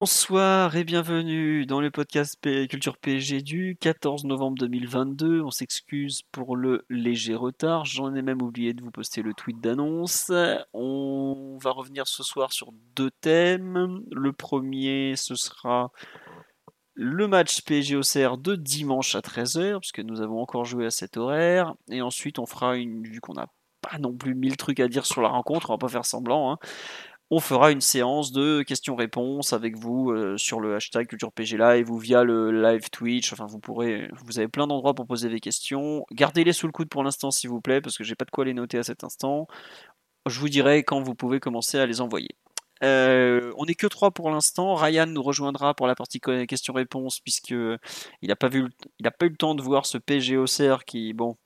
Bonsoir et bienvenue dans le podcast Culture PSG du 14 novembre 2022. On s'excuse pour le léger retard. J'en ai même oublié de vous poster le tweet d'annonce. On va revenir ce soir sur deux thèmes. Le premier, ce sera le match PSG OCR de dimanche à 13h, puisque nous avons encore joué à cet horaire. Et ensuite, on fera une, vu qu'on n'a pas non plus mille trucs à dire sur la rencontre, on va pas faire semblant. hein, on fera une séance de questions-réponses avec vous euh, sur le hashtag Culture PG Live ou via le live Twitch. Enfin, vous pourrez, vous avez plein d'endroits pour poser des questions. Gardez-les sous le coude pour l'instant, s'il vous plaît, parce que j'ai pas de quoi les noter à cet instant. Je vous dirai quand vous pouvez commencer à les envoyer. Euh, on n'est que trois pour l'instant. Ryan nous rejoindra pour la partie questions-réponses puisque il n'a pas pas eu le temps de voir ce PGOCR qui, bon,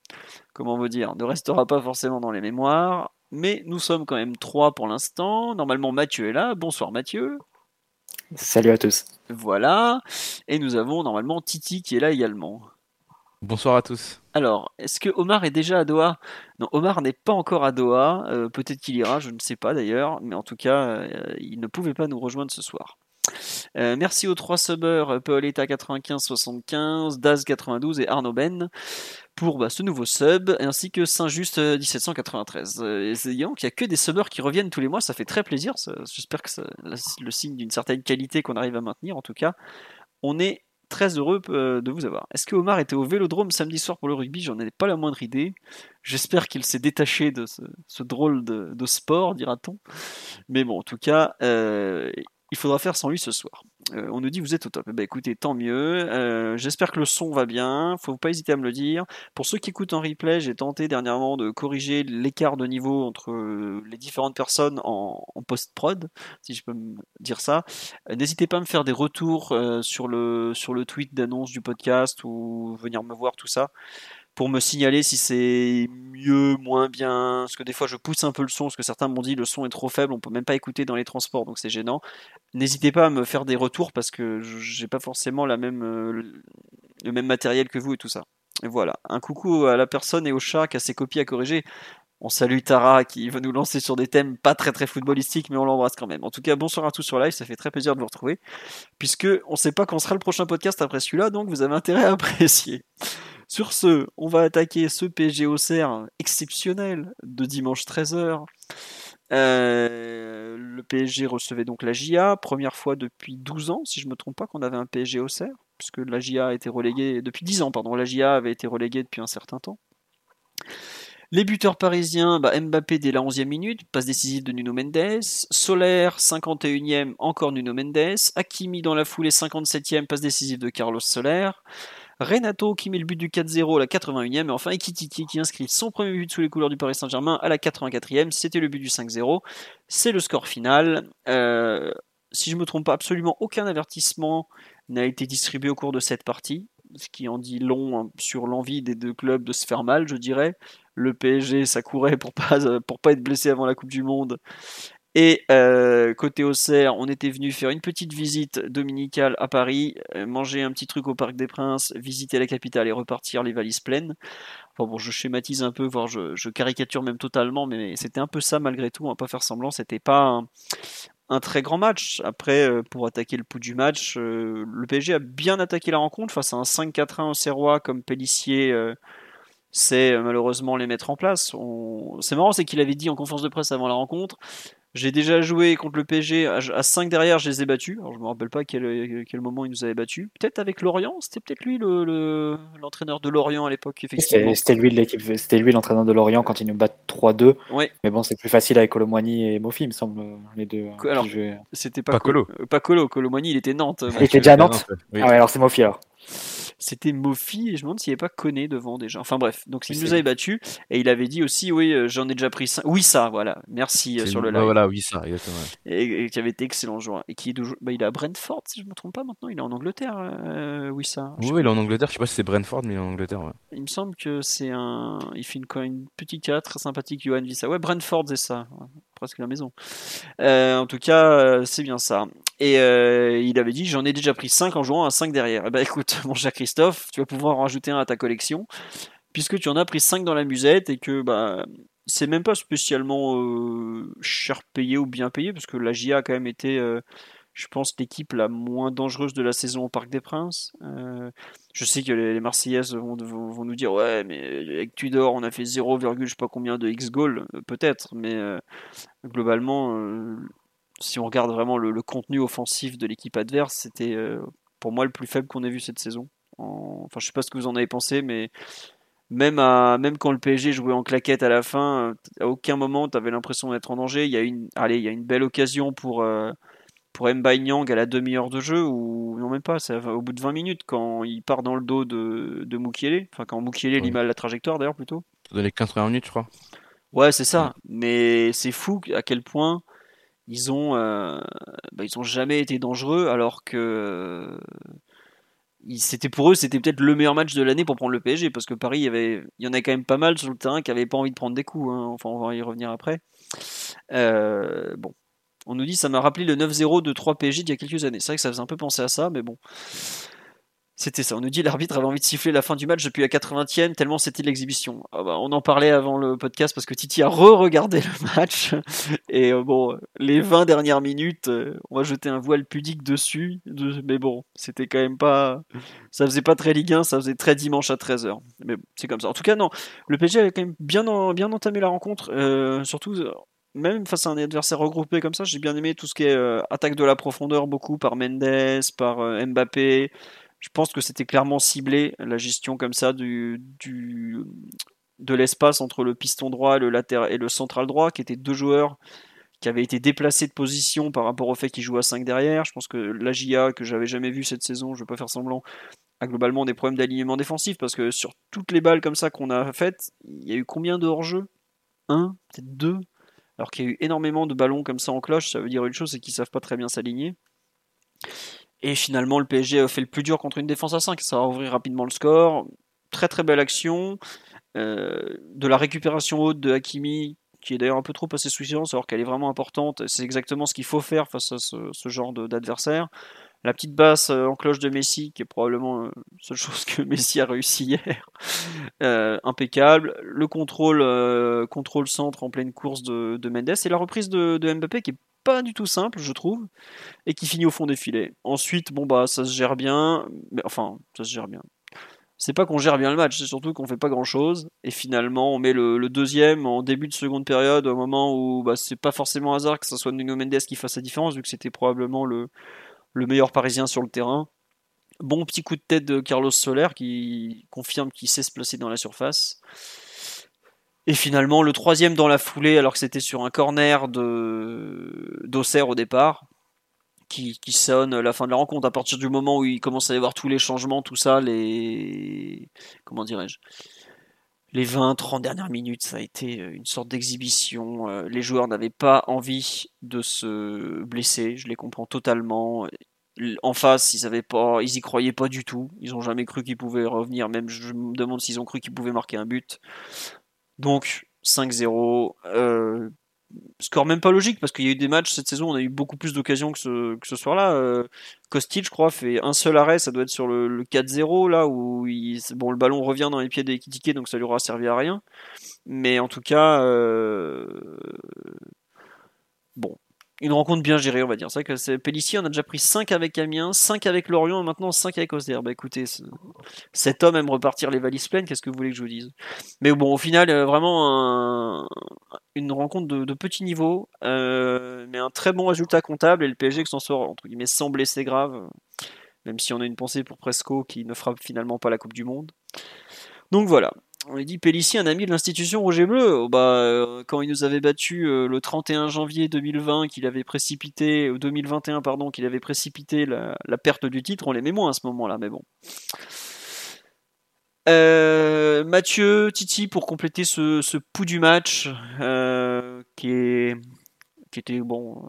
comment vous dire, ne restera pas forcément dans les mémoires. Mais nous sommes quand même trois pour l'instant. Normalement, Mathieu est là. Bonsoir Mathieu. Salut à tous. Voilà. Et nous avons normalement Titi qui est là également. Bonsoir à tous. Alors, est-ce que Omar est déjà à Doha? Non, Omar n'est pas encore à Doha. Euh, Peut-être qu'il ira, je ne sais pas d'ailleurs. Mais en tout cas, euh, il ne pouvait pas nous rejoindre ce soir. Euh, merci aux trois subbers, Paoletta 9575, Daz 92 et Arnaud Ben pour bah, ce nouveau sub, ainsi que Saint-Just euh, 1793. Euh, il n'y a que des subbers qui reviennent tous les mois, ça fait très plaisir. J'espère que c'est le signe d'une certaine qualité qu'on arrive à maintenir. En tout cas, on est très heureux euh, de vous avoir. Est-ce que Omar était au Vélodrome samedi soir pour le rugby? J'en ai pas la moindre idée. J'espère qu'il s'est détaché de ce, drôle de, sport, dira-t-on. Mais bon, en tout cas, euh, il faudra faire sans lui ce soir. Euh, on nous dit vous êtes au top. Eh ben, écoutez, tant mieux. Euh, J'espère que le son va bien. Faut pas hésiter à me le dire. Pour ceux qui écoutent en replay, j'ai tenté dernièrement de corriger l'écart de niveau entre euh, les différentes personnes en, post-prod, si je peux me dire ça. N'hésitez pas à me faire des retours sur, le, sur le tweet d'annonce du podcast ou venir me voir tout ça pour me signaler si c'est mieux, moins bien. Parce que des fois, je pousse un peu le son, parce que certains m'ont dit le son est trop faible, on peut même pas écouter dans les transports, donc c'est gênant. N'hésitez pas à me faire des retours parce que j'ai pas forcément la même, euh, le même matériel que vous et tout ça. Et voilà. Un coucou à la personne et au chat qui a ses copies à corriger. On salue Tara qui va nous lancer sur des thèmes pas très très footballistiques, mais on l'embrasse quand même. En tout cas, bonsoir à tous sur live, ça fait très plaisir de vous retrouver, puisque on sait pas quand sera le prochain podcast après celui-là, donc vous avez intérêt à apprécier. Sur ce, on va attaquer ce PSG Auxerre exceptionnel de dimanche 13h. Euh, le PSG recevait donc la GIA, première fois depuis 12 ans, si je me trompe pas, qu'on avait un PSG Auxerre, puisque la GIA a été reléguée depuis 10 ans, pardon, la GIA avait été reléguée depuis un certain temps. Les buteurs parisiens, bah, Mbappé dès la 11e minute, passe décisive de Nuno Mendes. Solaire, 51e, encore Nuno Mendes. Hakimi dans la foulée, 57e, passe décisive de Carlos Soler. Renato qui met le but du 4-0 à la 81e. Et enfin Ekitiki qui inscrit son premier but sous les couleurs du Paris Saint-Germain à la 84e. C'était le but du 5-0. C'est le score final. Euh, si je me trompe pas, absolument aucun avertissement n'a été distribué au cours de cette partie. Ce qui en dit long hein, sur l'envie des deux clubs de se faire mal, je dirais. Le PSG, ça courait pour pas, pour pas être blessé avant la Coupe du Monde. Et euh, côté Auxerre, on était venu faire une petite visite dominicale à Paris, euh, manger un petit truc au Parc des Princes, visiter la capitale et repartir les valises pleines. Enfin bon, je schématise un peu, voire je, je caricature même totalement, mais c'était un peu ça malgré tout, on va pas faire semblant, c'était pas un, un très grand match. Après, euh, pour attaquer le pouls du match, euh, le PSG a bien attaqué la rencontre face à un 5-4-1 au Serrois comme Pellissier sait euh, malheureusement les mettre en place. On... C'est marrant, c'est qu'il avait dit en conférence de presse avant la rencontre j'ai déjà joué contre le PSG à, à 5 derrière, je les ai battus. Alors je me rappelle pas quel, quel moment il nous avait battus. Peut-être avec Lorient, c'était peut-être lui le, le- l'entraîneur de Lorient à l'époque, effectivement. C'était lui l'équipe, c'était lui l'entraîneur de Lorient quand ils nous battent 3-2. Ouais, Mais bon, c'est plus facile avec Colomwani et Mofi, il me semble, les deux. Que- alors, qui jouaient. c'était pas Pas Colo. euh, Pas Colo, Colomani, il était Nantes. Il était déjà à Nantes Oui. Ah ouais, alors c'est Mofi alors. C'était Mofi et je me demande s'il n'y avait pas Koné devant déjà. Enfin bref, donc il nous avait battu et il avait dit aussi oui euh, j'en ai déjà pris 5. Oui ça voilà, merci euh, sur le live. voilà oui ça exactement. Et, qui avait été excellent joueur et qui est bah, il est à Brentford si je me trompe pas maintenant, il est en Angleterre euh, oui ça. Oui, il est en Angleterre, je sais pas si c'est Brentford mais il est en Angleterre. Ouais. Il me semble que c'est un il fait une, une petite cas très sympathique Johan Vissa. Ouais Brentford c'est ça presque la maison. En tout cas, c'est bien ça. Et euh, il avait dit j'en ai déjà pris 5 en jouant à 5 derrière. Eh ben écoute, mon cher Christophe, tu vas pouvoir en rajouter un à ta collection, puisque tu en as pris 5 dans la musette et que bah c'est même pas spécialement cher payé ou bien payé, parce que la GIA a quand même été je pense, l'équipe la moins dangereuse de la saison au Parc des Princes. Euh, je sais que les, Marseillaises vont, nous dire ouais, mais avec Tudor, on a fait 0, je sais pas combien de X goals, euh, peut-être, mais euh, globalement, si on regarde vraiment le, contenu offensif de l'équipe adverse, c'était pour moi le plus faible qu'on ait vu cette saison. Enfin, je sais pas ce que vous en avez pensé, mais même, à, même quand le PSG jouait en claquette à la fin, à aucun moment tu avais l'impression d'être en danger. Il y a une, allez, il y a une belle occasion pour pour Mbaye Nyang à la demi-heure de jeu, ou non même pas, ça va au bout de 20 minutes, quand il part dans le dos de, de Mukiele, enfin quand Mukiele lit mal la trajectoire d'ailleurs plutôt. Ça donnait 80 minutes je crois. Ouais c'est ça, mais c'est fou à quel point ils ont, euh, bah, ils ont jamais été dangereux alors que euh, c'était pour eux c'était peut-être le meilleur match de l'année pour prendre le PSG parce que Paris il y avait y en a quand même pas mal sur le terrain qui n'avaient pas envie de prendre des coups hein. enfin on va y revenir après euh, bon on nous dit ça m'a rappelé le 9-0 de 3 PSG d'il y a quelques années. C'est vrai que ça faisait un peu penser à ça, mais bon. C'était ça. On nous dit l'arbitre avait envie de siffler la fin du match depuis la 80e, tellement c'était l'exhibition. Ah bah, on en parlait avant le podcast parce que Titi a re-regardé le match. Et euh, bon, les 20 dernières minutes, euh, on va jeter un voile pudique dessus. mais bon, c'était quand même pas. Ça faisait pas très Ligue 1, ça faisait très dimanche à 13h. Mais c'est comme ça. En tout cas, non. Le PSG avait quand même bien, bien entamé la rencontre. Euh, surtout même face à un adversaire regroupé comme ça, j'ai bien aimé tout ce qui est attaque de la profondeur, beaucoup par Mendes, par Mbappé. Je pense que c'était clairement ciblé, la gestion comme ça du, du de l'espace entre le piston droit et le, latéral, et le central droit, qui étaient deux joueurs qui avaient été déplacés de position par rapport au fait qu'ils jouent à 5 derrière. Je pense que l'AGIA, que j'avais jamais vu cette saison, je ne vais pas faire semblant, a globalement des problèmes d'alignement défensif, parce que sur toutes les balles comme ça qu'on a faites, il y a eu combien de hors-jeu? Un Peut-être deux? Alors qu'il y a eu énormément de ballons comme ça en cloche, ça veut dire une chose, c'est qu'ils savent pas très bien s'aligner. Et finalement, le PSG a fait le plus dur contre une défense à 5. Ça va ouvrir rapidement le score. Très très belle action. Euh, de la récupération haute de Hakimi, qui est d'ailleurs un peu trop passé sous alors qu'elle est vraiment importante. C'est exactement ce qu'il faut faire face à ce genre d'adversaire. La petite basse euh, en cloche de Messi, qui est probablement la euh, seule chose que Messi a réussi hier, euh, impeccable. Le contrôle, contrôle centre en pleine course de, Mendes et la reprise de, Mbappé qui est pas du tout simple, je trouve, et qui finit au fond des filets. Ensuite, bon bah ça se gère bien, mais enfin ça se gère bien. C'est pas qu'on gère bien le match, c'est surtout qu'on fait pas grand chose. Et finalement, on met le, deuxième en début de seconde période, au moment où bah, c'est pas forcément hasard que ce soit Nuno Mendes qui fasse la différence, vu que c'était probablement le, le meilleur parisien sur le terrain. Bon petit coup de tête de Carlos Soler qui confirme qu'il sait se placer dans la surface. Et finalement, le troisième dans la foulée, alors que c'était sur un corner de d'Auxerre au départ, qui, qui, sonne la fin de la rencontre. À partir du moment où il commence à y avoir tous les changements, tout ça, les. Comment dirais-je les 20-30 dernières minutes, ça a été euh, une sorte d'exhibition. Euh, les joueurs n'avaient pas envie de se blesser, je les comprends totalement. En face, ils avaient pas, ils y croyaient pas du tout. Ils ont jamais cru qu'ils pouvaient revenir. Même je me demande s'ils ont cru qu'ils pouvaient marquer un but. Donc 5-0 score même pas logique parce qu'il y a eu des matchs cette saison, on a eu beaucoup plus d'occasions que ce, soir-là. Euh, je crois, fait un seul arrêt, ça doit être sur le, 4-0 là où bon, le ballon revient dans les pieds d'Ekitike donc ça lui aura servi à rien. Mais en tout cas, euh, bon, une rencontre bien gérée, on va dire. C'est vrai que c'est on a déjà pris 5 avec Amiens, 5 avec Lorient et maintenant 5 avec Auxerre. Bah écoutez, cet homme aime repartir les valises pleines, qu'est-ce que vous voulez que je vous dise? Mais bon, au final, euh, vraiment une rencontre de, petit niveau, euh, mais un très bon résultat comptable et le PSG qui s'en sort entre guillemets sans blessé grave, même si on a une pensée pour Presco qui ne fera finalement pas la Coupe du Monde. Donc voilà, on lui dit Pellissier, un ami de l'institution Roger Bleu. Oh, bah, euh, quand il nous avait battu euh, le 31 janvier 2020, qu'il avait précipité, ou 2021, pardon, qu'il avait précipité la, perte du titre, on l'aimait moins à ce moment-là, mais bon. Euh, Mathieu, Titi, pour compléter ce, ce pouls du match, euh, qui, est, qui était bon,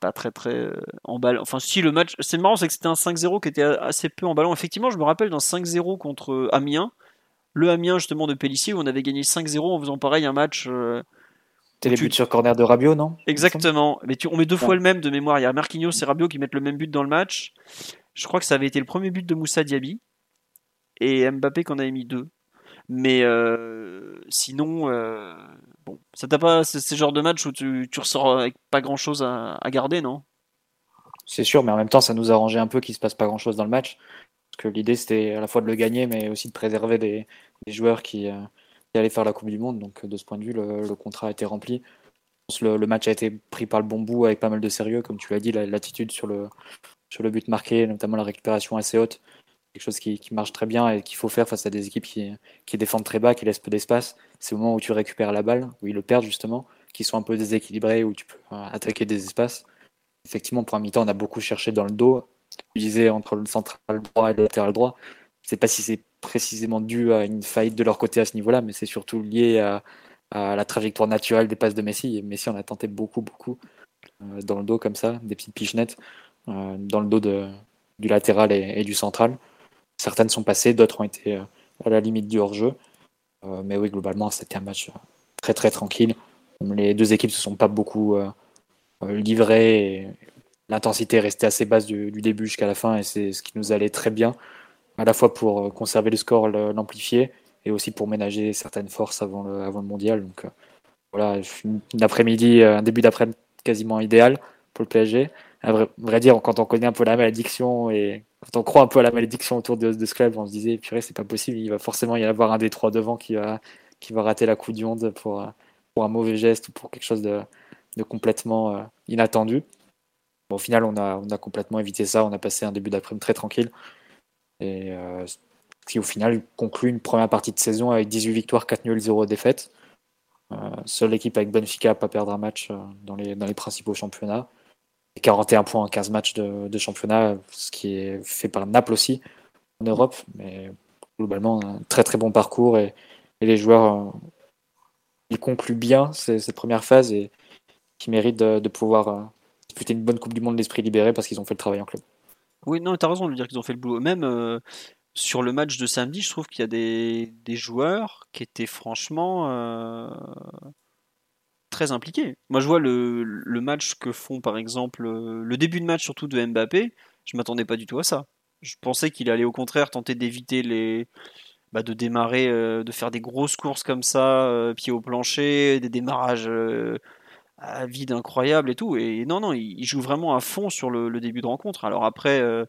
pas très très emballant. Enfin, si le match, c'est marrant, c'est que c'était un 5-0 qui était assez peu emballant. Effectivement, je me rappelle d'un 5-0 contre Amiens, le Amiens justement de Pellissier, où on avait gagné 5-0 en faisant pareil un match. euh, C'était les tu- buts sur corner de Rabiot, non? Exactement. Mais tu, on met deux fois le même de mémoire. Il y a Marquinhos et Rabiot qui mettent le même but dans le match. Je crois que ça avait été le premier but de Moussa Diaby. Et Mbappé qu'on avait mis deux. Mais euh, sinon, euh, bon, ça t'a pas. C'est ce genre de match où tu, tu ressors avec pas grand chose à, à garder, non? C'est sûr, mais en même temps, ça nous arrangeait un peu qu'il se passe pas grand-chose dans le match. Que l'idée, c'était à la fois de le gagner, mais aussi de préserver des, joueurs qui, euh, qui allaient faire la Coupe du Monde. Donc, euh, de ce point de vue, le, contrat a été rempli. Le, le match a été pris par le bon bout avec pas mal de sérieux. Comme tu l'as dit, la- l'attitude sur le, sur le but marqué, notamment la récupération assez haute, quelque chose qui, qui marche très bien et qu'il faut faire face à des équipes qui, qui défendent très bas, qui laissent peu d'espace. C'est au moment où tu récupères la balle, où ils le perdent justement, qui sont un peu déséquilibrés, où tu peux euh, attaquer des espaces. Effectivement, pour un mi-temps, on a beaucoup cherché dans le dos. Disais entre le central droit et le latéral droit. Je sais pas si c'est précisément dû à une faillite de leur côté à ce niveau-là, mais c'est surtout lié à, la trajectoire naturelle des passes de Messi. Messi en a tenté beaucoup, beaucoup euh, dans le dos comme ça, des petites pichenettes euh, dans le dos du latéral et, et du central. Certaines sont passées, d'autres ont été euh, à la limite du hors-jeu. Euh, mais oui, globalement, c'était un match très très tranquille. Les deux équipes se sont pas beaucoup livrées. L'intensité est restée assez basse du, début jusqu'à la fin et c'est ce qui nous allait très bien, à la fois pour euh, conserver le score, l'amplifier et aussi pour ménager certaines forces avant le, avant le mondial. Donc euh, voilà, une après-midi, euh, un début d'après-midi quasiment idéal pour le PSG. À vrai, dire, quand on connaît un peu la malédiction et quand on croit un peu à la malédiction autour de, de ce club, on se disait, purée, c'est pas possible, il va forcément y avoir un des trois devant qui va, qui va rater la Coupe du Monde pour, pour un mauvais geste ou pour quelque chose de, de complètement inattendu. Au final, on a, complètement évité ça, on a passé un début d'après-midi très tranquille. Et euh, qui, au final, conclut une première partie de saison avec 18 victoires, 4 nuls, 0 défaites. Euh, seule équipe avec Benfica à pas perdre un match euh, dans les, principaux championnats. Et 41 points en 15 matchs de, championnat, ce qui est fait par Naples aussi en Europe. Mais globalement, un très très bon parcours et, les joueurs ils concluent bien cette première phase et qui méritent de, pouvoir disputer une bonne Coupe du Monde d'esprit libéré parce qu'ils ont fait le travail en club. Oui, non, t'as raison de dire qu'ils ont fait le boulot. Même euh, sur le match de samedi, je trouve qu'il y a des, des joueurs qui étaient franchement euh, très impliqués. Moi, je vois le, le match que font, par exemple, euh, le début de match surtout de Mbappé, je m'attendais pas du tout à ça. Je pensais qu'il allait au contraire tenter d'éviter les. bah, de démarrer, de faire des grosses courses comme ça, euh, pied au plancher, des démarrages à vide incroyables et tout. Et non, non, il, joue vraiment à fond sur le, début de rencontre. Alors après, euh,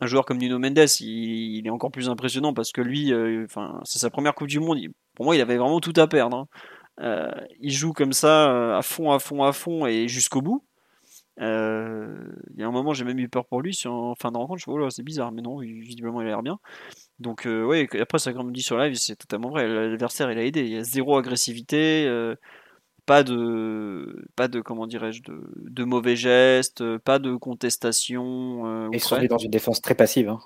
un joueur comme Nuno Mendes, il, est encore plus impressionnant parce que lui, euh, enfin, c'est sa première Coupe du Monde. Pour moi, il avait vraiment tout à perdre. hein. Euh, il joue comme ça, à fond, à fond, à fond et jusqu'au bout. Il y a un moment, j'ai même eu peur pour lui sur, en fin de rencontre. Je me suis dit, oh c'est bizarre, mais non, visiblement, il a l'air bien. Donc, ouais, après, ça, comme dit sur live, c'est totalement vrai. L'adversaire, il a aidé. Il y a zéro agressivité, pas de, pas de, comment dirais-je, de, de mauvais gestes, pas de contestation. euh, ils sont mis dans une défense très passive. hein.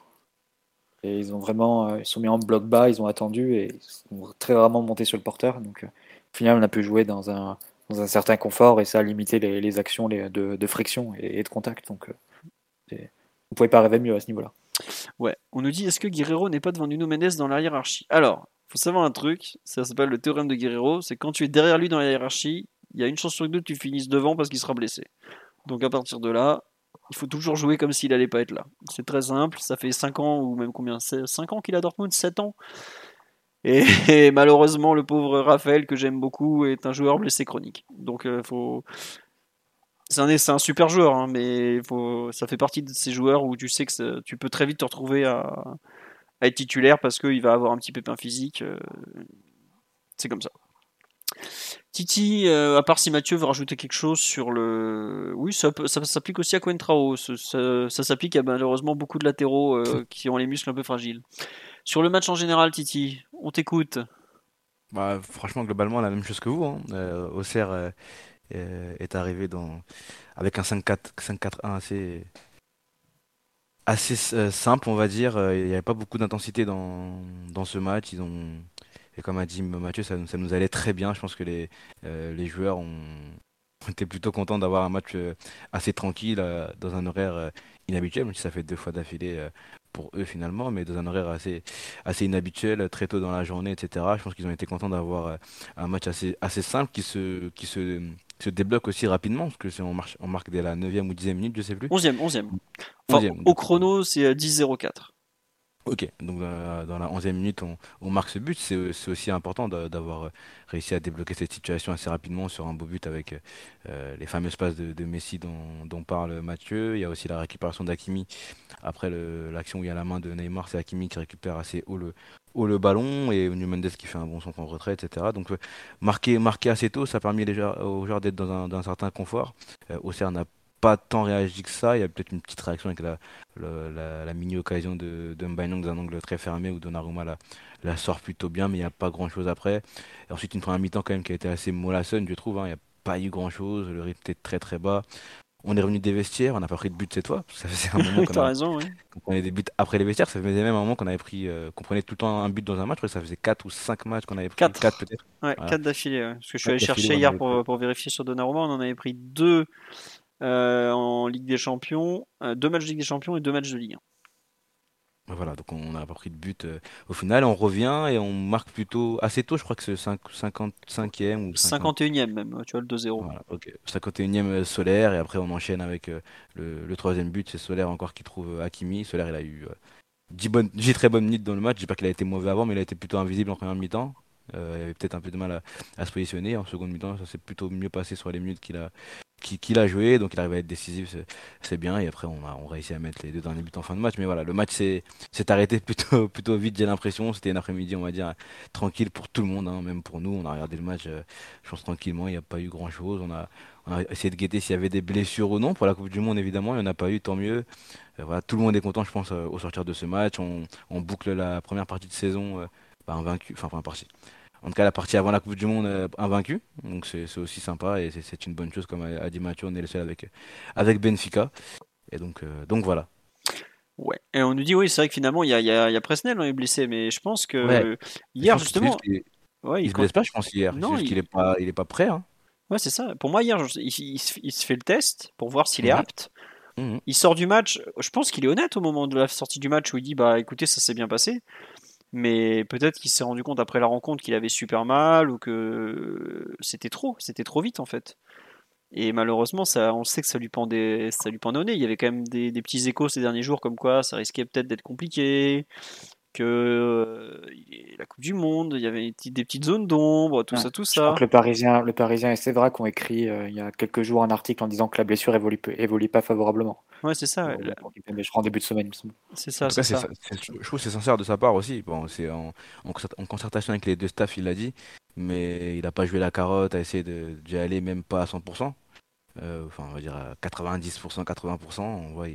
Et ils ont vraiment, euh, ils sont mis en bloc bas, ils ont attendu et ils sont très rarement montés sur le porteur. Donc, euh, au final, on a pu jouer dans un, dans un certain confort et ça a limité les, les actions les- de, de friction et, et de contact. Donc, euh, on pouvait pas rêver mieux à ce niveau-là. Ouais, on nous dit est-ce que Guerrero n'est pas devant Nuno Mendes dans la hiérarchie? Alors, faut savoir un truc, ça s'appelle le théorème de Guerrero, c'est quand tu es derrière lui dans la hiérarchie, il y a une chance sur deux que tu finisses devant parce qu'il sera blessé. Donc à partir de là, il faut toujours jouer comme s'il allait pas être là. C'est très simple, ça fait 5 ans ou même combien 5 ans qu'il a Dortmund? 7 ans? Et, malheureusement, le pauvre Raphaël, que j'aime beaucoup, est un joueur blessé chronique. Donc, euh, faut. C'est un, super joueur, hein, mais ça fait partie de ces joueurs où tu sais que tu peux très vite te retrouver à, à être titulaire parce qu'il va avoir un petit pépin physique. euh, c'est comme ça. Titi, euh, à part si Mathieu veut rajouter quelque chose sur le. Oui, ça, s'applique aussi à Coentrao. Ça, s'applique à malheureusement beaucoup de latéraux euh, qui ont les muscles un peu fragiles. Sur le match en général, Titi, on t'écoute. Bah, franchement, globalement, la même chose que vous. Hein. Euh, Auxerre est arrivé dans... avec un 5-4 5-4-1 assez... assez simple, on va dire. Il n'y avait pas beaucoup d'intensité dans, dans ce match. Ils ont, et comme a dit Mathieu, ça, ça nous allait très bien. Je pense que les, les joueurs ont, été plutôt contents d'avoir un match assez tranquille dans un horaire inhabituel, même si ça fait deux fois d'affilée pour eux finalement, mais dans un horaire assez, assez inhabituel, très tôt dans la journée, etc. Je pense qu'ils ont été contents d'avoir euh, un match assez, assez simple qui se, qui se, se débloque aussi rapidement, parce que c'est on, marche, on marque dès la 9e ou 10e minute, je sais plus. 11e, 11e. Enfin, au chrono, c'est 10-0-4. Ok, donc dans la 11e minute, on, marque ce but. C'est aussi important d'avoir euh, réussi à débloquer cette situation assez rapidement sur un beau but avec euh, les fameuses passes de, Messi dont, parle Mathieu. Il y a aussi la récupération d'Akimi après l'action où il y a la main de Neymar. C'est Hakimi qui récupère assez haut le, le ballon et Nuno Mendes qui fait un bon son en retrait, etc. Donc euh, marqué, marqué assez tôt, ça a permis aux joueurs d'être dans un, certain confort. Auxerre n'a pas tant réagi que ça. Il y a peut-être une petite réaction avec la, la, mini-occasion de, de dans un angle très fermé où Donnarumma la, la sort plutôt bien, mais il n'y a pas grand-chose après. Et ensuite, une première mi-temps quand même qui a été assez mollassonne, je trouve. Hein. Il n'y a pas eu grand-chose. Le rythme était très très bas. On est revenu des vestiaires, on n'a pas pris de but cette fois. Ça faisait un moment qu'on raison, prenait des buts après les vestiaires. Ça faisait même un moment qu'on avait pris, euh, qu'on prenait tout le temps un but dans un match. ça faisait 4 ou 5 matchs qu'on avait pris. 4, peut-être. Ouais, 4 d'affilée. Parce que je suis allé chercher hier pour, pour, vérifier sur Donnarumma. On en avait pris 2 euh, en Ligue des Champions, euh, deux matchs de Ligue des Champions et deux matchs de Ligue 1. Voilà, donc on n'a pas pris de but euh, au final. On revient et on marque plutôt assez tôt, je crois que c'est 55e ou 51e même, tu vois le 2-0. Voilà, 51e Solaire et après on enchaîne avec le, troisième but, c'est Solaire encore qui trouve Hakimi. Solaire il a eu 10, bonnes, très bonnes minutes dans le match. Je pas qu'il a été mauvais avant, mais il a été plutôt invisible en première mi-temps. Il avait peut-être un peu de mal à, se positionner. En seconde mi-temps, ça s'est plutôt mieux passé sur les minutes qu'il a, joué, donc il arrive à être décisif, c'est bien. Et après, on a réussi à mettre les deux derniers buts en fin de match. Mais voilà, le match s'est arrêté plutôt, vite, j'ai l'impression. C'était un après-midi, on va dire, tranquille pour tout le monde, hein, même pour nous. On a regardé le match, euh, je pense, tranquillement. Il n'y a pas eu grand-chose. On a, essayé de guetter s'il y avait des blessures ou non. Pour la Coupe du Monde, évidemment, il n'y en a pas eu, tant mieux. Euh, voilà, tout le monde est content, je pense, euh, au sortir de ce match. On, boucle la première partie de saison, bah, vaincu, enfin, en tout cas la partie avant la Coupe du Monde euh, invaincu. Donc c'est aussi sympa et c'est une bonne chose comme a dit Mathieu, on est le seul avec, avec Benfica. Et donc, euh, donc voilà. Ouais, et on nous dit oui, c'est vrai que finalement il y a, y, a, y a Presnel, on est blessé, mais je pense que hier justement. il, ouais, il, se blesse pas, je pense, hier. Non, il... est pas, il est pas prêt. Hein. Ouais, c'est ça. Pour moi, hier, il, se fait le test pour voir s'il est apte. Mhm. Il sort du match. Je pense qu'il est honnête au moment de la sortie du match où il dit bah écoutez, ça s'est bien passé mais peut-être qu'il s'est rendu compte après la rencontre qu'il avait super mal ou que c'était trop, c'était trop vite en fait. Et malheureusement, ça, on sait que ça lui pendait, ça lui pendait au nez. Il y avait quand même des, des petits échos ces derniers jours comme quoi ça risquait peut-être d'être compliqué, que euh, la Coupe du Monde, il y avait des petites zones d'ombre, tout ça, tout ça. Je crois que le Parisien, le Parisien et Sévrac ont écrit euh, il y a quelques jours un article en disant que la blessure évolue, évolue pas favorablement. Ouais, c'est ça. Mais je crois en début de semaine, il me semble. C'est ça, c'est ça. Je trouve que c'est sincère de sa part aussi. Bon, c'est en, en, concertation avec les deux staffs, il l'a dit, mais il n'a pas joué la carotte à essayer d'y aller même pas à 100%. Euh, enfin, on va dire à 90%, 80%. On voit,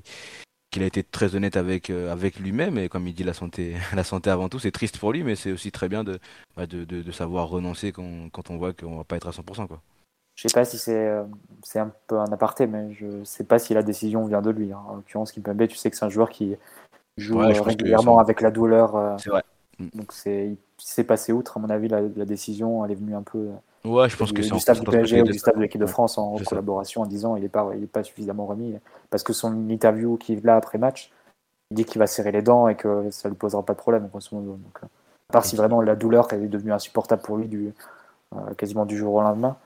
qu'il a été très honnête avec, euh, avec lui-même et comme il dit la santé, la santé avant tout, c'est triste pour lui, mais c'est aussi très bien de, bah, de, de, savoir renoncer quand, quand on voit qu'on va pas être à 100%. Quoi. Je sais pas si c'est euh, c'est un peu un aparté, mais je sais pas si la décision vient de lui. Hein. En l'occurrence, Kimpembe, tu sais que c'est un joueur qui joue euh, régulièrement avec la douleur. c'est vrai. Donc c'est s'est passé outre, à mon avis, la, la, décision, elle est venue un peu. Ouais, je pense que c'est du staff du PSG ou du staff de l'équipe de France en collaboration en disant il est pas il est pas suffisamment remis parce que son interview qui est là après match, il dit qu'il va serrer les dents et que ça lui posera pas de problème Donc, à part si vraiment la douleur est devenue insupportable pour lui du quasiment du jour au lendemain,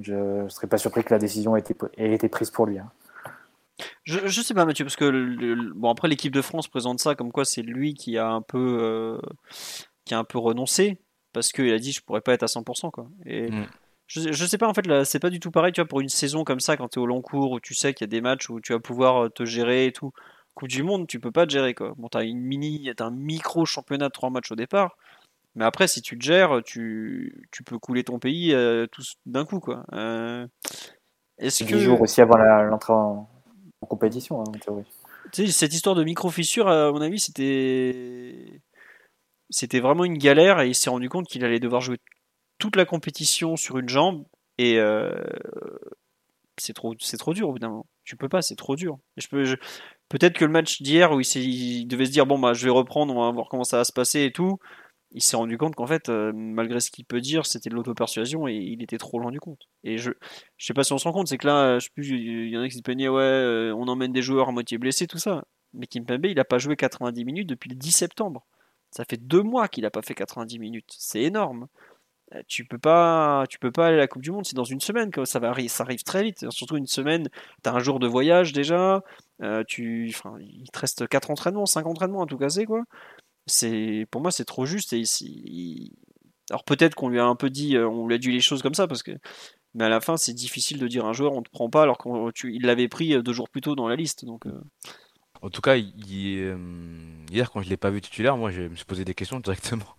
je ne serais pas surpris que la décision ait été, ait été prise pour lui. Hein. Je, je sais pas Mathieu parce que bon après l'équipe de France présente ça comme quoi c'est lui qui a un peu euh, qui a un peu renoncé parce qu'il a dit je pourrais pas être à 100% quoi. Et mm. je, je sais pas en fait là c'est pas du tout pareil tu vois pour une saison comme ça quand tu es au long cours où tu sais qu'il y a des matchs où tu vas pouvoir euh, te gérer et tout. Coupe du monde tu peux pas te gérer quoi. Bon t'as une mini as un micro championnat de trois matchs au départ. Mais après, si tu te gères, tu, tu peux couler ton pays euh, d'un coup. Quoi. Euh, est-ce que... jours aussi avant l'entrée en, compétition, hein, en théorie. Tu sais, cette histoire de micro-fissure, à mon avis, c'était. C'était vraiment une galère et il s'est rendu compte qu'il allait devoir jouer toute la compétition sur une jambe et euh, c'est trop, dur au bout d'un moment. Tu peux pas, c'est trop dur. je peux, Peut-être que le match d'hier où il, devait se dire bon bah je vais reprendre, on va voir comment ça va se passer et tout. Il s'est rendu compte qu'en fait, euh, malgré ce qu'il peut dire, c'était de l'auto-persuasion et il était trop loin du compte. Et je, je sais pas si on se rend compte, c'est que là, je sais plus, il y en a qui se plaignaient, ouais, euh, on emmène des joueurs à moitié blessés, tout ça. Mais Kimpembe, il a pas joué 90 minutes depuis le 10 septembre. Ça fait deux mois qu'il a pas fait 90 minutes. C'est énorme. Euh, tu peux pas tu peux pas aller à la Coupe du Monde c'est dans une semaine que ça va ça arrive très vite. Surtout une semaine tu as un jour de voyage déjà euh, tu il te reste 4 entraînements 5 entraînements à tout casser quoi. C'est pour moi c'est trop juste. Alors peut-être qu'on lui a un peu dit euh, on lui a dit les choses comme ça parce que mais à la fin c'est difficile de dire un joueur on te prend pas alors qu'il l'avait pris deux jours plus tôt dans la liste. Donc en tout cas hier quand je l'ai pas vu titulaire moi je me suis posé des questions directement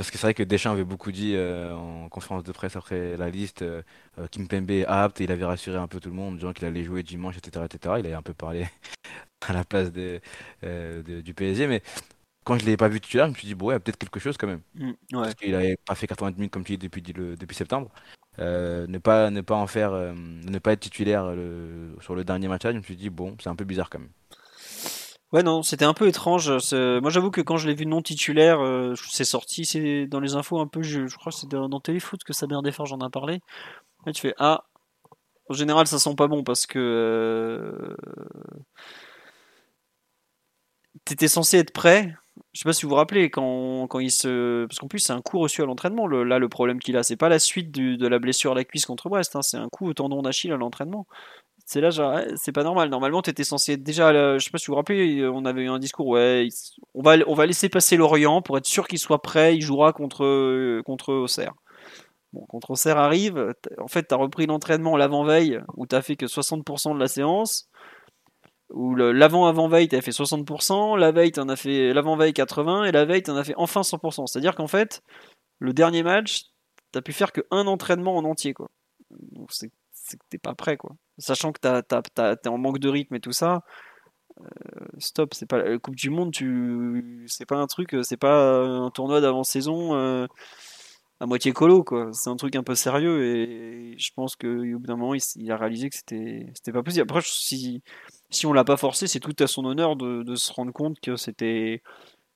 parce que c'est vrai que Deschamps avait beaucoup dit euh, en conférence de presse après la liste, euh, euh, Kim Pembe est apte, et il avait rassuré un peu tout le monde, disant qu'il allait jouer dimanche, etc., etc. Il avait un peu parlé à la place de, du PSG, mais quand je ne l'ai pas vu titulaire, je me suis dit, bon, ouais, il y a peut-être quelque chose quand même. Mm, parce qu'il n'avait pas fait 90 minutes comme tu dis depuis, depuis septembre. ne, pas, ne pas en faire, ne pas être titulaire sur le dernier match, je me suis dit, bon, c'est un peu bizarre quand même. Ouais, non, c'était un peu étrange. Moi, j'avoue que quand je l'ai vu non titulaire, euh, c'est sorti, c'est dans les infos un peu. Je, crois que c'est dans, Téléfoot que Sabine Desforges j'en a parlé. Tu fais Ah, en général, ça sent pas bon parce que euh, t'étais censé être prêt. Je sais pas si vous vous rappelez quand, quand il se. Parce qu'en plus, c'est un coup reçu à l'entraînement. là, le problème qu'il a, c'est pas la suite de la blessure à la cuisse contre Brest, hein, c'est un coup au tendon d'Achille à l'entraînement. C'est là, c'est pas normal. Normalement, tu étais censé être déjà. Je sais pas si vous vous rappelez, on avait eu un discours. Ouais, on va, on va laisser passer Lorient pour être sûr qu'il soit prêt. Il jouera contre, contre Auxerre. Bon, contre Auxerre arrive. En fait, tu as repris l'entraînement l'avant-veille où tu fait que 60% de la séance. Ou l'avant-avant-veille, tu as fait 60%. La veille, tu as fait l'avant-veille 80%. Et la veille, tu en as fait enfin 100%. C'est-à-dire qu'en fait, le dernier match, tu pu faire qu'un entraînement en entier. Quoi. Donc, c'est que t'es pas prêt, quoi sachant que t'es en manque de rythme et tout ça, euh, stop, c'est pas la Coupe du Monde, tu, c'est pas un truc, c'est pas un tournoi d'avant-saison euh, à moitié colo. C'est un truc un peu sérieux et je pense que bout d'un moment, il, a réalisé que c'était, c'était pas possible. Après, si, si on l'a pas forcé, c'est tout à son honneur de, se rendre compte que c'était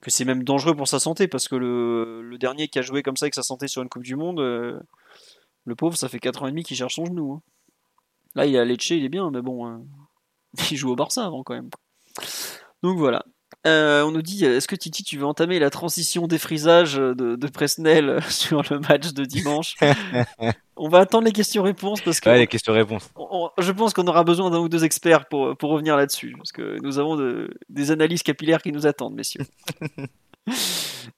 que c'est même dangereux pour sa santé parce que le, dernier qui a joué comme ça avec sa santé sur une Coupe du Monde, euh, le pauvre, ça fait 4 ans et demi qu'il cherche son genou. Hein. Là, il a Lecce, il est bien, mais bon, euh, il joue au Barça avant quand même. Donc voilà. Euh, on nous dit est-ce que Titi, tu veux entamer la transition défrisage de, de Presnel sur le match de dimanche? On va attendre les questions-réponses parce que. Ouais, les questions-réponses. Je pense qu'on aura besoin d'un ou deux experts pour, pour revenir là-dessus parce que nous avons des analyses capillaires qui nous attendent, messieurs.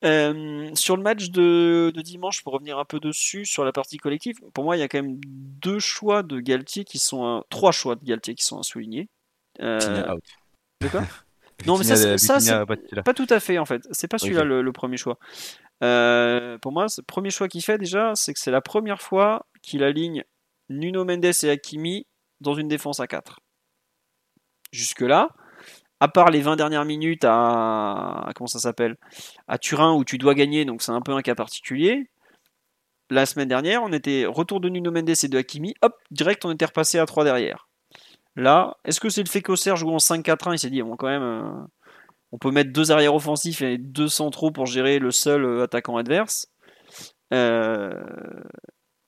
Euh, sur le match de, dimanche, pour revenir un peu dessus, sur la partie collective, pour moi, il y a quand même deux choix de Galtier qui sont. trois choix de Galtier qui sont à souligner. Euh, Non, mais ça, ça c'est pas, tout à fait en fait. C'est pas celui-là le, premier choix. Euh, pour moi, le premier choix qu'il fait déjà, c'est que c'est la première fois qu'il aligne Nuno Mendes et Hakimi dans une défense à 4. Jusque-là, à part les 20 dernières minutes à, comment ça s'appelle? À Turin où tu dois gagner, donc c'est un peu un cas particulier. La semaine dernière, on était retour de Nuno Mendes et de Hakimi, hop, direct on était repassé à 3 derrière. Là, est-ce que c'est le fait qu'Auxerre joue en 5-4-1 Il s'est dit, bon, quand même, euh, on peut mettre deux arrières offensifs et deux centraux pour gérer le seul euh, attaquant adverse. Euh,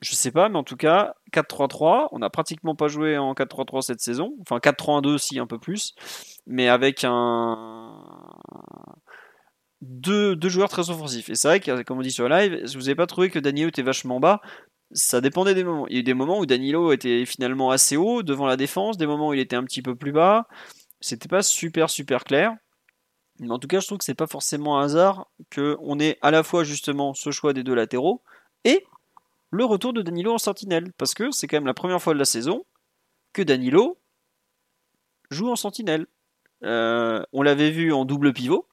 je sais pas, mais en tout cas, 4-3-3, on n'a pratiquement pas joué en 4-3-3 cette saison. Enfin, 4-3-1-2 si, un peu plus. Mais avec un. Deux, deux joueurs très offensifs. Et c'est vrai que, comme on dit sur live, je vous n'avez pas trouvé que Danilo était vachement bas. Ça dépendait des moments. Il y a eu des moments où Danilo était finalement assez haut devant la défense, des moments où il était un petit peu plus bas. C'était pas super super clair. Mais en tout cas, je trouve que c'est pas forcément un hasard qu'on ait à la fois justement ce choix des deux latéraux et le retour de Danilo en sentinelle. Parce que c'est quand même la première fois de la saison que Danilo joue en sentinelle. Euh, on l'avait vu en double pivot.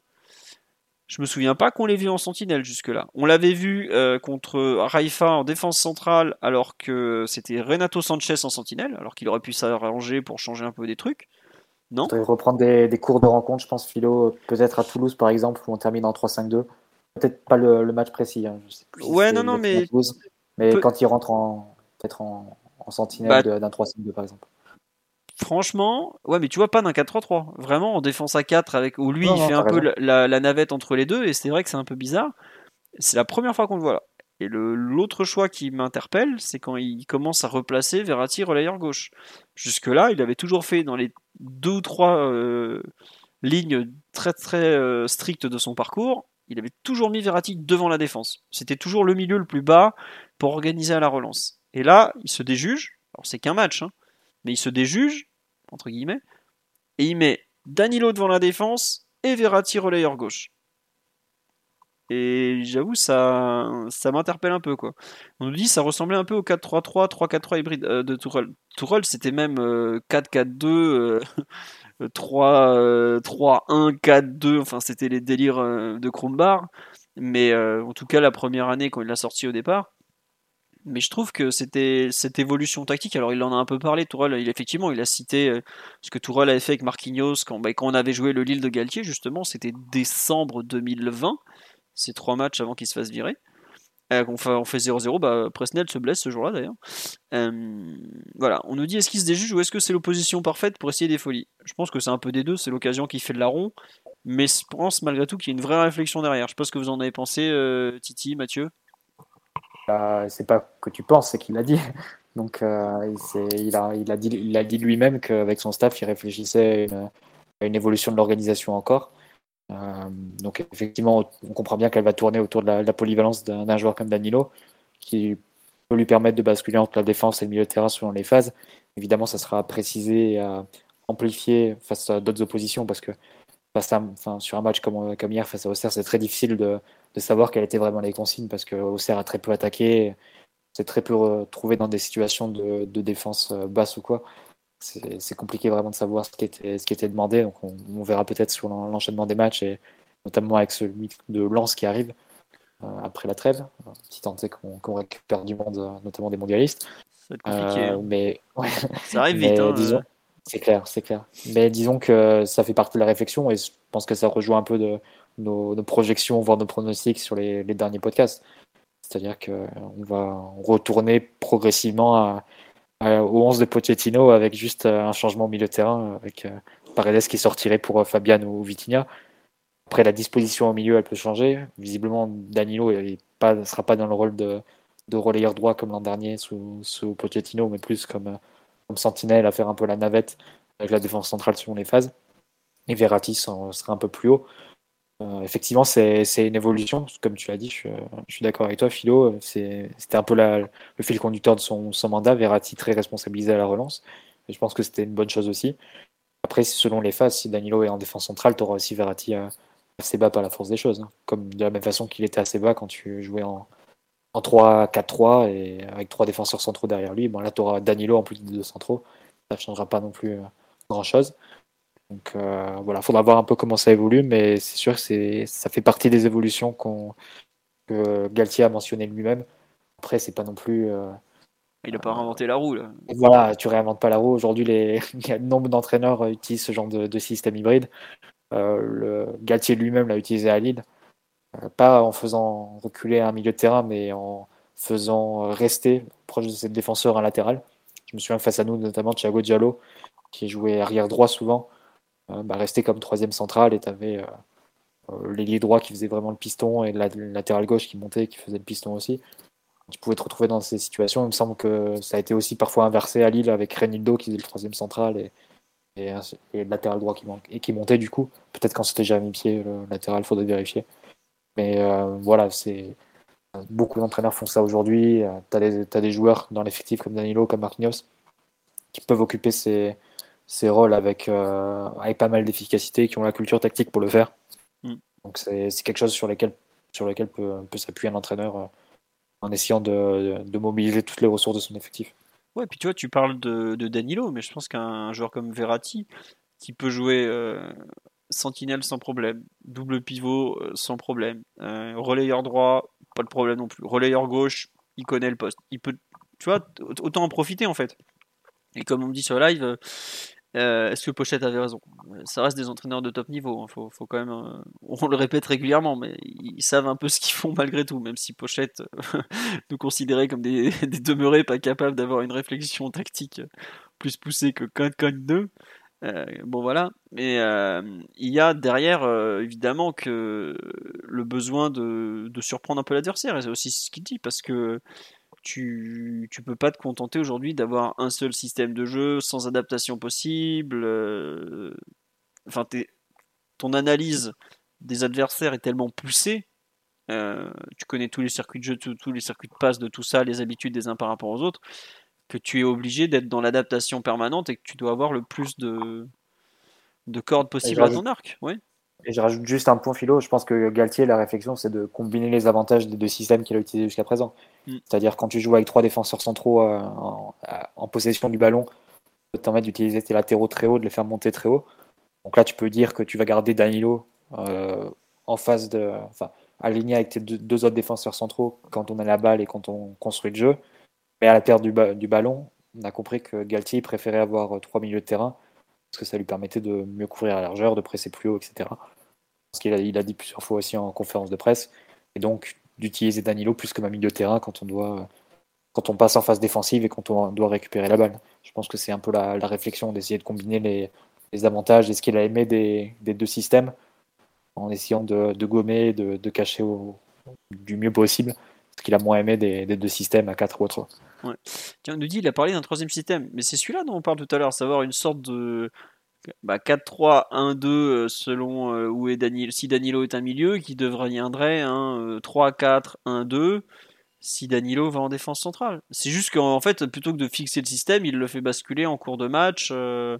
Je me souviens pas qu'on l'ait vu en sentinelle jusque-là. On l'avait vu euh, contre Raifa en défense centrale alors que c'était Renato Sanchez en sentinelle, alors qu'il aurait pu s'arranger pour changer un peu des trucs. Non Reprendre des, cours de rencontre, je pense, Philo, peut-être à Toulouse par exemple, où on termine en 3-5-2. Peut-être pas le, match précis. Hein. ouais, non, non, mais mais quand il rentre en peut-être en, sentinelle bah, d'un 3 2 par exemple. franchement, ouais, mais tu vois, pas d'un 4-3-3. Vraiment en défense à 4, avec, où lui, Non, il non, fait un peu la, la navette entre les deux, et c'est vrai que c'est un peu bizarre. C'est la première fois qu'on le voit là. Et l'autre choix qui m'interpelle, c'est quand il commence à replacer Verratti relayeur gauche. Jusque-là, il avait toujours fait dans les deux ou trois euh, lignes très très euh, strictes de son parcours, il avait toujours mis Verratti devant la défense. C'était toujours le milieu le plus bas pour organiser à la relance. Et là, il se déjuge. Alors c'est qu'un match, hein, mais il se déjuge entre guillemets et il met Danilo devant la défense et Verratti relayeur gauche. Et j'avoue, ça, ça m'interpelle un peu. Quoi. On nous dit ça ressemblait un peu au 4-3-3, 3-4-3 hybride euh, de Tourelle. Tourelle, c'était même euh, 4-4-2, euh, 3, euh, 3-1, 4-2. Enfin, c'était les délires euh, de Krumbar. Mais euh, en tout cas, la première année, quand il l'a sorti au départ. Mais je trouve que c'était cette évolution tactique. Alors, il en a un peu parlé, Tourelle. Il, effectivement, il a cité euh, ce que Tourelle avait fait avec Marquinhos quand, bah, quand on avait joué le Lille de Galtier, justement. C'était décembre 2020 ces trois matchs avant qu'il se fasse virer. Euh, on fait fait 0-0, bah, Presnel se blesse ce jour-là d'ailleurs. Euh, voilà, on nous dit est-ce qu'il se déjuge ou est-ce que c'est l'opposition parfaite pour essayer des folies? Je pense que c'est un peu des deux, c'est l'occasion qui fait de la rond, mais je pense malgré tout qu'il y a une vraie réflexion derrière. Je sais pas ce que vous en avez pensé, euh, Titi, Mathieu. Euh, c'est pas que tu penses, c'est qu'il a dit. Donc, il, a, dit, lui-même qu'avec son staff, il réfléchissait à une évolution de l'organisation encore. Euh, donc, effectivement, on comprend bien qu'elle va tourner autour de la, polyvalence d'un joueur comme Danilo, qui peut lui permettre de basculer entre la défense et le milieu de terrain selon les phases. Évidemment, ça sera précisé et à amplifier face à d'autres oppositions parce que face à- sur un match comme, hier face à Auxerre, c'est très difficile de, de savoir quelles étaient vraiment les consignes parce que Auxerre a très peu attaqué, c'est très peu retrouvé dans des situations de, de défense euh, basse ou quoi. C'est compliqué vraiment de savoir ce qui était, ce qui était demandé. Donc on, on verra peut-être sur l'en- l'enchaînement des matchs et notamment avec celui de Lens qui arrive euh, après la trêve. Si tant est qu'on récupère du monde, euh, notamment des mondialistes. Ça va être compliqué. Euh, hein. mais ouais, Ça arrive mais vite. hein, disons, c'est clair, c'est clair. Mais disons que ça fait partie de la réflexion et je pense que ça rejoint un peu de nos, nos projections, voire nos pronostics sur les, les derniers podcasts. C'est-à-dire qu'on va retourner progressivement à- au 11 de Pochettino avec juste euh, un changement au milieu de terrain, avec euh, Paredes qui sortirait pour euh, Fabian ou Vitinha. Après, la disposition au milieu, elle peut changer. Visiblement, Danilo ne sera pas dans le rôle de, de relayeur droit comme l'an dernier sous, sous Pochettino, mais plus comme, euh, comme sentinelle à faire un peu la navette avec la défense centrale selon les phases. Et Verratti sera un peu plus haut. Euh, effectivement, c'est une évolution, comme tu l'as dit, je, suis- d'accord avec toi, Philo. C'était un peu le fil conducteur de son, mandat. Verratti très responsabilisé à la relance. Et je pense que c'était une bonne chose aussi. Après, selon les phases, si Danilo est en défense centrale, tu auras aussi Verratti assez bas par la force des choses. hein. Comme de la même façon qu'il était assez bas quand tu jouais en, en 3-4-3 et avec trois défenseurs centraux derrière lui. Bon, là, tu auras Danilo en plus de deux centraux. Ça ne changera pas non plus euh, grand-chose. Donc euh, voilà, faudra voir un peu comment ça évolue, mais c'est sûr que ça fait partie des évolutions qu'on, que Galtier a mentionné lui-même. Après, c'est pas non plus. euh, Il a pas réinventé la roue là. voilà, tu réinventes pas la roue. Aujourd'hui, les... il y a nombre d'entraîneurs euh, utilisent ce genre de, de système hybride. Euh, le Galtier lui-même l'a utilisé à Lille, pas en faisant reculer un milieu de terrain, mais en faisant rester proche de ses défenseurs un latéral. Je me souviens face à nous, notamment Thiago Diallo, qui jouait arrière droit souvent, bah, restait comme troisième central et tu avais l'ailier droit qui faisait vraiment le piston et la- le latéral gauche qui montait qui faisait le piston aussi. Tu pouvais te retrouver dans ces situations. Il me semble que ça a été aussi parfois inversé à Lille avec Renildo qui faisait le troisième central et, et, le latéral droit qui, manque, et qui montait du coup. Peut-être quand c'était jamais pied, le latéral, il faudrait vérifier. Mais euh, voilà, c'est beaucoup d'entraîneurs font ça aujourd'hui. Tu as, as des joueurs dans l'effectif comme Danilo, comme Marquinhos, qui peuvent occuper ces, ces rôles avec, euh, avec pas mal d'efficacité, qui ont la culture tactique pour le faire. Mm. Donc c'est quelque chose sur lequel, sur lequel peut, peut s'appuyer un entraîneur euh, en essayant de, de mobiliser toutes les ressources de son effectif. Ouais, puis tu vois, tu parles de, de Danilo, mais je pense qu'un joueur comme Verratti, qui peut jouer euh, sentinelle sans problème, double pivot sans problème, relayeur droit, pas de problème non plus, relayeur gauche, il connaît le poste. Il peut, tu vois, autant en profiter en fait. Et comme on me dit sur live, euh, euh, est-ce que Pochette avait raison? Ça reste des entraîneurs de top niveau. hein. Faut, quand même, euh, on le répète régulièrement, mais ils savent un peu ce qu'ils font malgré tout, même si Pochette nous considérait comme des, demeurés pas capables d'avoir une réflexion tactique plus poussé que Con 2. Euh, bon voilà, mais euh, il y a derrière euh, évidemment que le besoin de, de surprendre un peu l'adversaire, et c'est aussi ce qu'il dit, parce que tu, tu peux pas te contenter aujourd'hui d'avoir un seul système de jeu sans adaptation possible. Enfin, ton analyse des adversaires est tellement poussée. tu connais tous les circuits de jeu, tous les circuits de passe de tout ça, les habitudes des uns par rapport aux autres que tu es obligé d'être dans l'adaptation permanente et que tu dois avoir le plus de, de cordes possibles à ton arc. Oui. Et je rajoute juste un point philo. Je pense que Galtier, la réflexion, c'est de combiner les avantages des deux systèmes qu'il a utilisés jusqu'à présent. Mm. C'est-à-dire quand tu joues avec trois défenseurs centraux euh, en, possession du ballon, te permettre d'utiliser tes latéraux très haut, de les faire monter très haut. Donc là, tu peux dire que tu vas garder Danilo euh, en face de, enfin, aligné avec tes deux, autres défenseurs centraux quand on a la balle et quand on construit le jeu. Mais à la perte du, ballon, on a compris que Galtier préférait avoir trois milieux de terrain parce que ça lui permettait de mieux couvrir la largeur, de presser plus haut, etc. Parce qu'il a, a dit plusieurs fois aussi en conférence de presse. Et donc d'utiliser Danilo plus comme un milieu de terrain quand on doit quand on passe en phase défensive et quand on doit récupérer la balle. Je pense que c'est un peu la, réflexion d'essayer de combiner les, les, avantages et ce qu'il a aimé des, des, deux systèmes en essayant de, de gommer, de, de cacher au, du mieux possible ce qu'il a moins aimé des, deux systèmes à 4 ou 3. Ouais. Tiens, nous dit, il a parlé d'un troisième système, mais c'est celui-là dont on parle tout à l'heure, savoir une sorte de 4-3-1-2 bah, selon euh, où est Danilo, si Danilo est un milieu, qui deviendrait un 3-4-1-2 euh, si Danilo va en défense centrale. C'est juste qu'en fait, plutôt que de fixer le système, il le fait basculer en cours de match euh,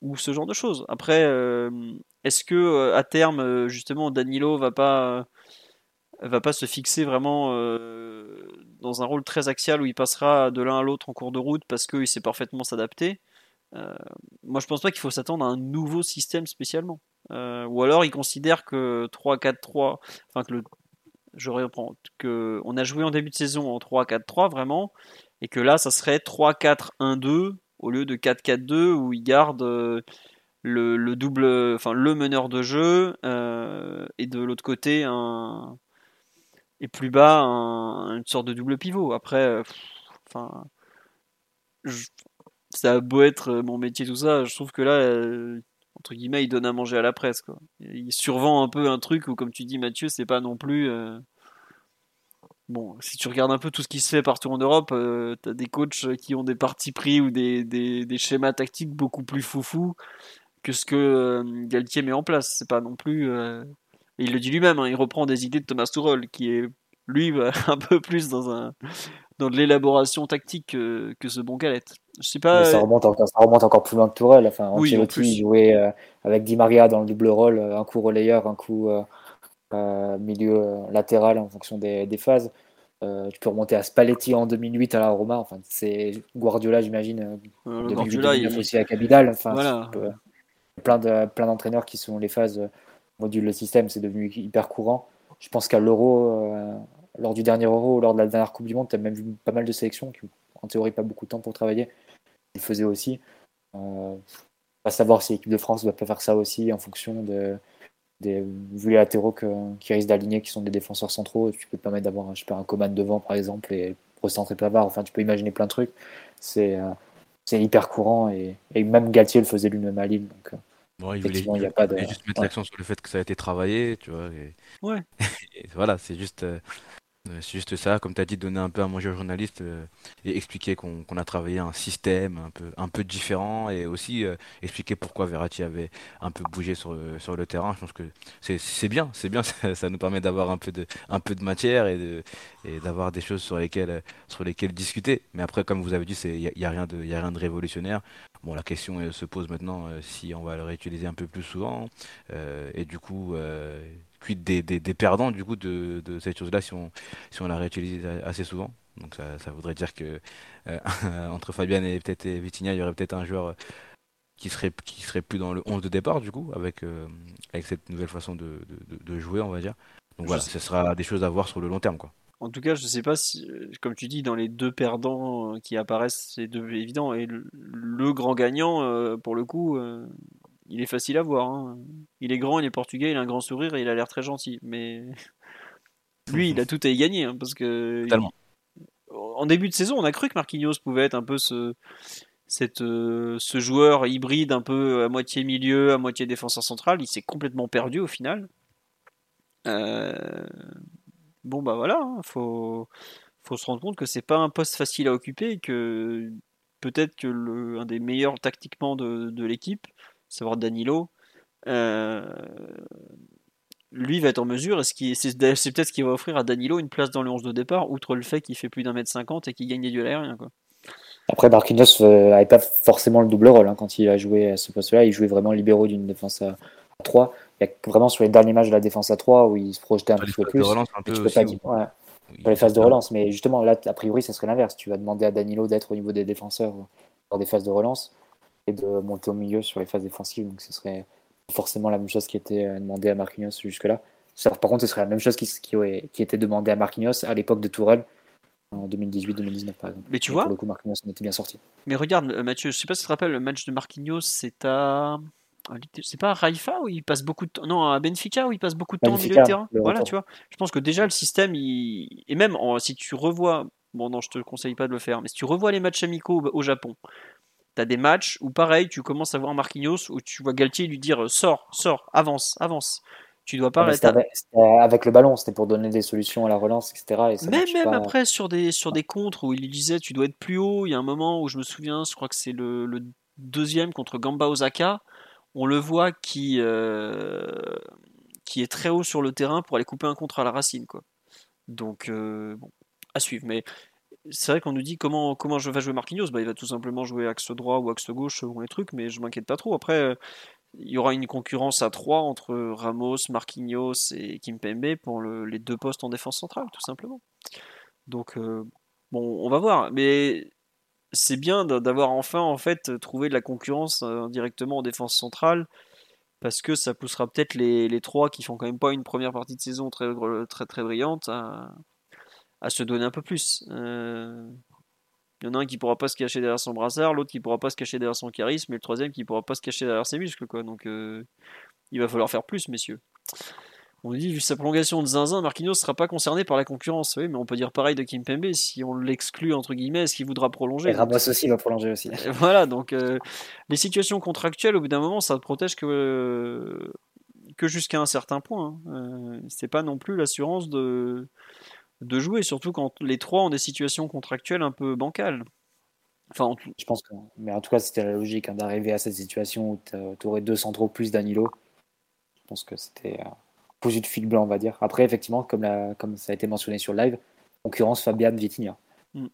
ou ce genre de choses. Après, est-ce que à terme, justement, Danilo va pas va pas se fixer vraiment euh, dans un rôle très axial où il passera de l'un à l'autre en cours de route parce qu'il sait parfaitement s'adapter. Euh, moi, je pense pas qu'il faut s'attendre à un nouveau système spécialement. Euh, ou alors, il considère que 3-4-3, enfin que le, je reprends, que on a joué en début de saison en 3-4-3 vraiment, et que là, ça serait 3-4-1-2 au lieu de 4-4-2 où il garde le, le, double, enfin le meneur de jeu et de l'autre côté un et plus bas une sorte de double pivot. Après, euh, enfin, ça a beau être euh, mon métier tout ça, je trouve que là, euh, entre guillemets, il donne à manger à la presse. Quoi. Il survend un peu un truc où, comme tu dis, Mathieu, c'est pas non plus. Bon, si tu regardes un peu tout ce qui se fait partout en Europe, tu as des coachs qui ont des partis pris ou des, schémas tactiques beaucoup plus foufou que ce que Galtier met en place. C'est pas non plus il le dit lui-même, hein, il reprend des idées de Thomas Tuchel, qui est lui un peu plus dans de l'élaboration tactique que, ce bon Galette. Je sais pas. ça remonte, encore, ça remonte encore plus loin que Tourelle. Enfin, oui, Ancelotti jouait euh, avec Di Maria dans le double rôle, euh, un coup relayeur, un coup euh, milieu latéral en fonction des, phases. tu peux remonter à Spalletti en 2008 à la Roma. Enfin, c'est Guardiola, j'imagine. Guardiola, il aussi à Cabidal. Enfin, voilà. plein de plein d'entraîneurs qui sont les phases module le système, c'est devenu hyper courant. Je pense qu'à l'Euro, euh, lors du dernier Euro, lors de la dernière Coupe du Monde, tu as même vu pas mal de sélections qui, en théorie, pas beaucoup de temps pour travailler. Ils le faisaient aussi. Euh, à savoir si l'équipe de France va pas faire ça aussi en fonction de, des vu les latéraux qui risquent d'aligner, qui sont des défenseurs centraux. Tu peux te permettre d'avoir un commande devant, par exemple, et recentrer Pavard. Enfin, tu peux imaginer plein de trucs. C'est euh, hyper courant et, même Galtier le faisait lui-même à Lille. Donc, il voulait, pas de... juste mettre l'accent sur le fait que ça a été travaillé, tu vois. Ouais. voilà, c'est juste. Euh, euh, c'est juste ça, comme tu as dit, donner un peu à manger aux journalistes euh, et expliquer qu'on a travaillé un système un peu, différent et aussi euh, expliquer pourquoi Verratti avait un peu bougé sur, sur le terrain. Je pense que c'est bien, c'est bien, ça, nous permet d'avoir un peu de, matière et d'avoir des choses sur lesquelles, discuter. Mais après, comme vous avez dit, il n'y a, a, rien de, y a rien de révolutionnaire. Bon, la question se pose maintenant si on va le réutiliser un peu plus souvent. et du coup, des, des, perdants du coup de, de cette chose-là si on, si on la réutilise assez souvent. Donc ça, ça voudrait dire que euh, entre Fabian et peut-être Vitinha, il y aurait peut-être un joueur euh, qui serait qui serait plus dans le 11 de départ du coup avec euh, avec cette nouvelle façon de, de, jouer on va dire. Donc voilà, ce sera des choses à voir sur le long terme quoi. En tout cas, je ne sais pas si, comme tu dis, dans les deux perdants qui apparaissent, c'est deux évident. Et le, grand gagnant, pour le coup, il est facile à voir. Hein. Il est grand, il est portugais, il a un grand sourire et il a l'air très gentil. Mais lui, il a tout à y gagner. Hein, parce que En début de saison, on a cru que Marquinhos pouvait être un peu ce, cette, euh, ce joueur hybride un peu à moitié milieu, à moitié défenseur central, il s'est complètement perdu au final. Euh, bon bah voilà, il hein, faut, faut se rendre compte que c'est pas un poste facile à occuper et que peut-être que le, un des meilleurs tactiquement de, de l'équipe, savoir Danilo, euh, lui va être en mesure, et c'est peut-être ce qui va offrir à Danilo une place dans le 11 de départ, outre le fait qu'il fait plus d'un mètre cinquante et qu'il gagne des duels aériens. Quoi. Après, Marquinhos n'avait euh, pas forcément le double rôle hein, quand il a joué à ce poste-là. Il jouait vraiment libéraux d'une défense à, 3. Il y a vraiment sur les derniers matchs de la défense à 3 où il se projetait un petit peu plus. Relance un peu aussi, pas sur les phases de relance. Mais justement, là, a priori, ça serait l'inverse. Tu vas demander à Danilo d'être au niveau des défenseurs dans des phases de relance et de monter au milieu sur les phases défensives. Donc, ce serait forcément la même chose qui était euh, demandé à Marquinhos jusque-là. Par contre, ce serait la même chose qui, qui, qui était demandé à Marquinhos à l'époque de Tourelle en 2018-2019 par exemple. Mais tu vois, pour le coup, Marquinhos en était bien sorti. Mais regarde, euh, Mathieu, je sais pas si tu te rappelles, le match de Marquinhos, c'est à. C'est pas à Raifa où il passe beaucoup de temps. Non, à Benfica où il passe beaucoup de temps au milieu de terrain. Voilà, tu vois. Je pense que déjà le système, il... et même si tu revois. Bon, non, je te conseille pas de le faire, mais si tu revois les matchs amicaux au Japon, tu as des matchs où pareil, tu commences à voir Marquinhos, où tu vois Galtier lui dire sors, sors, avance, avance. Tu dois pas arrêter. Avec, le ballon, c'était pour donner des solutions à la relance, etc. Et même même après, sur des, sur des contres où il lui disait tu dois être plus haut, il y a un moment où je me souviens, je crois que c'est le, le, deuxième contre Gamba Osaka, on le voit qui, euh, qui est très haut sur le terrain pour aller couper un contre à la racine. Quoi. Donc, euh, bon, à suivre. Mais c'est vrai qu'on nous dit comment, comment je vais jouer Marquinhos. Bah, il va tout simplement jouer axe droit ou axe gauche selon les trucs, mais je m'inquiète pas trop. Après, il y aura une concurrence à trois entre Ramos, Marquinhos et Kimpembe pour les deux postes en défense centrale, tout simplement. Donc, euh, bon, on va voir. Mais c'est bien d'avoir enfin en fait trouvé de la concurrence euh, directement en défense centrale parce que ça poussera peut-être les, trois qui font quand même pas une première partie de saison très très très brillante à se donner un peu plus. Euh, il y en a un qui pourra pas se cacher derrière son brassard, l'autre qui pourra pas se cacher derrière son charisme, et le troisième qui pourra pas se cacher derrière ses muscles. Quoi. Donc euh, il va falloir faire plus, messieurs. On dit, vu sa prolongation de zinzin, Marquinhos ne sera pas concerné par la concurrence. Oui, mais on peut dire pareil de Kim Pembe. Si on l'exclut, entre guillemets, est-ce qu'il voudra prolonger Et Ramos aussi va prolonger aussi. voilà, donc euh, les situations contractuelles, au bout d'un moment, ça ne protège que, que jusqu'à un certain point. Hein. c'est pas non plus l'assurance de, de jouer, surtout quand les trois ont des situations contractuelles un peu bancales. Enfin, Je pense que, mais en tout cas, c'était la logique hein, d'arriver à cette situation où tu aurais deux centraux plus Danilo. Je pense que c'était euh, posé de fil blanc, on va dire. Après, effectivement, comme, la, comme ça a été mentionné sur le live, concurrence Fabian Vitinha mm.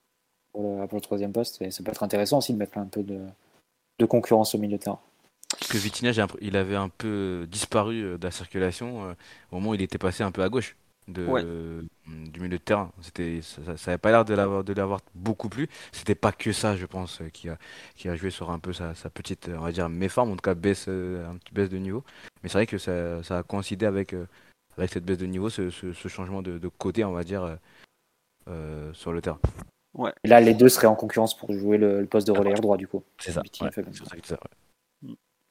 pour, le, troisième poste. Et ça peut être intéressant aussi de mettre un peu de, de concurrence au milieu de terrain. Parce que Vitinha, il avait un peu disparu euh, de la circulation euh, au moment où il était passé un peu à gauche de, du milieu de terrain. C'était, ça n'avait pas l'air de l'avoir, de l'avoir beaucoup plu. C'était pas que ça, je pense, qui a, qui a joué sur un peu sa, sa petite, on va dire, méforme, en tout cas baisse, euh, un petit baisse de niveau. Mais c'est vrai que ça, ça a coïncidé avec, euh, avec cette baisse de niveau, ce, ce, changement de, de, côté, on va dire, euh, sur le terrain. Ouais. Et là, les deux seraient en concurrence pour jouer le, poste de relayeur droit, du coup. C'est ça.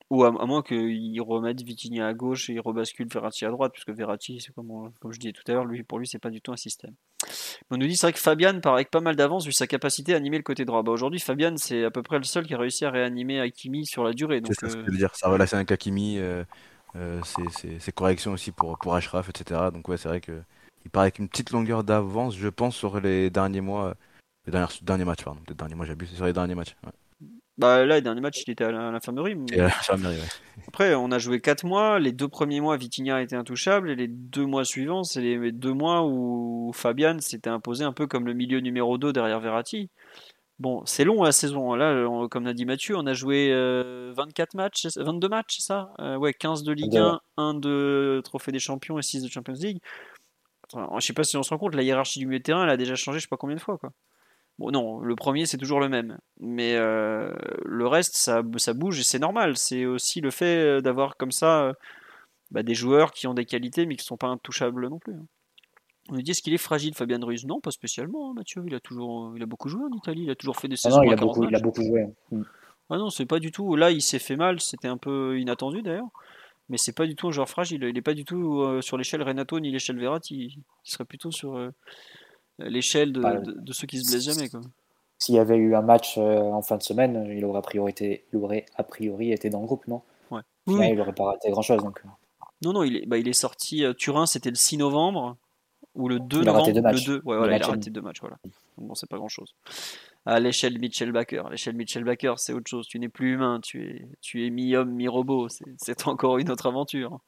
Ou à, moins qu'il remette Vitinha à gauche et il rebascule Verratti à droite, puisque Verratti, c'est comme, comme je disais tout à l'heure, lui, pour lui, c'est pas du tout un système. On nous dit, c'est vrai que Fabian part avec pas mal d'avance vu sa capacité à animer le côté droit. Bah, Aujourd'hui, Fabian, c'est à peu près le seul qui a réussi à réanimer Hakimi sur la durée. C'est ça ce que je veux dire. Sa relation avec Hakimi, euh, euh, ses, corrections aussi pour, pour Ashraf, etc. Donc, ouais, c'est vrai que il part avec une petite longueur d'avance, je pense, sur les derniers mois. Les derniers, derniers matchs, pardon. Les derniers mois, j'abuse, sur les derniers matchs. Bah là, les derniers matchs, il était à l'infirmerie. Après, on a joué 4 mois. Les deux premiers mois, Vitinha était intouchable. Et les deux mois suivants, c'est les deux mois où Fabian s'était imposé un peu comme le milieu numéro 2 derrière Verratti. Bon, c'est long la saison. Là, comme l'a dit Mathieu, on a joué 24 euh, matchs, 22 matchs, c'est ça? Euh, Ouais, 15 de Ligue 1, 1 de Trophée des Champions et 6 de Champions League. Enfin, je sais pas si on se rend compte, la hiérarchie du milieu de terrain, elle a déjà changé je sais pas combien de fois. quoi. Bon, non, le premier c'est toujours le même, mais euh, le reste ça, ça bouge et c'est normal. C'est aussi le fait d'avoir comme ça euh, bah, des joueurs qui ont des qualités mais qui sont pas intouchables non plus. Hein. On nous dit est-ce qu'il est fragile Fabien Ruiz Non, pas spécialement, hein, Mathieu. Il a toujours, il a beaucoup joué en Italie. Il a toujours fait des saisons. Ah non, il, a beaucoup, il a beaucoup joué. Mm. Ah non, c'est pas du tout. Là, il s'est fait mal. C'était un peu inattendu d'ailleurs. Mais c'est pas du tout un joueur fragile. Il est pas du tout euh, sur l'échelle Renato ni l'échelle Verratti. Il serait plutôt sur l'échelle de, ceux qui se blessent jamais. S'il y avait eu un match en fin de semaine, il aurait a priori été, il aurait a priori été dans le groupe, non? Ouais. il n'aurait pas raté grand-chose. Donc... Non, non, il est, bah, il est sorti. Turin, c'était le 6 novembre. Ou le 2 Il a novembre. raté deux matchs. Le 2, ouais, voilà, il a raté deux matchs. Voilà. Bon, c'est pas grand chose. À l'échelle Mitchell Baker. L'échelle Mitchell Baker, c'est autre chose. Tu n'es plus humain. Tu es, tu es mi-homme, mi-robot. C'est encore une autre aventure.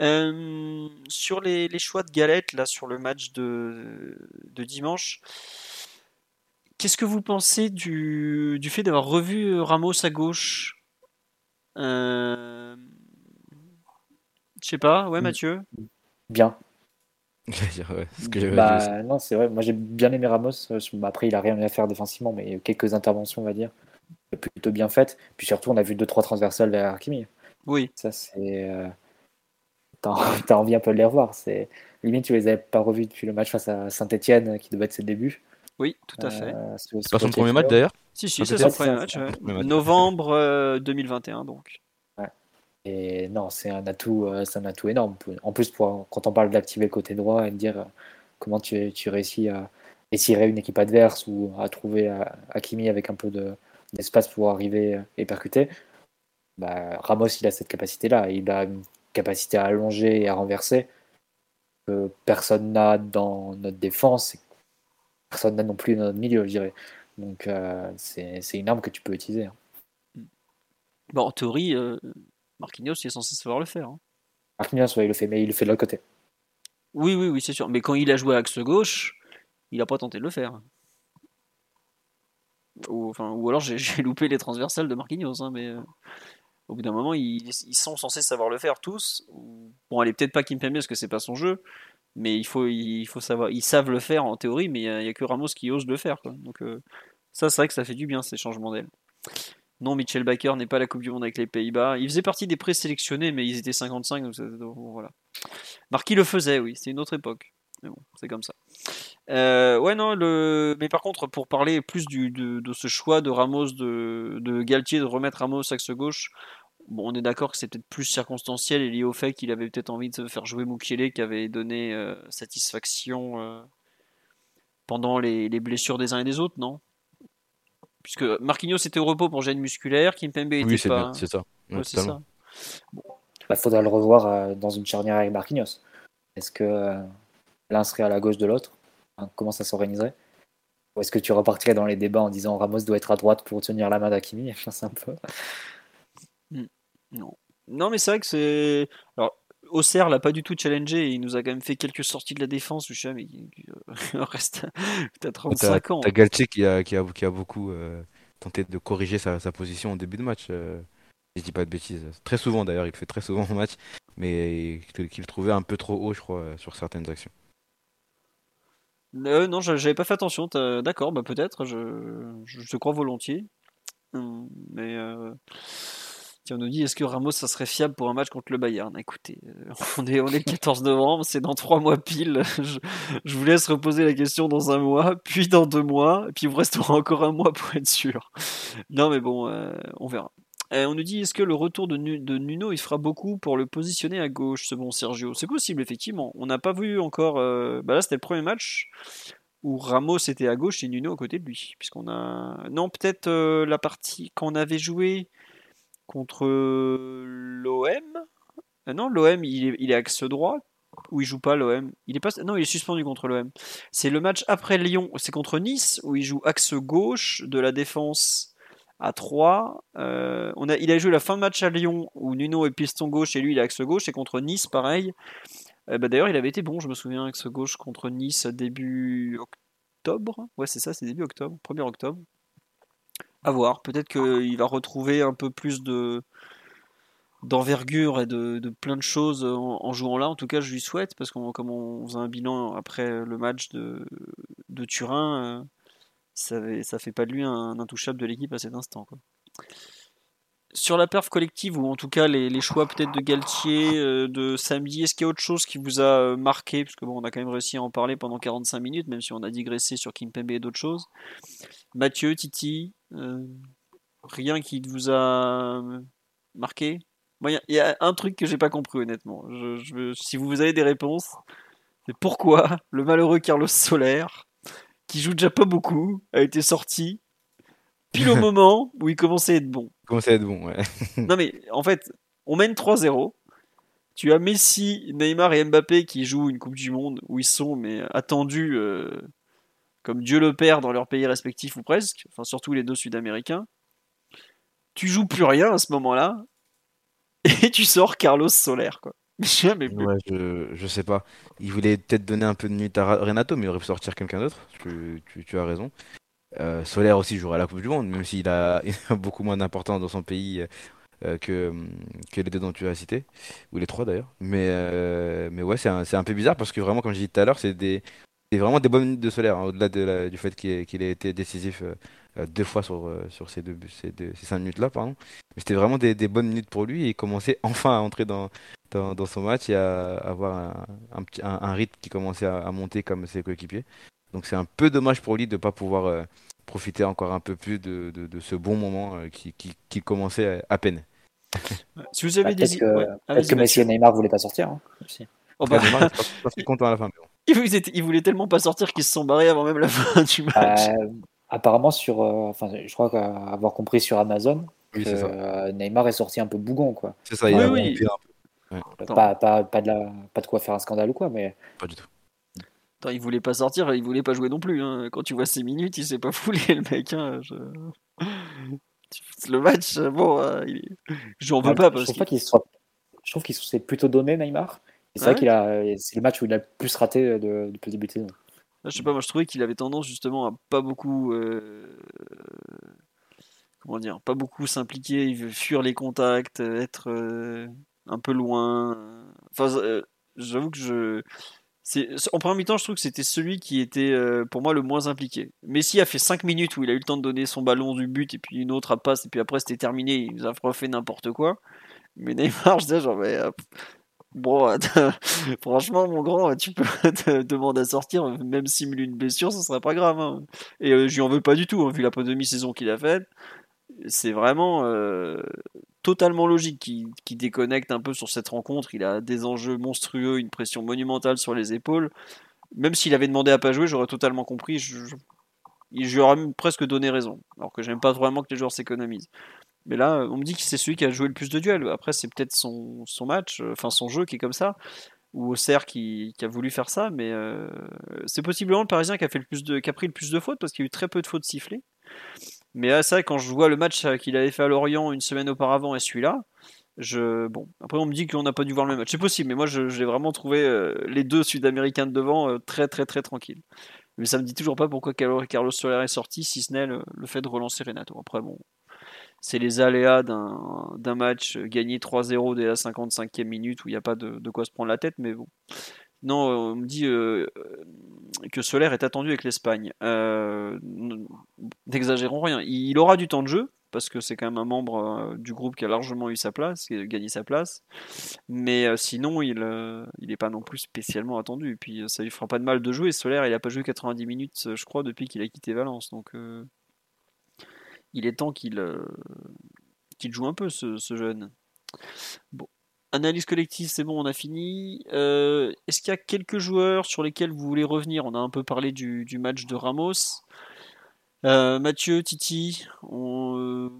Euh, sur les, les, choix de Galette, là, sur le match de, de dimanche, qu'est-ce que vous pensez du, du fait d'avoir revu Ramos à gauche? Euh... Je sais pas, ouais, Mathieu? Bien. ouais, ce que bah, non, c'est vrai. Moi, j'ai bien aimé Ramos. Après, il a rien à faire défensivement, mais quelques interventions, on va dire, plutôt bien faites. Puis surtout, on a vu deux trois transversales vers Hakimi. Oui. Ça, c'est. Euh... T'as envie un peu de les revoir. C'est limite, tu les avais pas revus depuis le match face à Saint-Etienne, qui devait être ses débuts. Oui, tout à fait. Euh, c'est pas son premier match d'ailleurs. Si, si, c'est son premier match. Ouais. Novembre euh, 2021, donc. Et non, c'est un atout, euh, c'est un atout énorme. En plus, pour, quand on parle d'activer le côté droit et de dire euh, comment tu, tu réussis à essirer une équipe adverse ou à trouver euh, Hakimi avec un peu de, d'espace pour arriver et percuter, bah, Ramos, il a cette capacité-là. Il a une capacité à allonger et à renverser que personne n'a dans notre défense. Et personne n'a non plus dans notre milieu, je dirais. Donc, c'est, c'est une arme que tu peux utiliser. Hein. Bon, en théorie, Marquinhos il est censé savoir le faire. Hein. Marquinhos, ouais, il le fait, mais il le fait de l'autre côté. Oui, oui, oui, c'est sûr. Mais quand il a joué à axe gauche, il n'a pas tenté de le faire. Ou, enfin, ou alors j'ai loupé les transversales de Marquinhos, hein, mais euh, au bout d'un moment, ils, sont censés savoir le faire tous. Bon, elle est peut-être pas Kimpembe parce que c'est pas son jeu, mais il faut, il faut savoir. Ils savent le faire en théorie, mais il n'y a, que Ramos qui ose le faire. Donc euh, ça, c'est vrai que ça fait du bien ces changements d'aile. Non, Mitchell Baker n'est pas la Coupe du Monde avec les Pays-Bas. Il faisait partie des présélectionnés, mais ils étaient 55, donc, voilà. Marquis le faisait, oui, c'était une autre époque. Mais bon, c'est comme ça. Euh, ouais, non, le... mais par contre, pour parler plus de, de, ce choix de Ramos, de, de, Galtier, de remettre Ramos axe gauche, bon, on est d'accord que c'est peut-être plus circonstanciel et lié au fait qu'il avait peut-être envie de se faire jouer Mukiele, qui avait donné euh, satisfaction euh, pendant les, les blessures des uns et des autres, non? Puisque Marquinhos était au repos pour gêne musculaire, Kimpembe était oui, c'est pas. c'est ça. Ouais, c'est ça. Bon. Bah, faudra le revoir euh, dans une charnière avec Marquinhos. Est-ce que euh, l'un serait à la gauche de l'autre? Hein, Comment ça s'organiserait? Ou est-ce que tu repartirais dans les débats en disant Ramos doit être à droite pour tenir la main d'Akimi C'est un peu. Non. Non, mais c'est vrai que c'est. Alors, Auxerre l'a pas du tout challengé et il nous a quand même fait quelques sorties de la défense. Je sais, mais il reste. T'as 35 ans. T'as Galtier qui a, qui a, qui a beaucoup euh, tenté de corriger sa, sa, position au début de match. Euh, je dis pas de bêtises. Très souvent d'ailleurs, il le fait très souvent en match, mais qu'il trouvait un peu trop haut, je crois, sur certaines actions. Euh, non, j'avais pas fait attention. D'accord, bah peut-être. Je, je, te crois volontiers. Hum, mais. On nous dit est-ce que Ramos ça serait fiable pour un match contre le Bayern? Écoutez, euh, on est, on est le 14 novembre, c'est dans trois mois pile. Je, vous laisse reposer la question dans un mois, puis dans deux mois, puis vous restera encore un mois pour être sûr. Non mais bon, euh, on verra. Euh, on nous dit est-ce que le retour de, Nuno il fera beaucoup pour le positionner à gauche, ce bon Sergio? C'est possible effectivement. On n'a pas vu encore. Bah là c'était le premier match où Ramos était à gauche et Nuno à côté de lui, puisqu'on a. Non peut-être la partie quand on avait joué contre l'OM. Ah non, l'OM, il est, axe droit ou il joue pas l'OM. Il est non, il est suspendu contre l'OM. C'est le match après Lyon, c'est contre Nice où il joue axe gauche de la défense à 3. Euh, il a joué la fin de match à Lyon où Nuno est piston gauche et lui il est axe gauche et contre Nice pareil. Euh, bah, d'ailleurs, il avait été bon, je me souviens axe gauche contre Nice début octobre. Ouais, c'est ça, c'est début octobre, 1er octobre. À voir. Peut-être qu'il va retrouver un peu plus de d'envergure et de, plein de choses en, jouant là. En tout cas, je lui souhaite parce qu'on comme on faisait un bilan après le match de, de Turin, euh, ça, ça fait pas de lui un, intouchable de l'équipe à cet instant. Sur la perf collective ou en tout cas les, choix peut-être de Galtier, euh, de samedi, est-ce qu'il y a autre chose qui vous a euh, marqué? Parce que bon, on a quand même réussi à en parler pendant 45 minutes, même si on a digressé sur Kimpembe et d'autres choses. Mathieu, Titi, euh, rien qui vous a marqué? Il y, a un truc que j'ai pas compris honnêtement. Je, si vous avez des réponses, c'est pourquoi le malheureux Carlos Soler, qui joue déjà pas beaucoup, a été sorti pile au moment où il commençait à être bon. À être bon, ouais. Non mais en fait, on mène 3-0. Tu as Messi, Neymar et Mbappé qui jouent une Coupe du Monde où ils sont mais attendus euh, comme Dieu le Père dans leur pays respectif ou presque, enfin surtout les deux Sud-Américains. Tu joues plus rien à ce moment-là et tu sors Carlos Soler quoi. Jamais plus. Ouais, je, je sais pas. Il voulait peut-être donner un peu de minutes à Renato, mais il aurait pu sortir quelqu'un d'autre. Tu, tu, tu as raison. Euh, Solaire aussi jouera à la Coupe du Monde, même s'il a, a beaucoup moins d'importance dans son pays euh, que, que les deux dont tu as cité, ou les trois d'ailleurs. Mais, euh, ouais, c'est un, peu bizarre parce que vraiment, comme j'ai dit tout à l'heure, c'est vraiment des bonnes minutes de Solaire, hein, au-delà du fait qu'il ait, été décisif euh, euh, deux fois sur, euh, ces, deux, ces, deux- cinq minutes-là, pardon. C'était vraiment des, bonnes minutes pour lui et il commençait enfin à entrer dans, son match et à, avoir un, rythme qui commençait à monter comme ses coéquipiers. Donc c'est un peu dommage pour lui de ne pas pouvoir euh, profiter encore un peu plus de, de, de ce bon moment euh, qui, qui, qui commençait à peine. Si vous avez Bah, des Peut-être que, ouais. Ah, que Messi et Neymar voulaient pas sortir. hein, aussi. Oh, bah, Neymar, pas- pas content à la fin. mais bon. ils, voulaient, ils voulaient tellement pas sortir qu'ils se sont barrés avant même la fin du match. Euh, apparemment, sur, euh, enfin, je crois qu'avoir compris sur Amazon, Oui, que, ça. euh, Neymar est sorti un peu bougon, quoi. C'est ça, il Oui, a oui. un Attends. Pas, pas, pas, de la, pas de quoi faire un scandale ou quoi, mais peu, pas du tout. Attends, il voulait pas sortir, il voulait pas jouer non plus. hein. Quand tu vois ses minutes, il s'est pas foulé le mec. hein. Je- Le match, bon, euh, il j'en veux Ouais, pas je trouve qu'il soit. Je trouve qu'il s'est plutôt donné Neymar. C'est Ouais. vrai qu'il a, c'est le match où il a le plus raté euh, de- depuis le début de saison. je sais pas, moi je trouvais qu'il avait tendance justement à pas beaucoup, euh, comment dire, pas beaucoup s'impliquer, il veut fuir les contacts, euh, être euh, un peu loin. Enfin, euh, j'avoue que je en première mi-temps, je trouve que c'était celui qui était euh, pour moi le moins impliqué. Messi a fait 5 minutes où il a eu le temps de donner son ballon du but et puis une autre à passe et puis après c'était terminé, il nous a refait n'importe quoi. Mais Neymar, je disais genre, mais, euh, bon, franchement, mon grand, tu peux te demander à sortir, même simuler une blessure, ce serait pas grave. hein. Et euh, je lui en veux pas du tout, hein, vu la demi-saison qu'il a faite. C'est vraiment totalement logique qu'il déconnecte un peu sur cette rencontre. Il a des enjeux monstrueux, une pression monumentale sur les épaules. Même s'il avait demandé à pas jouer, j'aurais totalement compris. Je, je, aurais presque donné raison. Alors que j'aime pas vraiment que les joueurs s'économisent. Mais là, on me dit que c'est celui qui a joué le plus de duels. Après, c'est peut-être son, son match, euh, enfin son jeu qui est comme ça, ou Auxerre qui, qui a voulu faire ça. Mais euh, c'est possiblement le Parisien qui a, fait le plus de, qui a pris le plus de fautes parce qu'il y a eu très peu de fautes sifflées. Mais c'est vrai, quand je vois le match euh, qu'il avait fait à Lorient une semaine auparavant et celui-là, je... bon, après on me dit qu'on n'a pas dû voir le même match. C'est possible, mais moi je- j'ai vraiment trouvé euh, les deux Sud-Américains de devant euh, très très très tranquilles. Mais ça me dit toujours pas pourquoi Carlo- Carlos Soler est sorti, si ce n'est le, fait de relancer Renato. Après, bon, c'est les aléas d'un match gagné 3-0 dès la 55e minute où il n'y a pas de quoi se prendre la tête, mais bon. Non, euh, on me dit euh, euh, que Soler est attendu avec l'Espagne. N'exagérons rien. Il aura du temps de jeu, parce que c'est quand même un membre du groupe qui a largement eu sa place, qui a gagné sa place. Mais sinon, il il n'est pas non plus spécialement attendu. Et puis, ça lui fera pas de mal de jouer. Soler, il n'a pas joué 90 minutes, je crois, depuis qu'il a quitté Valence. Donc, il est temps qu'il qu'il joue un peu, ce, ce jeune. Bon. Analyse collective, c'est bon, on a fini. Euh, Est-ce qu'il y a quelques joueurs sur lesquels vous voulez revenir? On a un peu parlé du, du match de Ramos. Euh, Mathieu, Titi, on, euh,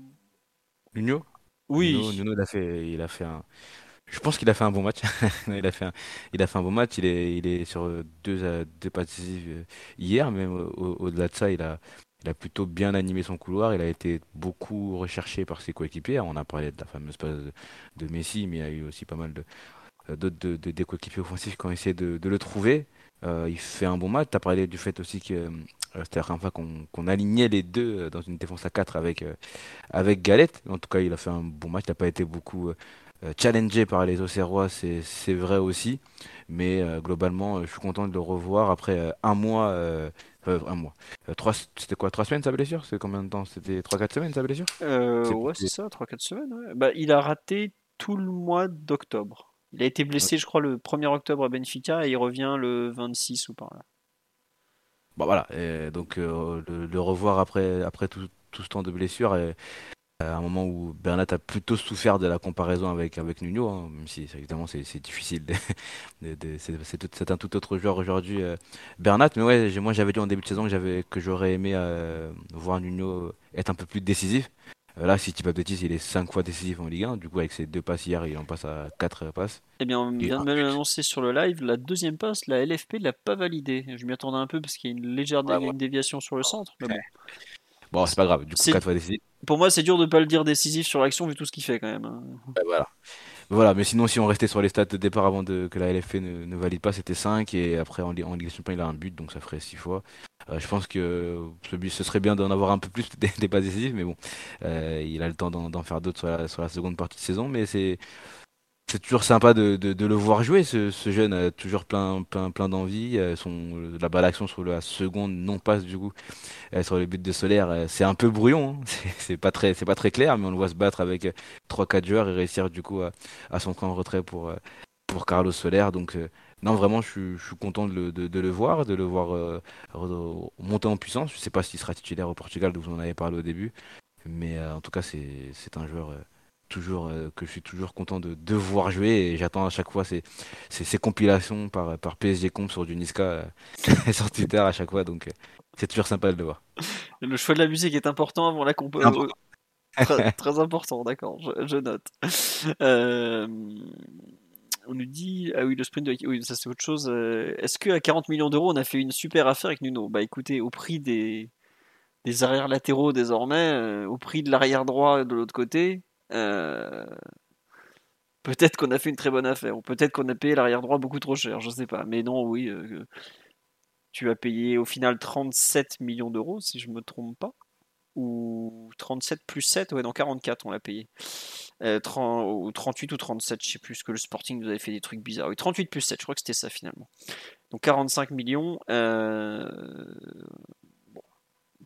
Nuno? Oui, Nuno, Nuno, il a fait, il a fait un. Je pense qu'il a fait un bon match. il a fait un, il a fait un bon match. Il est, il est sur deux, deux passes hier, même au- au- au-delà de ça, il a, il a plutôt bien animé son couloir. Il a été beaucoup recherché par ses coéquipiers. On a parlé de la fameuse passe de, Messi, mais il y a eu aussi pas mal de euh, d'autres de, de- coéquipiers offensifs qui ont essayé de, de le trouver. Euh, il fait un bon match. Tu as parlé du fait aussi que euh, c'était la première fois qu'on qu'on alignait les deux euh, dans une défense à 4 avec, euh, avec Galette. En tout cas, il a fait un bon match. Il n'a pas été beaucoup euh, challengé par les Auxerrois, c'est vrai aussi. Mais euh, globalement, euh, je suis content de le revoir après euh, un mois. euh, un mois. Euh, trois, c'était quoi Trois semaines sa blessure? C'est combien de temps? C'était 3-4 semaines sa blessure? Euh, ouais, c'est ça, 3-4 semaines. ouais. Bah, il a raté tout le mois d'octobre. Il a été blessé, je crois, le 1er octobre à Benfica et il revient le 26 ou par là. Bon voilà, et donc euh, le, le revoir après, après tout, tout ce temps de blessure, et à un moment où Bernat a plutôt souffert de la comparaison avec, avec Nuno, hein, même si évidemment c'est difficile, c'est un tout autre joueur aujourd'hui, euh, Bernat, mais ouais, moi j'avais dit en début de saison que, que j'aurais aimé euh, voir Nuno être un peu plus décisif. Euh, là, si tu pas de bêtises, il est 5 fois décisif en Ligue 1, du coup avec ses deux passes hier, il en passe à 4 passes. Eh bien, on vient de me l'annoncer sur le live, la deuxième passe, la LFP ne l'a pas validée. Je m'y attendais un peu parce qu'il y a une légère déviation sur le centre, mais bon. Bon, c'est pas grave, du coup, 4 fois décisif. Pour moi, c'est dur de pas le dire décisif sur l'action vu tout ce qu'il fait quand même. Hein. voilà. Voilà, mais sinon, si on restait sur les stats de départ avant que la LFP ne, valide pas, c'était 5 et après en, en Ligue des Champions, il a un but, donc ça ferait 6 fois. Euh, je pense que ce, serait bien d'en avoir un peu plus des, des passes décisives, mais bon, euh, il a le temps d'en faire d'autres sur sur la seconde partie de saison, mais c'est c'est toujours sympa de, le voir jouer. Ce, jeune toujours plein, d'envie. Euh, son la balle d'action sur la seconde non passe du coup euh, sur le but de Solaire. Euh, c'est un peu brouillon. Hein. C'est pas très, clair, mais on le voit se battre avec 3-4 joueurs et réussir du coup à, son en retrait pour Carlos Solaire. Donc non, vraiment, je suis, content de le, voir, de le voir monter en puissance. Je sais pas s'il sera titulaire au Portugal, dont vous en avez parlé au début, mais en tout cas, c'est un joueur toujours euh, que je suis toujours content de, de voir jouer et j'attends à chaque fois ces, ces, compilations par, par PSG Comp sur du Niska euh, sur Twitter à chaque fois donc euh, c'est toujours sympa de le voir. Le choix de la musique est important avant la comp. Très, important, d'accord, je, note. on nous dit, ah oui, le sprint de. Oui, ça c'est autre chose. Est-ce qu'à 40 millions d'euros, on a fait une super affaire avec Nuno? Bah écoutez, au prix des, des arrières latéraux désormais, au prix de l'arrière droit de l'autre côté, euh, peut-être qu'on a fait une très bonne affaire, ou peut-être qu'on a payé l'arrière droit beaucoup trop cher, je sais pas. Mais non, oui, euh, tu as payé au final 37 millions d'euros, si je me trompe pas. Ou 37 plus 7, ouais, dans 44 on l'a payé. 30, euh, ou 38 ou 37, je sais plus, que le Sporting nous avait fait des trucs bizarres. Oui, 38 plus 7, je crois que c'était ça finalement. Donc 45 millions.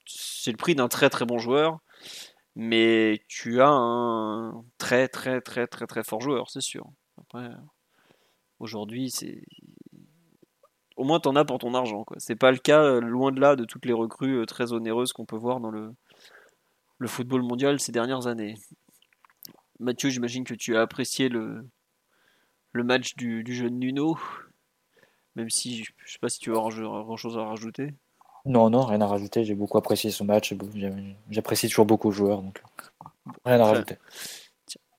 c'est le prix d'un très très bon joueur mais tu as un très très très très très fort joueur, c'est sûr. Après, aujourd'hui, c'est au moins t'en as pour ton argent. Quoi. C'est pas le cas, euh, loin de là, de toutes les recrues euh, très onéreuses qu'on peut voir dans le, football mondial ces dernières années. Mathieu, j'imagine que tu as apprécié le, match du, du jeune Nuno, même si je sais pas si tu as grand chose à rajouter. Non, non, rien à rajouter. J'ai beaucoup apprécié ce match. J'apprécie toujours beaucoup le joueur, donc rien à rajouter.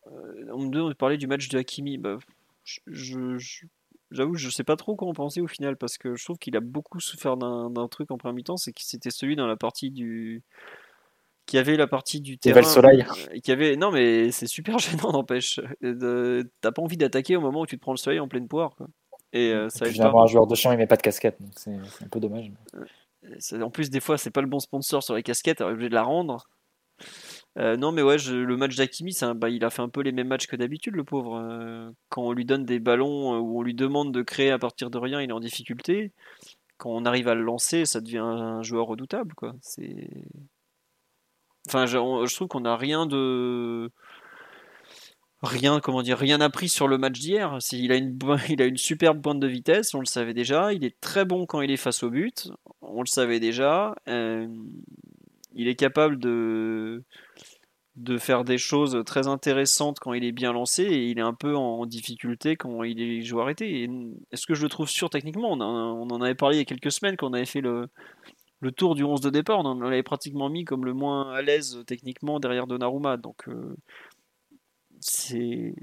Euh, on me parler du match de Hakimi. Bah, je, j'avoue, je sais pas trop quoi en penser au final parce que je trouve qu'il a beaucoup souffert d'un truc en première mi-temps, c'est que c'était celui dans la partie du qui avait la partie du terrain soleil. qui avait non mais c'est super gênant n'empêche t'as pas envie d'attaquer au moment où tu te prends le soleil en pleine poire quoi. et euh, ça un joueur de champ il met pas de casquette c'est un peu dommage en plus, des fois, c'est pas le bon sponsor sur les casquettes, est obligé de la rendre. Euh, non, mais ouais, le match d'Akimi, bah, il a fait un peu les mêmes matchs que d'habitude, le pauvre. Euh, quand on lui donne des ballons euh, où on lui demande de créer à partir de rien, il est en difficulté. Quand on arrive à le lancer, ça devient un joueur redoutable, quoi. Enfin, je, je trouve qu'on n'a rien de rien, comment dire, rien appris sur le match d'hier. Il a, une, il a une superbe pointe de vitesse, on le savait déjà. Il est très bon quand il est face au but, on le savait déjà. Euh, il est capable de, de faire des choses très intéressantes quand il est bien lancé et il est un peu en difficulté quand il est joué arrêté. Est-ce que je le trouve sûr techniquement? On, en avait parlé il y a quelques semaines quand on avait fait le, le tour du 11 de départ. On l'avait pratiquement mis comme le moins à l'aise techniquement derrière Donnarumma. Donc. Euh, c'est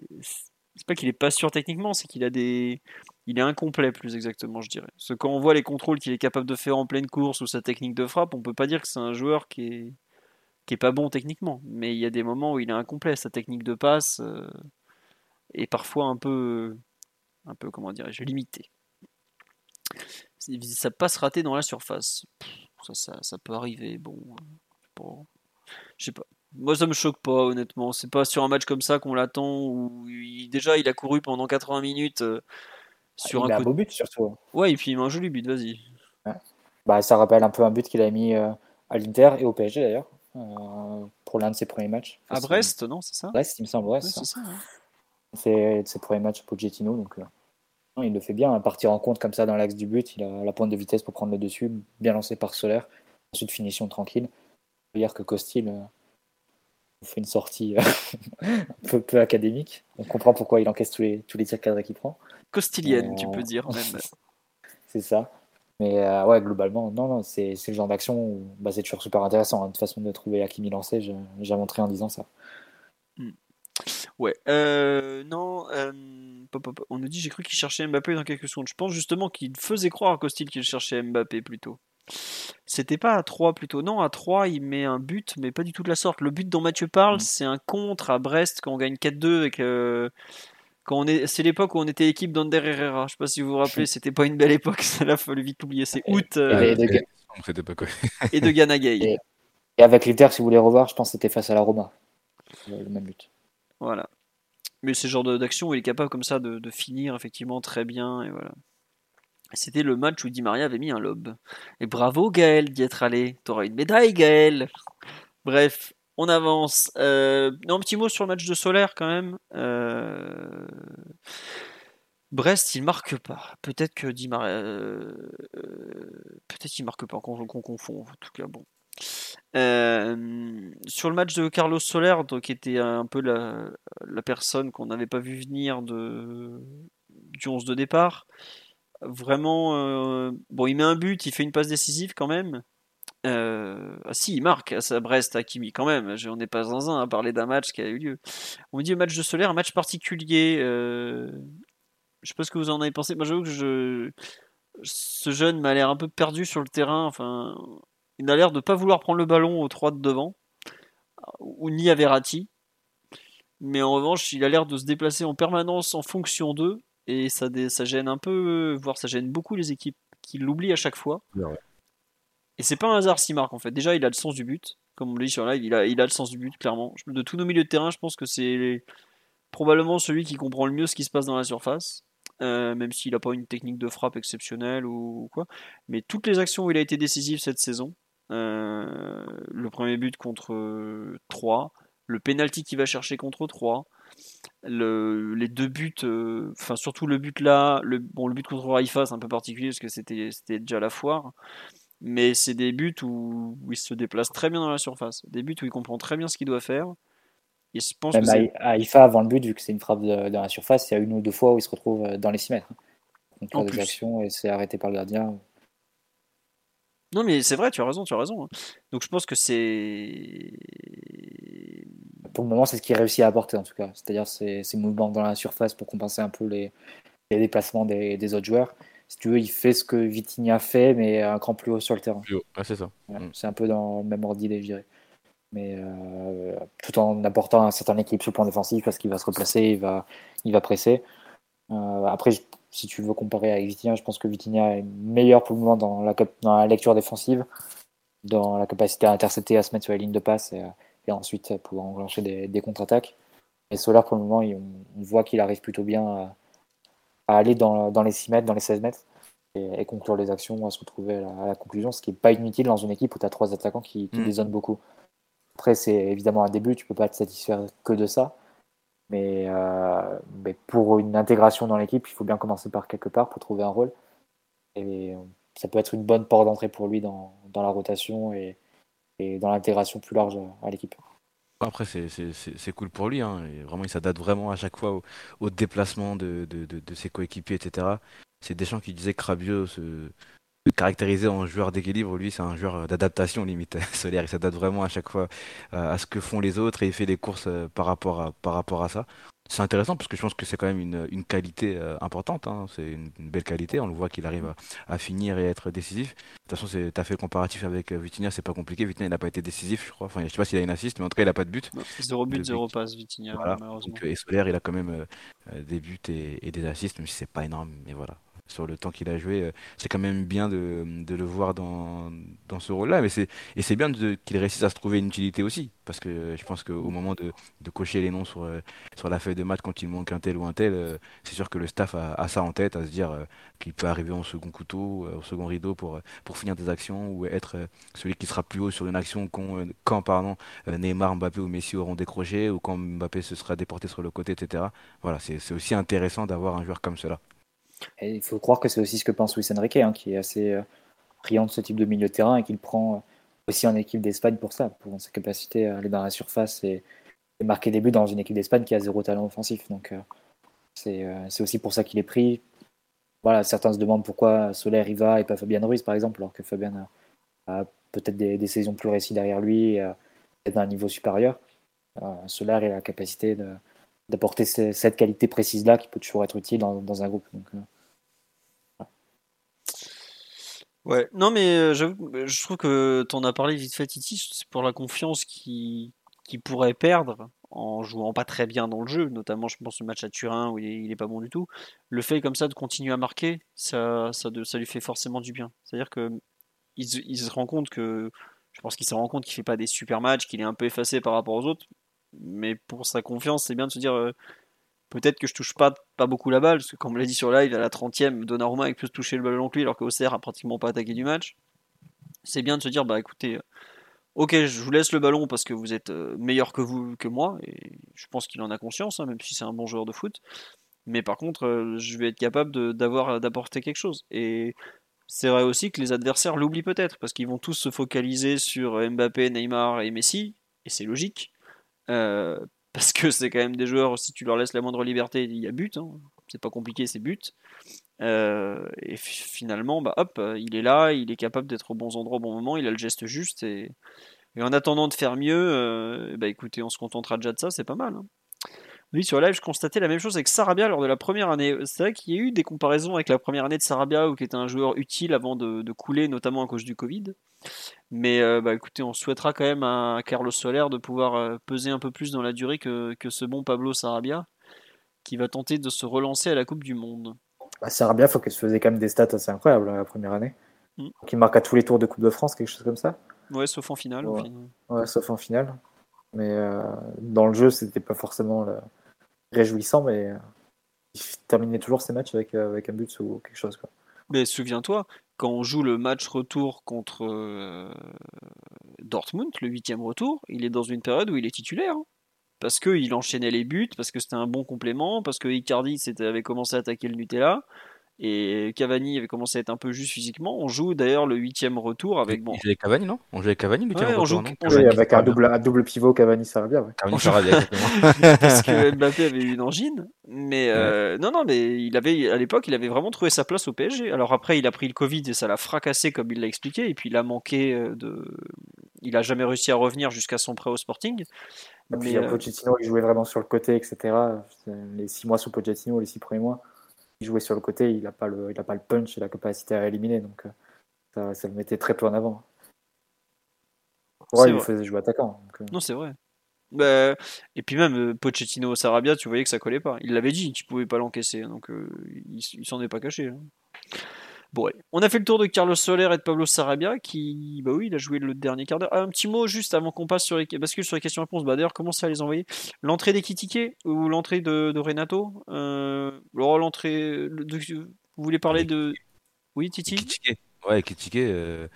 pas qu'il est pas sûr techniquement, c'est qu'il a des il est incomplet plus exactement, je dirais. Parce que quand on voit les contrôles qu'il est capable de faire en pleine course ou sa technique de frappe, on peut pas dire que c'est un joueur qui est qui est pas bon techniquement, mais il y a des moments où il est incomplet, sa technique de passe euh, est parfois un peu un peu comment dirais-je limité. Ça passe raté dans la surface. Ça, ça, ça peut arriver, bon, bon je sais pas. Moi, ça me choque pas, honnêtement. C'est pas sur un match comme ça qu'on l'attend. Où déjà, il a couru pendant 80 minutes euh, sur il un, a un beau but, surtout. Ouais, et puis il met un joli but, vas-y. Bah, ça rappelle un peu un but qu'il a mis euh, à l'Inter et au PSG d'ailleurs, euh, pour l'un de ses premiers matchs. À Brest, non, c'est ça? Brest, il me semble, Brest. c'est ça. C'est ses premiers matchs Pochettino, donc il le fait bien. Partir en compte comme ça dans l'axe du but, il a la pointe de vitesse pour prendre le dessus, bien lancé par Solaire. Ensuite, finition tranquille. Hier que Costil fait une sortie un peu, peu, académique. On comprend pourquoi il encaisse tous les, tous les tirs cadrés qu'il prend. Costilienne, tu peux dire même. c'est ça. Mais euh, ouais, globalement, non, non, c'est le genre d'action où bah, c'est toujours super intéressant. Hein, de façon de trouver Hakimi lancé, j'ai montré en disant ça. Hmm. Ouais, euh, non, euh, on nous dit j'ai cru qu'il cherchait Mbappé dans quelques secondes. Je pense justement qu'il faisait croire à Costil qu'il cherchait Mbappé plutôt. C'était pas à 3 plutôt. Non, à 3, il met un but, mais pas du tout de la sorte. Le but dont Mathieu parle, hmm. c'est un contre à Brest quand on gagne 4-2 avec on est, c'est l'époque où on était équipe d'Ander Herrera. Je sais pas si vous vous rappelez, c'était pas une belle époque. Ça l'a fallu vite oublier. C'est août. Euh, et, de, et de Ganagay. Et, et, avec l'Inter, si vous voulez revoir, je pense que c'était face à la Roma. Le même but. Voilà. Mais c'est le genre d'action où il est capable comme ça de, finir effectivement très bien. Et voilà. C'était le match où Di Maria avait mis un lob. Et bravo Gaël d'y être allé. T'auras une médaille Gaël. Bref, on avance. Euh, un petit mot sur le match de Solaire quand même. Euh, Brest, il marque pas. Peut-être que Di euh, peut-être qu'il marque pas, qu'on confond. En tout cas, bon. sur le match de Carlos Soler, qui était un peu la, personne qu'on n'avait pas vu venir de, du 11 de départ. Vraiment, bon, il met un but, il fait une passe décisive quand même. Euh, ah si, il marque à Brest, Hakimi, quand même. On n'est pas dans un à parler d'un match qui a eu lieu. On me dit match de Solaire, un match particulier. Euh... Je sais pas ce que vous en avez pensé. Moi, j'avoue que ce jeune m'a l'air un peu perdu sur le terrain. Enfin, il a l'air de pas vouloir prendre le ballon aux trois de devant, ou ni à Verratti. Mais en revanche, il a l'air de se déplacer en permanence en fonction d'eux. Et ça, ça gêne un peu, voire ça gêne beaucoup les équipes qui l'oublient à chaque fois. Et c'est pas un hasard s'il marque en fait. Déjà, il a le sens du but. Comme on le dit sur live, il a, il a le sens du but, clairement. De tous nos milieux de terrain, je pense que c'est probablement celui qui comprend le mieux ce qui se passe dans la surface. Euh, même s'il n'a pas une technique de frappe exceptionnelle ou, quoi. Mais toutes les actions où il a été décisif cette saison, euh, le premier but contre 3, le penalty qu'il va chercher contre 3, le, les deux buts, euh, enfin surtout le but là, le, bon, le but contre Raifa c'est un peu particulier parce que c'était déjà la foire mais c'est des buts où, il se déplace très bien dans la surface, des buts où il comprend très bien ce qu'il doit faire. Et je pense Même à IFA, avant le but, vu que c'est une frappe dans la surface, il y a une ou deux fois où il se retrouve euh, dans les 6 mètres. On des actions et c'est arrêté par le gardien. Non, mais c'est vrai, tu as raison, tu as raison. Hein. Donc je pense que c'est. Pour le moment, c'est ce qu'il réussit à apporter en tout cas. C'est-à-dire ces, mouvements dans la surface pour compenser un peu les, déplacements des, autres joueurs si tu veux, il fait ce que Vitinha fait, mais un cran plus haut sur le terrain. c'est ça. Mm. C'est un peu dans le même ordre d'idée, je dirais. Mais euh, tout en apportant un certain équilibre sur le plan défensif, parce qu'il va se replacer, il va, il va presser. Euh, après, si tu veux comparer avec Vitinha, je pense que Vitinha est meilleur pour le moment dans la, dans la lecture défensive, dans la capacité à intercepter, à se mettre sur la ligne de passe et, et ensuite pouvoir enclencher des, des contre-attaques. Et Solar, pour le moment, on voit qu'il arrive plutôt bien à, à aller dans, dans, les 6 mètres, dans les 16 mètres et, conclure les actions, à se retrouver à la, conclusion, ce qui n'est pas inutile dans une équipe où tu as trois attaquants qui, qui mm. beaucoup. Après, c'est évidemment un début, tu peux pas te satisfaire que de ça. Mais, euh, mais pour une intégration dans l'équipe, il faut bien commencer par quelque part pour trouver un rôle. Et ça peut être une bonne porte d'entrée pour lui dans, dans la rotation et, dans l'intégration plus large à l'équipe. Après, c'est cool pour lui. Hein. vraiment, il s'adapte vraiment à chaque fois au, déplacement de, de, de, ses coéquipiers, etc. C'est Deschamps qui disait que Rabiot se, caractérisait en joueur d'équilibre. Lui, c'est un joueur d'adaptation limite. Solaire, il s'adapte vraiment à chaque fois euh, à ce que font les autres et il fait des courses euh, par rapport à, par rapport à ça c'est intéressant parce que je pense que c'est quand même une, une qualité euh, importante. Hein. C'est une, belle qualité. On le voit qu'il arrive à, finir et être décisif. De toute façon, tu as fait le comparatif avec euh, Vitinha, c'est pas compliqué. Vitinha, il n'a pas été décisif, je crois. Enfin, je sais pas s'il a une assist, mais en tout cas, il n'a pas de but. Zéro but, zéro passe, Vitinha, malheureusement. et Solaire, il a quand même euh, des buts et, et, des assists, même si c'est pas énorme. Mais voilà sur le temps qu'il a joué. Euh, c'est quand même bien de, le voir dans, ce rôle-là. Et c'est bien qu'il réussisse à se trouver une utilité aussi. Parce que je pense qu'au moment de, cocher les noms sur, euh, sur la feuille de match quand il manque un tel ou un tel, euh, c'est sûr que le staff a, ça en tête, à se dire qu'il peut arriver en second couteau, au second rideau pour, finir des actions ou être celui qui sera plus haut sur une action quand, quand pardon, Neymar, Mbappé ou Messi auront décroché ou quand Mbappé se sera déporté sur le côté, etc. Voilà, c'est aussi intéressant d'avoir un joueur comme cela. Il faut croire que c'est aussi ce que pense Luis Enrique, hein, qui est assez euh, friand de ce type de milieu de terrain et qu'il prend aussi en équipe d'Espagne pour ça, pour sa capacité à aller dans la surface et, marquer des buts dans une équipe d'Espagne qui a zéro talent offensif. Donc c'est aussi pour ça qu'il est pris. Voilà, certains se demandent pourquoi Soler y va et pas Fabien Ruiz par exemple, alors que Fabien a, peut-être des, saisons plus réussies derrière lui, peut-être un niveau supérieur. Soler a la capacité de d'apporter cette qualité précise-là qui peut toujours être utile dans, un groupe. Donc, euh, Ouais, non mais euh, je trouve que tu en as parlé vite fait Titi, c'est pour la confiance qui qui pourrait perdre en jouant pas très bien dans le jeu, notamment je pense au match à Turin où il est, pas bon du tout. Le fait comme ça de continuer à marquer, ça, ça, ça lui fait forcément du bien. C'est-à-dire que il, il, se rend compte que, je pense qu'il se rend compte qu'il fait pas des super matchs, qu'il est un peu effacé par rapport aux autres, mais pour sa confiance, c'est bien de se dire euh, peut-être que je touche pas, pas beaucoup la balle, parce que comme on l'a dit sur live, à la 30ème, Donnarumma a plus toucher le ballon que lui, alors qu'Auxerre a pratiquement pas attaqué du match. C'est bien de se dire bah écoutez, euh, ok, je vous laisse le ballon parce que vous êtes euh, meilleur que vous que moi, et je pense qu'il en a conscience, hein, même si c'est un bon joueur de foot. Mais par contre, je vais être capable d'apporter quelque chose. Et c'est vrai aussi que les adversaires l'oublient peut-être, parce qu'ils vont tous se focaliser sur Mbappé, Neymar et Messi, et c'est logique. Euh, parce que c'est quand même des joueurs, si tu leur laisses la moindre liberté, il y a but. Hein. C'est pas compliqué, c'est but. Euh, et finalement, bah, hop, il est là, il est capable d'être au bon endroit au bon moment, il a le geste juste. Et, en attendant de faire mieux, euh, bah écoutez, on se contentera déjà de ça, c'est pas mal. Hein. Oui, sur live, je constatais la même chose avec Sarabia lors de la première année. C'est vrai qu'il y a eu des comparaisons avec la première année de Sarabia, où qui était un joueur utile avant de, couler, notamment à cause du Covid. Mais euh, bah, écoutez, on souhaitera quand même à Carlos Soler de pouvoir euh, peser un peu plus dans la durée que, ce bon Pablo Sarabia, qui va tenter de se relancer à la Coupe du Monde. Bah, Sarabia, faut qu'il se faisait quand même des stats assez incroyables hein, la première année. Mm. Qui marque à tous les tours de Coupe de France, quelque chose comme ça. Ouais, sauf en finale. Ouais, sauf en finale. Mais euh, dans le jeu, c'était pas forcément réjouissant, mais euh, il terminait toujours ses matchs avec, euh, avec un but ou quelque chose. Mais souviens-toi, quand on joue le match retour contre euh, Dortmund, le huitième retour, il est dans une période où il est titulaire. Hein. parce qu'il enchaînait les buts, parce que c'était un bon complément, parce que Icardi avait commencé à attaquer le Nutella et Cavani avait commencé à être un peu juste physiquement. On joue d'ailleurs le huitième retour avec bon. On jouait Cavani non? On jouait Cavani le ouais, on joue, avec un double, un double pivot Cavani ça va bien. Ouais. Cavani ça va bien Parce que Mbappé avait eu une angine, mais euh, non non mais il avait à l'époque il avait vraiment trouvé sa place au PSG. Alors après il a pris le Covid et ça l'a fracassé comme il l'a expliqué et puis il a manqué euh, de, il a jamais réussi à revenir jusqu'à son prêt au Sporting. Et puis euh, Pochettino il jouait vraiment sur le côté etc. Les six mois sous Pochettino les six premiers mois jouer sur le côté, il n'a pas, le, il a pas le punch et la capacité à éliminer. Donc euh, ça, le mettait très peu en avant. Ouais, il faisait jouer attaquant. Euh. Non, c'est vrai. Bah, et puis même euh, Pochettino Sarabia, tu voyais que ça collait pas. Il l'avait dit, tu pouvais pas l'encaisser, donc il, il s'en est pas caché. Hein. On a fait le tour de Carlos Soler et de Pablo Sarabia, qui, bah oui, il a joué le dernier quart d'heure. Ah, un petit mot juste avant qu'on passe sur les, sur les questions-réponses. Bah d'ailleurs, commencez à les envoyer? L'entrée d'Ekitike ou l'entrée de, Renato? Euh, l'entrée. vous voulez parler de. Oui, Titi? Ouais, Ekitike, euh,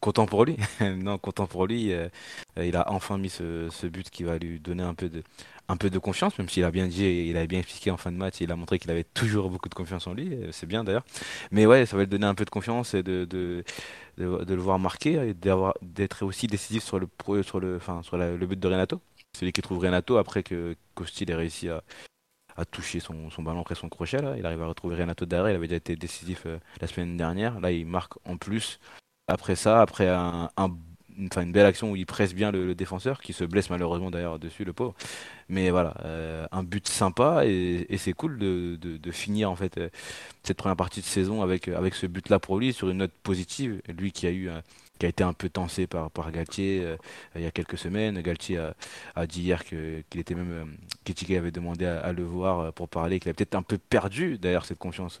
content pour lui. non, content pour lui. Euh, il a enfin mis ce, but qui va lui donner un peu de, un peu de confiance, même s'il a bien dit, il a bien expliqué en fin de match, il a montré qu'il avait toujours beaucoup de confiance en lui, c'est bien d'ailleurs. Mais ouais, ça va lui donner un peu de confiance et de, de, de, le voir marquer et d'être aussi décisif sur le, sur le, enfin, sur le but de Renato. Celui qui trouve Renato après que Costil ait réussi à, à toucher son, son, ballon après son crochet. Là. Il arrive à retrouver Renato derrière, il avait déjà été décisif euh, la semaine dernière. Là, il marque en plus. Après ça, après un, un enfin une belle action où il presse bien le, défenseur, qui se blesse malheureusement d'ailleurs dessus, le pauvre. Mais voilà, euh, un but sympa et, c'est cool de, de, finir en fait euh, cette première partie de saison avec, avec ce but-là pour lui sur une note positive. Lui qui a eu qui a été un peu tensé par, par Galtier euh, il y a quelques semaines. Galtier a, a dit hier qu'il était même qu'Etiquet avait demandé à, à, le voir pour parler, qu'il avait peut-être un peu perdu d'ailleurs cette confiance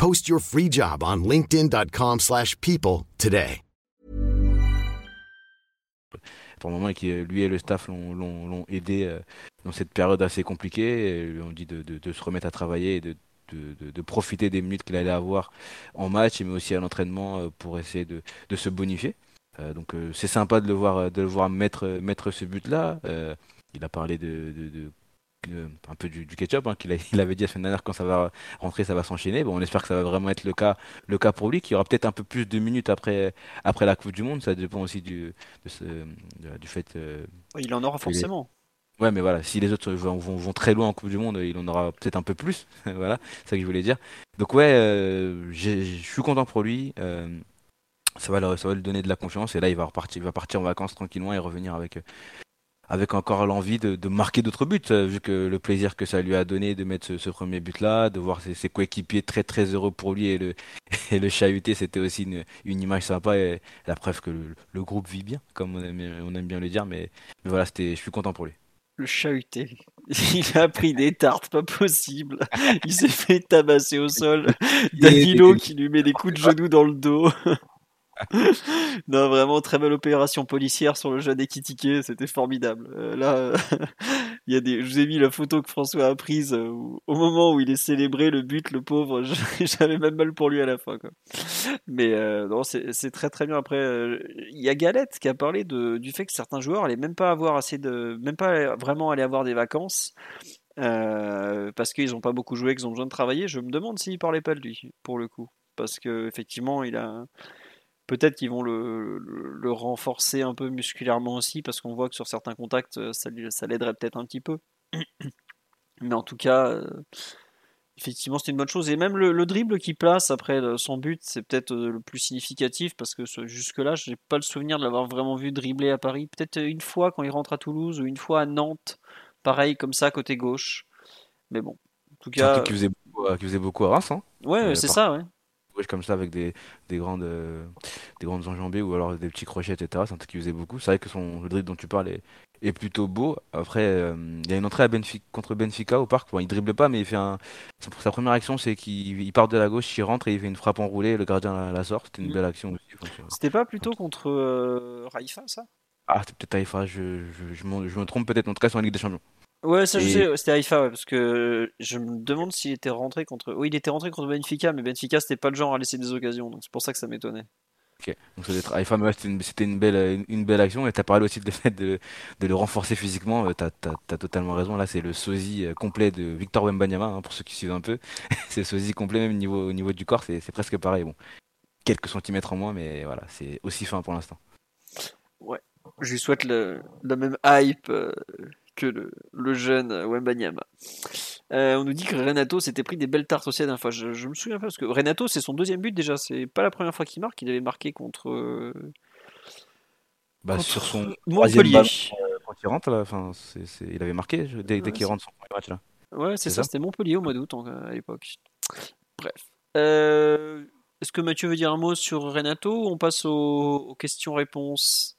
Post your free job on linkedin.com/people slash people today. moment, et qui, lui et le staff l'ont- aidé euh, dans cette période assez compliquée. Et lui ont dit de, se remettre à travailler et de, profiter des minutes qu'il allait avoir en match, mais aussi à l'entraînement euh, pour essayer de, se bonifier. Euh, donc euh, c'est sympa de le voir, de le voir mettre, ce but-là. Euh, il a parlé de, un peu du, du ketchup, hein, qu'il il avait dit la semaine dernière quand ça va rentrer, ça va s'enchaîner. Bon, on espère que ça va vraiment être le cas, le cas pour lui, qu'il y aura peut-être un peu plus de minutes après, après la Coupe du Monde. Ça dépend aussi du, de ce- de- du fait. euh, Il en aura forcément. Ouais, mais voilà, si les autres vont, vont- vont très loin en Coupe du Monde, il en aura peut-être un peu plus. voilà, c'est ça que je voulais dire. Donc ouais, euh, je suis content pour lui. euh, ça va, le- ça va lui donner de la confiance et là il va repartir, il va partir en vacances tranquillement et revenir avec avec encore l'envie de, de marquer d'autres buts, euh, vu que le plaisir que ça lui a donné de mettre ce, ce premier but-là, de voir ses, ses coéquipiers très très heureux pour lui et le, et le chahuter, c'était aussi une, une image sympa et la preuve que le, le groupe vit bien, comme on aime, on aime bien le dire, mais, mais voilà, c'était, je suis content pour lui. Le chahuté. Il a pris des tartes, pas possible. Il s'est fait tabasser au sol. Danilo qui lui met des coups de genou dans le dos. Non, vraiment très belle opération policière sur le jeune Ekitike, c'était formidable. Euh, là, euh, il y a des, je vous ai mis la photo que François a prise euh, au moment où il est célébré le but, le pauvre. J'avais même mal pour lui à la fin. Mais non, c'est très très bien. Après, il y a Galette qui a parlé du fait que certains joueurs allaient même pas avoir assez de, même pas vraiment aller avoir des vacances. parce qu'ils n'ont pas beaucoup joué, qu'ils ont besoin de travailler. Je me demande s'il parlait pas de lui, pour le coup. Parce que effectivement, il a, Peut-être qu'ils vont le, le- le renforcer un peu musculairement aussi, parce qu'on voit que sur certains contacts, euh, ça, l'aiderait peut-être un petit peu. Mais en tout cas, euh, effectivement, c'est une bonne chose. Et même le, le dribble qu'il place après le- son but, c'est peut-être euh, le plus significatif, parce que jusque-là, je n'ai pas le souvenir de l'avoir vraiment vu dribbler à Paris. Peut-être une fois quand il rentre à Toulouse, ou une fois à Nantes, pareil, comme ça, côté gauche. Mais bon, en tout cas, qui faisait beaucoup, qui faisait beaucoup à Reims, hein. ouais, euh, c'est ça, ouais. Comme ça avec des, des grandes euh, des grandes enjambées ou alors des petits crochets etc c'est un truc qui faisait beaucoup. C'est vrai que son le dribble dont tu parles est, est plutôt beau. Après euh, il y a une entrée à Benfica, contre Benfica au parc. Bon, il dribble pas mais il fait un sa- première action c'est qu'il il part de la gauche il rentre et il fait une frappe enroulée. Le gardien la, la sort. C'était une Mm. belle action aussi Enfin, C'était pas plutôt contre euh, Raïfa, ça? Ah c'est peut-être Haïfa je, je, je me trompe peut-être en tout cas c'est en Ligue des Champions Ouais, ça je sais, ouais, c'était Haïfa, ouais, parce que je me demande s'il était rentré contre. Oui, il était rentré contre Benfica, mais Benfica c'était pas le genre à laisser des occasions, donc c'est pour ça que ça m'étonnait. Ok, donc ça doit être Haïfa, mais ouais, c'était une, belle, une, belle action. Et t'as parlé aussi de le fait de, de le renforcer physiquement. Euh, T'as, t'as, t'as totalement raison. Là, c'est le sosie euh, complet de Victor Wembanyama, hein, pour ceux qui suivent un peu. c'est le sosie complet, même niveau, au niveau du corps, c'est, presque pareil. Bon, quelques centimètres en moins, mais voilà, c'est aussi fin pour l'instant. Je lui souhaite le, la même hype euh, que le, le jeune Wembanyama. Euh, on nous dit que Renato s'était pris des belles tartes aussi la dernière fois. Je, je me souviens pas, parce que Renato c'est son deuxième but déjà, c'est pas la première fois qu'il marque, il avait marqué contre euh, Bah, Contre sur son Montpellier. ballon, euh, quand il rentre, là, enfin, c'est, c'est- il avait marqué dès, qu'il c'est- rentre son premier match là. Ouais, c'est C'est ça, ça c'était Montpellier au mois d'août à l'époque. Bref. Est-ce que Mathieu veut dire un mot sur Renato ou on passe aux, aux questions-réponses?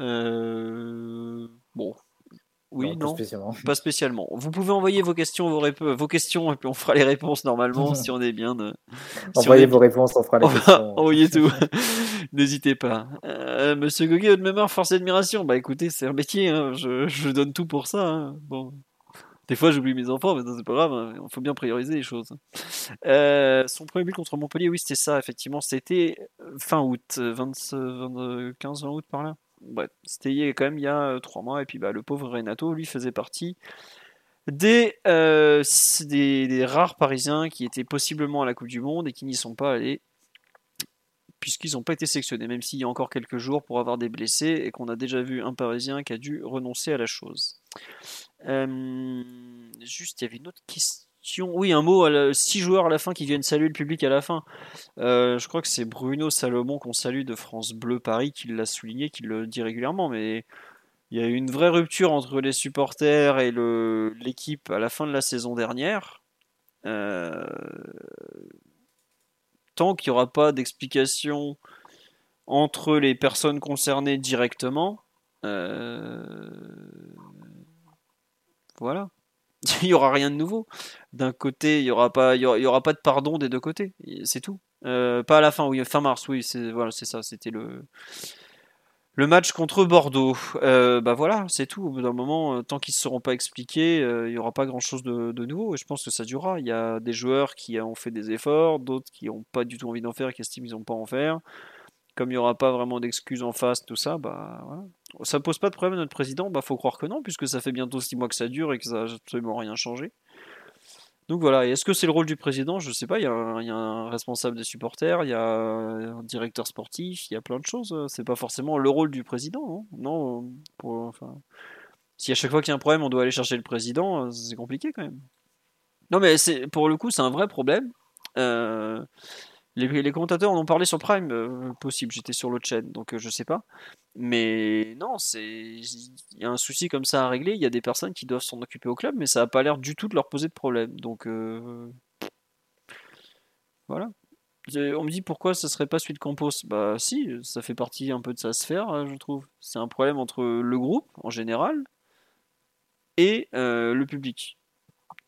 Euh. Oui, Non, pas non, spécialement. pas spécialement. Vous pouvez envoyer vos questions, vos, rép- vos questions, et puis on fera les réponses normalement si on est bien. de- si on Envoyez est- vos réponses, on fera les on questions. envoyer tout. N'hésitez pas. Euh, Monsieur Goguet, de mémoire, force d'admiration. Bah écoutez, c'est un métier. hein. Je, je donne tout pour ça. hein. Bon. Des fois, j'oublie mes enfants, mais c'est pas grave. hein. Il faut bien prioriser les choses. Euh, son premier but contre Montpellier, oui, c'était ça. Effectivement, c'était fin août, 15-20 août par là? Ouais, c'était quand même il y a euh, trois mois. Et puis bah, le pauvre Renato, lui, faisait partie des, euh, des, des rares Parisiens qui étaient possiblement à la Coupe du Monde et qui n'y sont pas allés puisqu'ils n'ont pas été sélectionnés, même s'il y a encore quelques jours pour avoir des blessés et qu'on a déjà vu un Parisien qui a dû renoncer à la chose. Euh, juste, il y avait une autre question. Oui, un mot. À six joueurs à la fin qui viennent saluer le public à la fin. Euh, je crois que c'est Bruno Salomon qu'on salue de France Bleu Paris qui l'a souligné, qui le dit régulièrement. Mais il y a eu une vraie rupture entre les supporters et l'équipe à la fin de la saison dernière. Euh, tant qu'il n'y aura pas d'explication entre les personnes concernées directement, euh, voilà. il n'y aura rien de nouveau. D'un côté, il n'y aura, pas, il y aura, pas de pardon des deux côtés. C'est tout. Euh, pas à la fin, oui, fin mars, oui, c'est voilà, c'est ça. C'était le, le match contre Bordeaux. Euh, bah voilà, c'est tout. Au bout d'un moment, euh, tant qu'ils ne seront pas expliqués, il n'y aura pas grand chose de, de, nouveau. Et je pense que ça durera. Il y a des joueurs qui ont fait des efforts, d'autres qui n'ont pas du tout envie d'en faire, qui estiment qu'ils n'ont pas en faire. Comme il n'y aura pas vraiment d'excuses en face, tout ça, bah voilà ça pose pas de problème à notre président Bah faut croire que non, puisque ça fait bientôt 6 mois que ça dure et que ça n'a absolument rien changé. Donc voilà, est-ce que c'est le rôle du président? Je sais pas, il y, a un, responsable des supporters, il y a un directeur sportif, il y a plein de choses. C'est pas forcément le rôle du président, hein. non, Si à chaque fois qu'il y a un problème, on doit aller chercher le président, c'est compliqué quand même. Non mais pour le coup, c'est un vrai problème. Euh, les, commentateurs en ont parlé sur Prime, euh, possible, j'étais sur l'autre chaîne, donc euh, je sais pas. Mais non, c'est il y a un souci comme ça à régler. Il y a des personnes qui doivent s'en occuper au club, mais ça n'a pas l'air du tout de leur poser de problème. Donc euh, voilà. On me dit pourquoi ça serait pas suite Campos? Bah si, ça fait partie un peu de sa sphère, je trouve. C'est un problème entre le groupe en général et le public,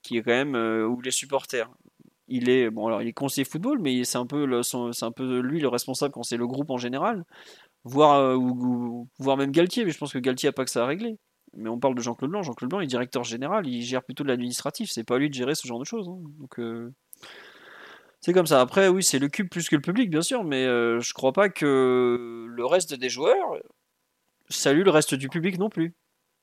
qui est quand même ou les supporters il est bon alors il est conseiller football, mais c'est un peu c'est un peu lui le responsable quand c'est le groupe en général, voire euh, même Galtier. Mais je pense que Galtier a pas que ça à régler. Mais on parle de Jean-Claude Blanc. Jean-Claude Blanc est directeur général, il gère plutôt de l'administratif. C'est pas à lui de gérer ce genre de choses. Hein. Donc euh, c'est comme ça. Après, oui, c'est le cube plus que le public, bien sûr, mais euh, je crois pas que le reste des joueurs salue le reste du public non plus,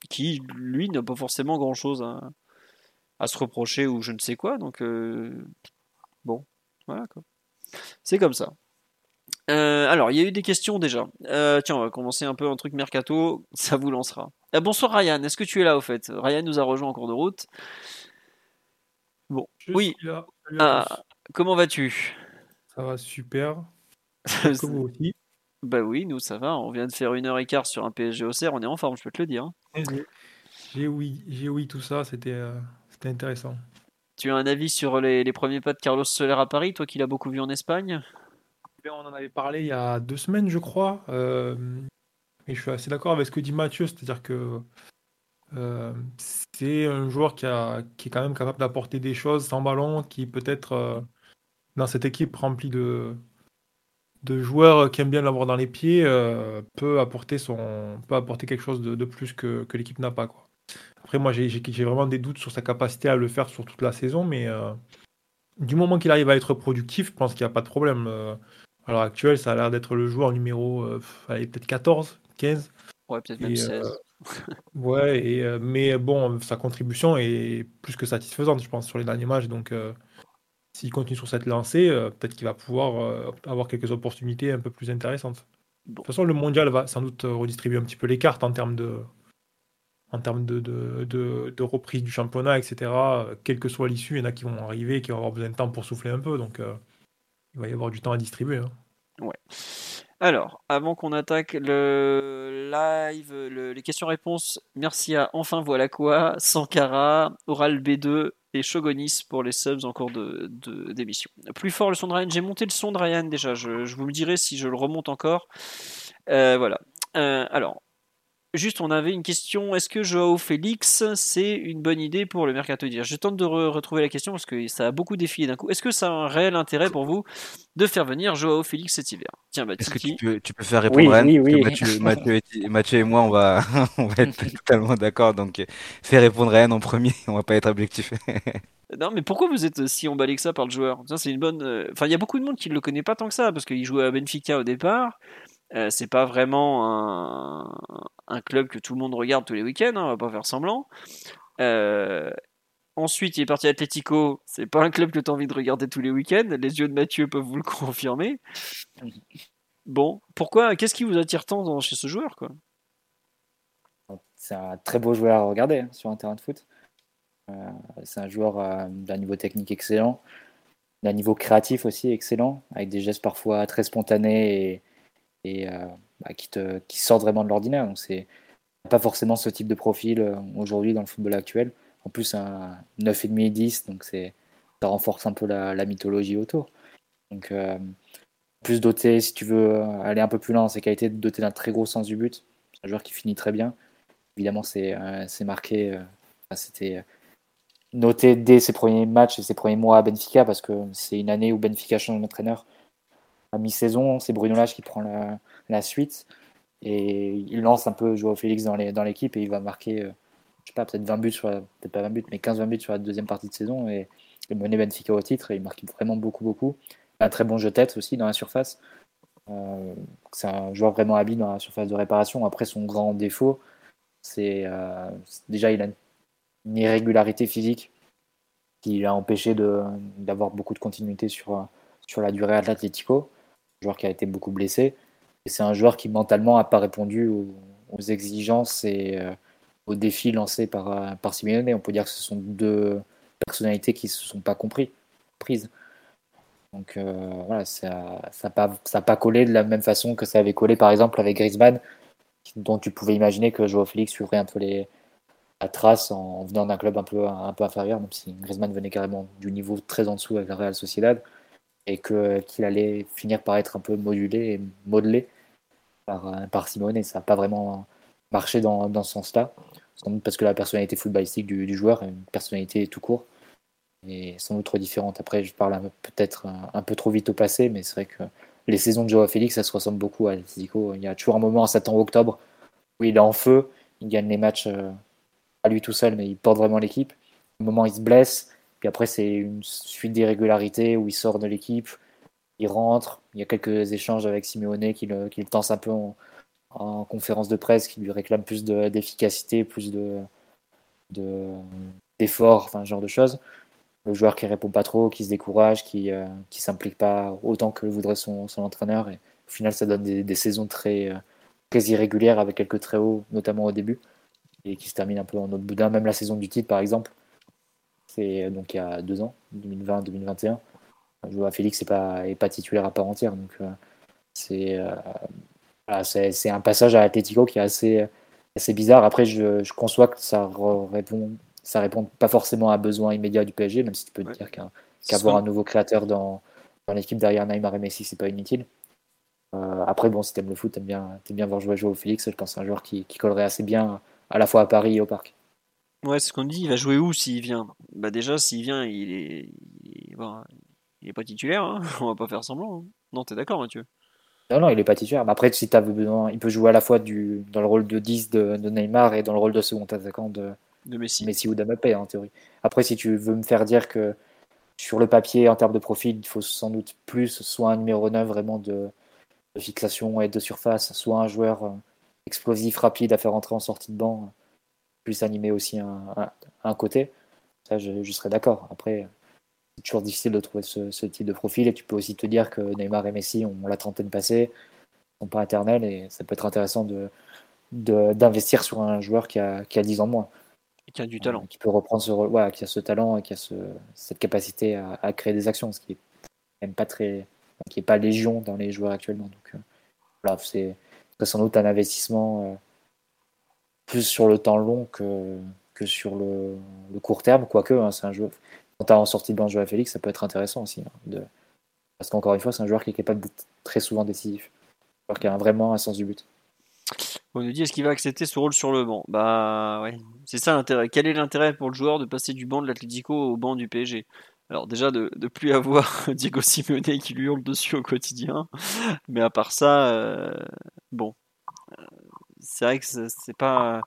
qui lui n'a pas forcément grand chose à, se reprocher ou je ne sais quoi. Donc Bon, voilà quoi. C'est comme ça. Euh, alors, il y a eu des questions déjà. Euh, tiens, on va commencer un peu un truc mercato, ça vous lancera. Euh, bonsoir Ryan, est-ce que tu es là au fait? Ryan nous a rejoint en cours de route. Bon, oui. Ah, comment vas-tu? Ça va super. Comme vous aussi? Bah oui, nous ça va. On vient de faire une heure et quart sur un PSG au on est en forme, je peux te le dire. Hein. J'ai oui, j'ai oui tout ça, c'était c'était intéressant. Tu as un avis sur les, premiers pas de Carlos Soler à Paris, toi qui l'as beaucoup vu en Espagne? Eh On en avait parlé il y a deux semaines, je crois. Euh, et je suis assez d'accord avec ce que dit Mathieu, c'est-à-dire que euh, c'est un joueur qui, a, est quand même capable d'apporter des choses sans ballon, qui peut-être euh, dans cette équipe remplie de, de joueurs qui aiment bien l'avoir dans les pieds, peut, apporter son, peut apporter quelque chose de, plus que, que l'équipe n'a pas. Quoi. Après, moi, j'ai vraiment des doutes sur sa capacité à le faire sur toute la saison, mais euh, du moment qu'il arrive à être productif, je pense qu'il n'y a pas de problème. Euh, à l'heure actuelle, ça a l'air d'être le joueur numéro euh, peut-être 14, 15. Ouais, peut-être même 16. ouais, et, mais bon, sa contribution est plus que satisfaisante, je pense, sur les derniers matchs. Donc, s'il continue sur cette lancée, peut-être qu'il va pouvoir avoir quelques opportunités un peu plus intéressantes. De toute façon, le mondial va sans doute redistribuer un petit peu les cartes en termes de, en termes de, de, de, reprise du championnat, etc. Quelle que soit l'issue, il y en a qui vont arriver, qui vont avoir besoin de temps pour souffler un peu. Donc, euh, il va y avoir du temps à distribuer. Hein. Ouais. Alors, avant qu'on attaque le live, les questions-réponses, merci à Enfin Voilà Quoi, Sankara, Oral B2 et Shogonis pour les subs en cours d'émission. Plus fort le son de Ryan, j'ai monté le son de Ryan déjà, je, vous me dirai si je le remonte encore. Euh, voilà. Euh, alors, Juste, on avait une question. Est-ce que Joao Félix, c'est une bonne idée pour le mercato d'hiver Je tente de retrouver la question parce que ça a beaucoup défilé d'un coup. Est-ce que ça a un réel intérêt pour vous de faire venir Joao Félix cet hiver? Tiens, bah, Est-ce que tu peux, tu peux, faire répondre Anne oui, Mathieu, et, moi, on va, on va être totalement d'accord. Donc, fais répondre Anne en premier. On va pas être objectif. Non, mais pourquoi vous êtes si emballé que ça par le joueur? C'est une bonne. Euh, enfin, il y a beaucoup de monde qui ne le connaît pas tant que ça parce qu'il jouait à Benfica au départ. Euh, c'est pas vraiment un, club que tout le monde regarde tous les week-ends, hein, on va pas faire semblant. Euh, ensuite, il est parti à Atletico. C'est pas un club que tu as envie de regarder tous les week-ends. Les yeux de Mathieu peuvent vous le confirmer. Bon, pourquoi Qu'est-ce qui vous attire tant chez ce joueur quoi? C'est un très beau joueur à regarder hein, sur un terrain de foot. c'est un joueur d'un niveau technique excellent, d'un niveau créatif aussi excellent, avec des gestes parfois très spontanés et, bah, qui, te, qui sortent vraiment de l'ordinaire. Donc c'est pas forcément ce type de profil aujourd'hui dans le football actuel. En plus, un 9,5-10, donc c'est ça renforce un peu la, mythologie autour. Donc, euh, plus doté, si tu veux aller un peu plus loin dans ses qualités, doté d'un très gros sens du but. C'est un joueur qui finit très bien. Évidemment, c'est euh, marqué, euh, c'était noté dès ses premiers matchs et ses premiers mois à Benfica parce que c'est une année où Benfica change d'entraîneur à mi-saison. C'est Bruno Lage qui prend la, suite et il lance un peu Joao Félix dans l'équipe et il va marquer, je sais pas, peut-être 20 buts, peut-être pas 20 buts, mais 15-20 buts sur la deuxième partie de saison. Et il menait Benfica au titre et il marque vraiment beaucoup, beaucoup. Un très bon jeu tête aussi dans la surface. Euh, c'est un joueur vraiment habile dans la surface de réparation. Après, son grand défaut, c'est euh, déjà il a une irrégularité physique qui l'a empêché d'avoir beaucoup de continuité sur, sur la durée à l'Atlético. Joueur qui a été beaucoup blessé. C'est un joueur qui mentalement n'a pas répondu aux, exigences et euh, aux défis lancés par, par Simeone. On peut dire que ce sont deux, personnalités qui ne se sont pas compris, prises. Donc euh, voilà, ça n'a pas, ça pas collé de la même façon que ça avait collé par exemple avec Griezmann, dont tu pouvais imaginer que Joao Félix suivrait un peu les, la trace en, venant d'un club un peu, un peu inférieur, même si Griezmann venait carrément du niveau très en dessous avec la Real Sociedad, et que, qu'il allait finir par être un peu modulé et modelé par, par Simone, et ça n'a pas vraiment marché dans, dans ce sens-là parce que la personnalité footballistique du, joueur est une personnalité tout court et sans doute trop différente. Après, je parle peut-être un, peu trop vite au passé, mais c'est vrai que les saisons de Joao Félix, ça se ressemble beaucoup à Atletico. Il y a toujours un moment en septembre-octobre où il est en feu, il gagne les matchs euh, à lui tout seul, mais il porte vraiment l'équipe. Un moment, il se blesse, puis après, c'est une suite d'irrégularités où il sort de l'équipe, il rentre. Il y a quelques échanges avec Simeone qui le, qui le tense un peu en, en conférence de presse qui lui réclame plus d'efficacité, plus de d'efforts, enfin ce genre de choses. Le joueur qui répond pas trop, qui se décourage, qui euh, qui s'implique pas autant que le voudrait son, son entraîneur. Et au final, ça donne des, des saisons très, euh, très irrégulières avec quelques très hauts, notamment au début, et qui se terminent un peu en autre boudin. Même la saison du titre, par exemple, c'est donc il y a deux ans, 2020-2021. à Félix n'est pas, est pas titulaire à part entière, donc euh, c'est c'est un passage à Atletico qui est assez, assez bizarre. Après, je, je conçois que ça répond, ça répond pas forcément à besoin immédiat du PSG, même si tu peux te dire qu'avoir un nouveau créateur dans, dans l'équipe derrière Neymar et Messi, c'est pas inutile. Euh, après, bon, si t'aimes le foot, t'aimes bien, aimes bien voir jouer, jouer au Félix. Je pense que c'est un joueur qui, qui, collerait assez bien à la fois à Paris et au Parc. Ouais, c'est ce qu'on dit. Il va jouer où s'il vient? Bah déjà, s'il vient, il est, il est, pas titulaire. Hein. On va pas faire semblant. Hein. Non, t'es d'accord, Mathieu? Non, non, il est pas titulaire. Mais après, si tu as besoin, il peut jouer à la fois du, dans le rôle de 10 de, Neymar et dans le rôle de second attaquant de, de Messi. Messi ou d'Mbappé, en théorie. Après, si tu veux me faire dire que sur le papier, en termes de profil, il faut sans doute plus soit un numéro 9 vraiment de, fixation et de surface, soit un joueur euh, explosif, rapide à faire entrer en sortie de banc, plus animé aussi un, un, côté. Ça, je, je serais d'accord. Après, c'est toujours difficile de trouver ce, type de profil. Et tu peux aussi te dire que Neymar et Messi ont la trentaine passée, sont pas éternels, et ça peut être intéressant de d'investir sur un joueur qui a, qui a 10 ans de moins. Et qui a du talent. qui peut reprendre ce ouais, qui a ce talent et qui a ce, cette capacité à, créer des actions, ce qui est même pas très. qui est pas légion dans les joueurs actuellement. Donc euh, voilà, c'est sans doute un investissement euh, plus sur le temps long que, que sur le, court terme, quoique hein, c'est un joueur quand tu as en sortie de banc à Félix, ça peut être intéressant aussi. Hein. Parce qu'encore une fois, c'est un joueur qui est capable d'être très souvent décisif. Un joueur qui a vraiment un sens du but. On nous dit est-ce qu'il va accepter ce rôle sur le banc? Bah ouais, c'est ça l'intérêt. Quel est l'intérêt pour le joueur de passer du banc de l'Atlético au banc du PSG alors déjà de ne plus avoir Diego Simeone qui lui hurle dessus au quotidien, mais à part ça, euh, bon, c'est vrai que c'est pas,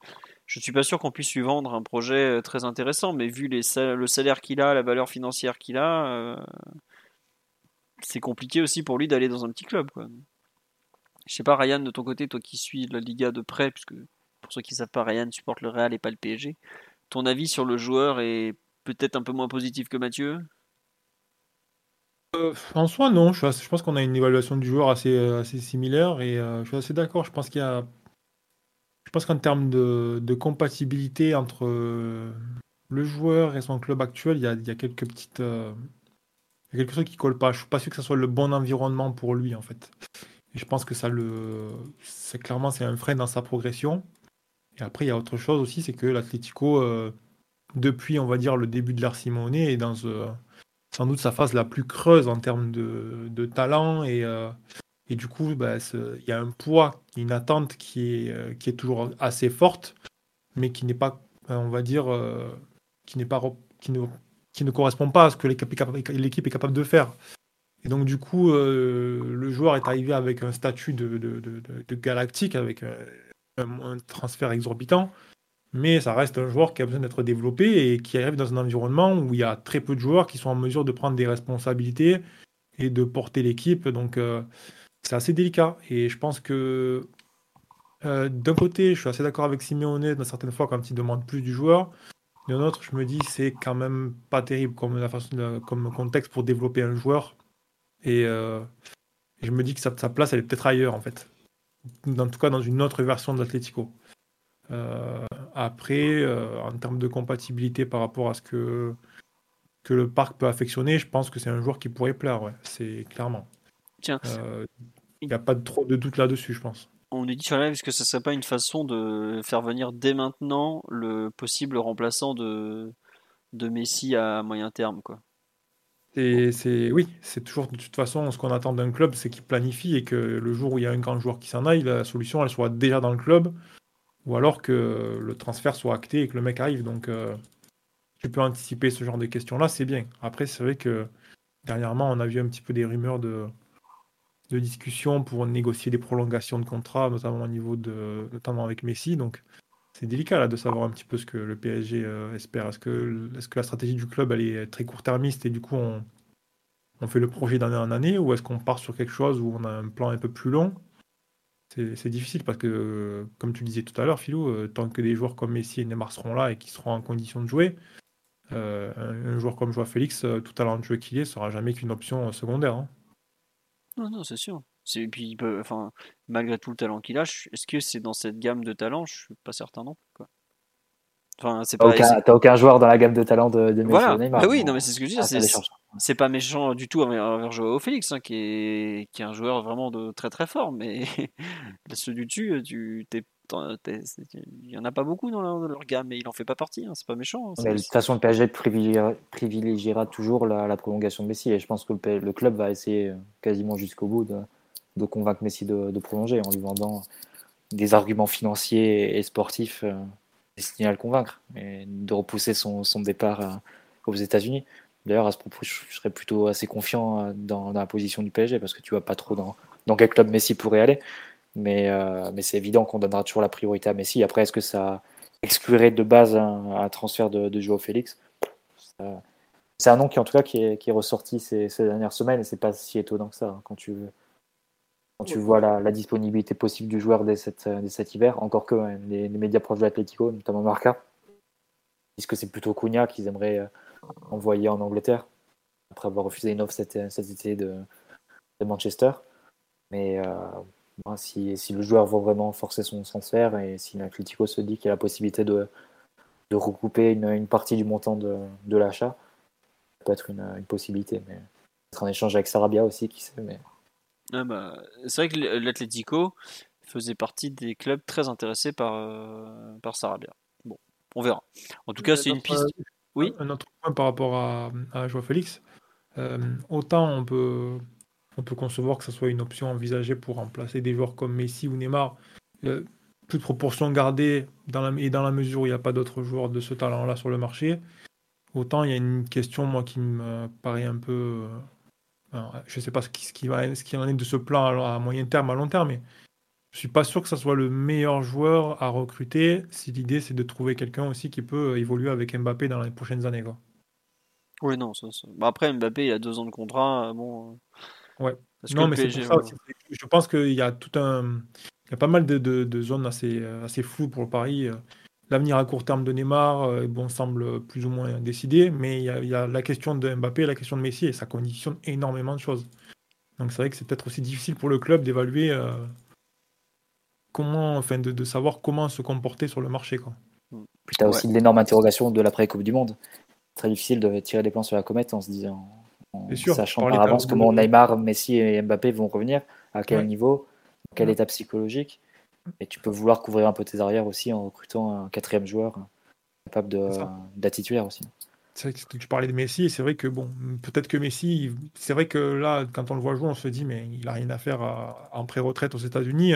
je suis pas sûr qu'on puisse lui vendre un projet euh, très intéressant, mais vu le salaire qu'il a, la valeur financière qu'il a, euh, c'est compliqué aussi pour lui d'aller dans un petit club. Quoi. Je sais pas, Ryan, de ton côté, toi qui suis la Liga de près, puisque pour ceux qui savent pas, Ryan supporte le Real et pas le PSG. Ton avis sur le joueur est peut-être un peu moins positif que Mathieu? Euh, En soi, non. Je, pense qu'on a une évaluation du joueur assez, similaire et je suis assez d'accord. Je pense qu'il y a pense qu'en termes de, compatibilité entre euh, le joueur et son club actuel, il y a, quelques petites. euh, il y a quelque chose qui colle pas. Je suis pas sûr que ce soit le bon environnement pour lui, en fait. Et je pense que ça le. C'est clairement c'est un frein dans sa progression. Et après, il y a autre chose aussi, c'est que l'Atlético, euh, depuis, on va dire, le début de l'ère Simone, est dans euh, sans doute sa phase la plus creuse en termes de, de talent. Et, et du coup, bah, il y a un poids, une attente qui est, euh, qui est toujours assez forte, mais qui n'est pas, euh, on va dire, euh, qui n'est pas, qui ne, qui ne correspond pas à ce que l'équipe est capable, de faire. Et donc, du coup, le joueur est arrivé avec un statut de, de, de- galactique, avec un, transfert exorbitant. Mais ça reste un joueur qui a besoin d'être développé et qui arrive dans un environnement où il y a très peu de joueurs qui sont en mesure de prendre des responsabilités et de porter l'équipe. Donc, c'est assez délicat. Et je pense que euh, d'un côté, je suis assez d'accord avec Simeone dans certaines fois quand il demande plus du joueur. D'un autre, je me dis c'est quand même pas terrible comme, contexte pour développer un joueur. Et, euh, je me dis que sa, place, elle est peut-être ailleurs en fait. En tout cas, dans une autre version de l'Atlético. Euh, après, en termes de compatibilité par rapport à ce que, que le parc peut affectionner, je pense que c'est un joueur qui pourrait plaire, ouais. C'est clairement. Tiens. Euh, Il n'y a pas de, trop de doute là-dessus, je pense. On nous dit sur la live, est-ce que ce serait pas une façon de faire venir dès maintenant le possible remplaçant de, de Messi à moyen terme, quoi? Et c'est oui, c'est toujours de toute façon ce qu'on attend d'un club, c'est qu'il planifie et que le jour où il y a un grand joueur qui s'en aille, la solution elle soit déjà dans le club, ou alors que le transfert soit acté et que le mec arrive. Donc euh, tu peux anticiper ce genre de questions-là, c'est bien. Après, c'est vrai que dernièrement, on a vu un petit peu des rumeurs de, de discussions pour négocier des prolongations de contrat, notamment au niveau de, notamment avec Messi. Donc c'est délicat là de savoir un petit peu ce que le PSG euh, espère. Est-ce que, est-ce que la stratégie du club elle est très court-termiste et du coup on, on fait le projet d'année en année ou est-ce qu'on part sur quelque chose où on a un plan un peu plus long? C'est, difficile parce que, comme tu disais tout à l'heure, Philou, euh, tant que des joueurs comme Messi et Neymar seront là et qui seront en condition de jouer, euh, un, joueur comme Joao Félix, tout talentueux qu'il est, sera jamais qu'une option secondaire. hein. Non, non, c'est sûr. Et puis, il peut- enfin, malgré tout le talent qu'il a, est-ce que c'est dans cette gamme de talents Je suis pas certain non plus, quoi. Enfin, c'est T'as pas. aucun, c'est- t'as aucun joueur dans la gamme de talent de, de Messi Voilà. Neymar. Bah oui, non, mais c'est ce que je dis. ah, c'est, pas méchant du tout envers, Joao Félix, hein, qui est, qui est un joueur vraiment de très très fort, mais ceux du dessus, tu, t'es, il y en a pas beaucoup dans leur, gamme, mais il en fait pas partie. hein, c'est pas méchant. hein, Mais de toute façon, le PSG privilégiera, privilégiera toujours la, la prolongation de Messi. Et je pense que le, club va essayer euh, quasiment jusqu'au bout de, de convaincre Messi de, de prolonger en lui vendant des arguments financiers et sportifs euh, destinés à le convaincre et de repousser son, son départ euh, aux États-Unis. D'ailleurs, à ce propos, je, je serais plutôt assez confiant euh, dans, dans la position du PSG parce que tu vois pas trop dans, dans quel club Messi pourrait aller. Mais, euh, mais c'est évident qu'on donnera toujours la priorité à Messi. Après, est-ce que ça exclurait de base un, un transfert de, de Joao Félix? C'est un nom qui, en tout cas, qui est, qui est ressorti ces, ces dernières semaines et c'est pas si étonnant que ça hein, quand tu, quand tu vois la, la disponibilité possible du joueur dès, cette, dès cet hiver. Encore que les médias proches de l'Atlético, notamment Marca, disent que c'est plutôt Cunha qu'ils aimeraient euh, envoyer en Angleterre après avoir refusé une offre cet, cet été de, de Manchester. Mais euh, moi, si, si le joueur veut vraiment forcer son transfert et si l'Atlético se dit qu'il y a la possibilité de, de recouper une, une partie du montant de, de l'achat, ça peut être une, une possibilité. Mais être en échange avec Sarabia aussi, qui sait. Mais Ah bah, c'est vrai que l'Atlético faisait partie des clubs très intéressés par, euh, par Sarabia. Bon, on verra. En tout cas, c'est une piste. Oui. Un autre point par rapport à, à Joao Félix. Euh, autant on peut, on peut concevoir que ce soit une option envisagée pour remplacer des joueurs comme Messi ou Neymar, euh, toute proportion gardée et dans la mesure où il n'y a pas d'autres joueurs de ce talent-là sur le marché. Autant il y a une question, moi, qui me paraît un peu. euh, je ne sais pas ce qui, ce, qui va, ce qui en est de ce plan à, moyen terme, à long terme, mais je suis pas sûr que ça soit le meilleur joueur à recruter si l'idée c'est de trouver quelqu'un aussi qui peut évoluer avec Mbappé dans les prochaines années. Oui, non, ça, ça- bah, après Mbappé, il a deux ans de contrat. euh, euh, Ouais. Non, mais PSG pour ça aussi. Je pense qu'il y a tout un. Il y a pas mal de, de- de zones assez, euh, assez floues pour le Paris. Euh, L'avenir à court terme de Neymar euh, bon, semble plus ou moins décidé, mais il y, a, il y a la question de Mbappé et la question de Messi, et ça conditionne énormément de choses. Donc c'est vrai que c'est peut-être aussi difficile pour le club d'évaluer euh, comment, enfin de, de savoir comment se comporter sur le marché. Quoi. Puis tu as aussi l'énorme interrogation de l'après-Coupe du Monde. Très difficile de tirer des plans sur la comète en se disant, sûr, sachant par avance comment Neymar, Messi et Mbappé vont revenir, à quel Ouais. niveau, dans quel Ouais. état psychologique. Et tu peux vouloir couvrir un peu tes arrières aussi en recrutant un quatrième joueur capable de- aussi. C'est vrai que tu parlais de Messi, et c'est vrai que bon, peut-être que Messi, c'est vrai que là, quand on le voit jouer, on se dit, mais il a rien à faire à- en pré-retraite aux États-Unis.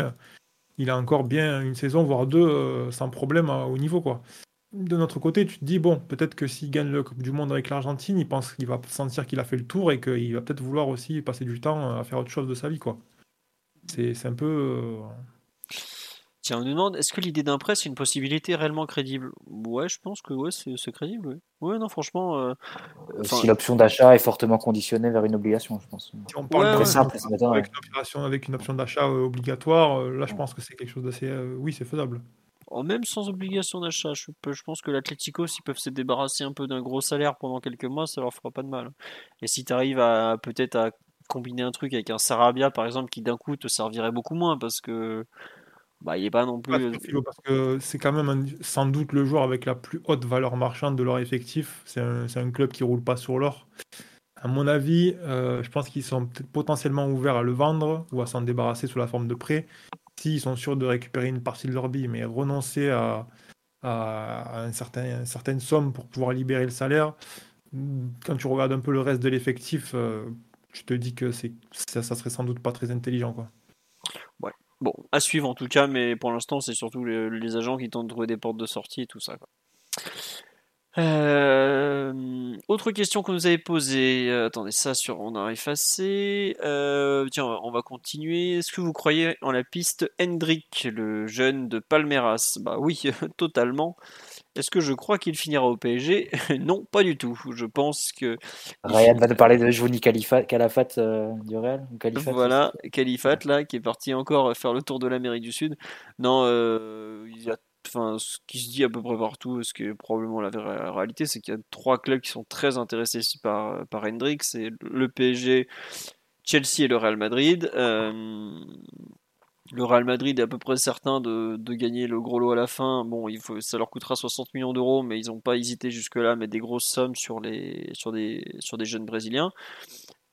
Il a encore bien une saison, voire deux, euh, sans problème à haut niveau, quoi. De notre côté, tu te dis, bon, peut-être que s'il gagne le Coupe du Monde avec l'Argentine, il pense qu'il va sentir qu'il a fait le tour et qu'il va peut-être vouloir aussi passer du temps à faire autre chose de sa vie, quoi. C'est un peu. euh, Tiens, on nous demande est-ce que l'idée d'un prêt c'est une possibilité réellement crédible? Ouais, je pense que ouais, c'est crédible. Ouais. Ouais, non, franchement. euh, enfin, si l'option d'achat est fortement conditionnée vers une obligation, je pense. Si on parle Ouais, simple, m'étonnerait. avec une opération, avec une option d'achat euh, obligatoire, euh, là, je pense que c'est quelque chose d'assez. euh, oui, c'est faisable. Oh, même sans obligation d'achat, je, pense que l'Atlético, s'ils peuvent se débarrasser un peu d'un gros salaire pendant quelques mois, ça leur fera pas de mal. Et si tu arrives à peut-être à combiner un truc avec un Sarabia, par exemple, qui d'un coup te servirait beaucoup moins parce que bah, il est pas non plus. Parce que c'est quand même un- sans doute le joueur avec la plus haute valeur marchande de leur effectif. C'est un, club qui roule pas sur l'or. À mon avis, euh, je pense qu'ils sont potentiellement ouverts à le vendre ou à s'en débarrasser sous la forme de prêt s'ils sont sûrs de récupérer une partie de leur bille. Mais renoncer à, une certaine somme pour pouvoir libérer le salaire, quand tu regardes un peu le reste de l'effectif, euh, je te dis que ça, ça serait sans doute pas très intelligent. Quoi. Bon, à suivre en tout cas, mais pour l'instant, c'est surtout les, agents qui tentent de trouver des portes de sortie et tout ça. Euh, autre question qu'on nous avait posée. Euh, attendez, ça sur, on a effacé. Euh, tiens, on va- on va continuer. Est-ce que vous croyez en la piste Hendrik, le jeune de Palmeiras? Bah oui, totalement. Est-ce que je crois qu'il finira au PSG Non, pas du tout. Je pense que Ryan va nous parler de Jouni Califat, Calafat euh, du Real. Califat, Voilà, Califat là, qui est parti encore faire le tour de l'Amérique du Sud. Non, euh, il y a, enfin, ce qui se dit à peu près partout, ce qui est probablement la réalité, c'est qu'il y a trois clubs qui sont très intéressés par, par Hendrik. C'est le PSG, Chelsea et le Real Madrid. Euh, le Real Madrid est à peu près certain de, gagner le gros lot à la fin. Bon, ça leur coûtera 60 millions d'euros, mais ils n'ont pas hésité jusque-là à mettre des grosses sommes sur, des, sur des jeunes Brésiliens.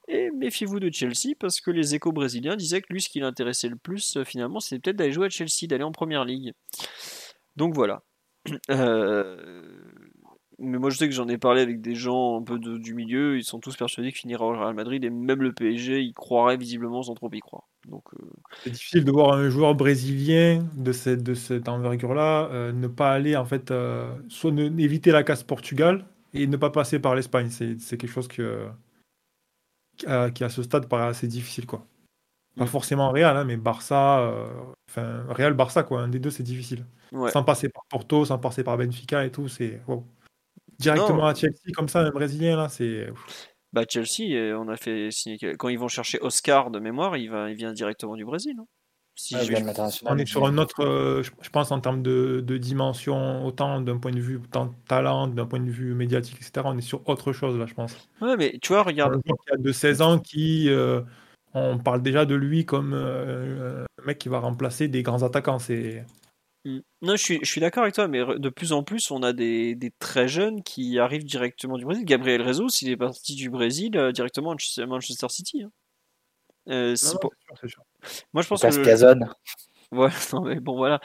Et méfiez-vous de Chelsea parce que les échos brésiliens disaient que lui, ce qui l'intéressait le plus, euh, finalement, c'est peut-être d'aller jouer à Chelsea, d'aller en première ligue. Donc voilà. Euh, Mais moi, je sais que j'en ai parlé avec des gens un peu de- du milieu, ils sont tous persuadés qu'il finira au Real Madrid et même le PSG, il croirait visiblement sans trop y croire. Donc, euh, C'est difficile de voir un joueur brésilien de cette, de cette envergure-là euh, ne pas aller, en fait, euh, soit ne- éviter la casse Portugal et ne pas passer par l'Espagne. C'est c'est quelque chose que, qui, à, qui, à ce stade, paraît assez difficile, quoi. Pas Mm. forcément Real, hein, mais Barça, enfin, Real-Barça, quoi. Un des deux, c'est difficile. ouais. Sans passer par Porto, sans passer par Benfica et tout, c'est... wow. Directement Non. à Chelsea, comme ça, un Brésilien, là, c'est... Bah, Chelsea, euh, on a fait signer. Quand ils vont chercher Oscar de mémoire, il, va, il vient directement du Brésil. hein. Si Ouais, je-. On est sur un autre, euh, je pense en termes de, de dimension, autant d'un point de vue tant talent, d'un point de vue médiatique, etc. On est sur autre chose là, je pense. Ouais, mais tu vois, regarde. qui a de 16 ans, qui, euh, on parle déjà de lui comme euh, un mec qui va remplacer des grands attaquants. C'est Mm. Non, je suis, je suis d'accord avec toi, mais de plus en plus, on a des, des très jeunes qui arrivent directement du Brésil. Gabriel Jesus, il est parti du Brésil euh, directement à Manchester- City. hein. Euh, c'est Non, non, pour- c'est sûr, c'est sûr. Moi, je pense Lucas que. Cazone. Ouais, non, mais bon, voilà.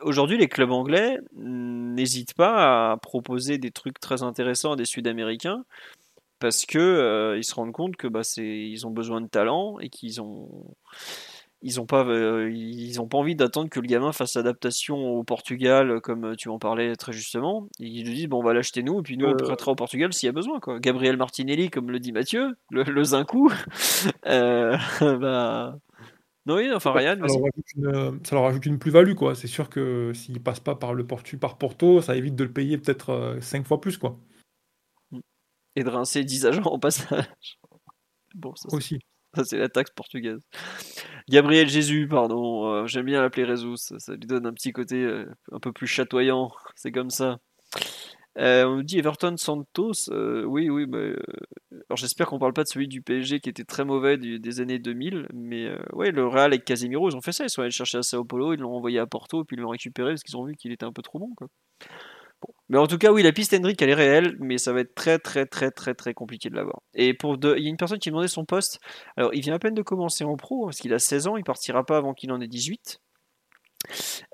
Aujourd'hui, les clubs anglais mm, n'hésitent pas à proposer des trucs très intéressants à des Sud-Américains parce que euh, ils se rendent compte que bah, c'est, ils ont besoin de talent et qu'ils ont. Ils n'ont pas, euh, ils ont pas envie d'attendre que le gamin fasse l'adaptation au Portugal, comme tu en parlais très justement. Ils lui disent bon, on va l'acheter nous, et puis nous on le Euh. prêtera au Portugal s'il y a besoin. Quoi. Gabriel Martinelli, comme le dit Mathieu, le, le Zinkou. euh, bah... Non, oui, enfin, Ryan, ça, leur rajoute une, ça leur rajoute une plus-value. quoi. C'est sûr que s'il passe pas par le Portu, par Porto, ça évite de le payer peut-être 5 fois plus. quoi. Et de rincer 10 agents en passage. Bon, ça, Aussi. ça, c'est la taxe portugaise. Gabriel Jésus, pardon, euh, j'aime bien l'appeler Jesus, ça, ça lui donne un petit côté euh, un peu plus chatoyant, c'est comme ça. Euh, on nous dit Everton Santos, oui, oui, bah, alors j'espère qu'on parle pas de celui du PSG qui était très mauvais du- des années 2000, mais ouais, le Real avec Casemiro, ils ont fait ça, ils sont allés le chercher à Sao Paulo, ils l'ont envoyé à Porto, puis ils l'ont récupéré parce qu'ils ont vu qu'il était un peu trop bon, quoi. Mais en tout cas, oui, la piste Hendrick, elle est réelle, mais ça va être très, très, très, très, très compliqué de l'avoir. Et pour il y a une personne qui demandait son poste. Alors, il vient à peine de commencer en pro, parce qu'il a 16 ans, il partira pas avant qu'il en ait 18.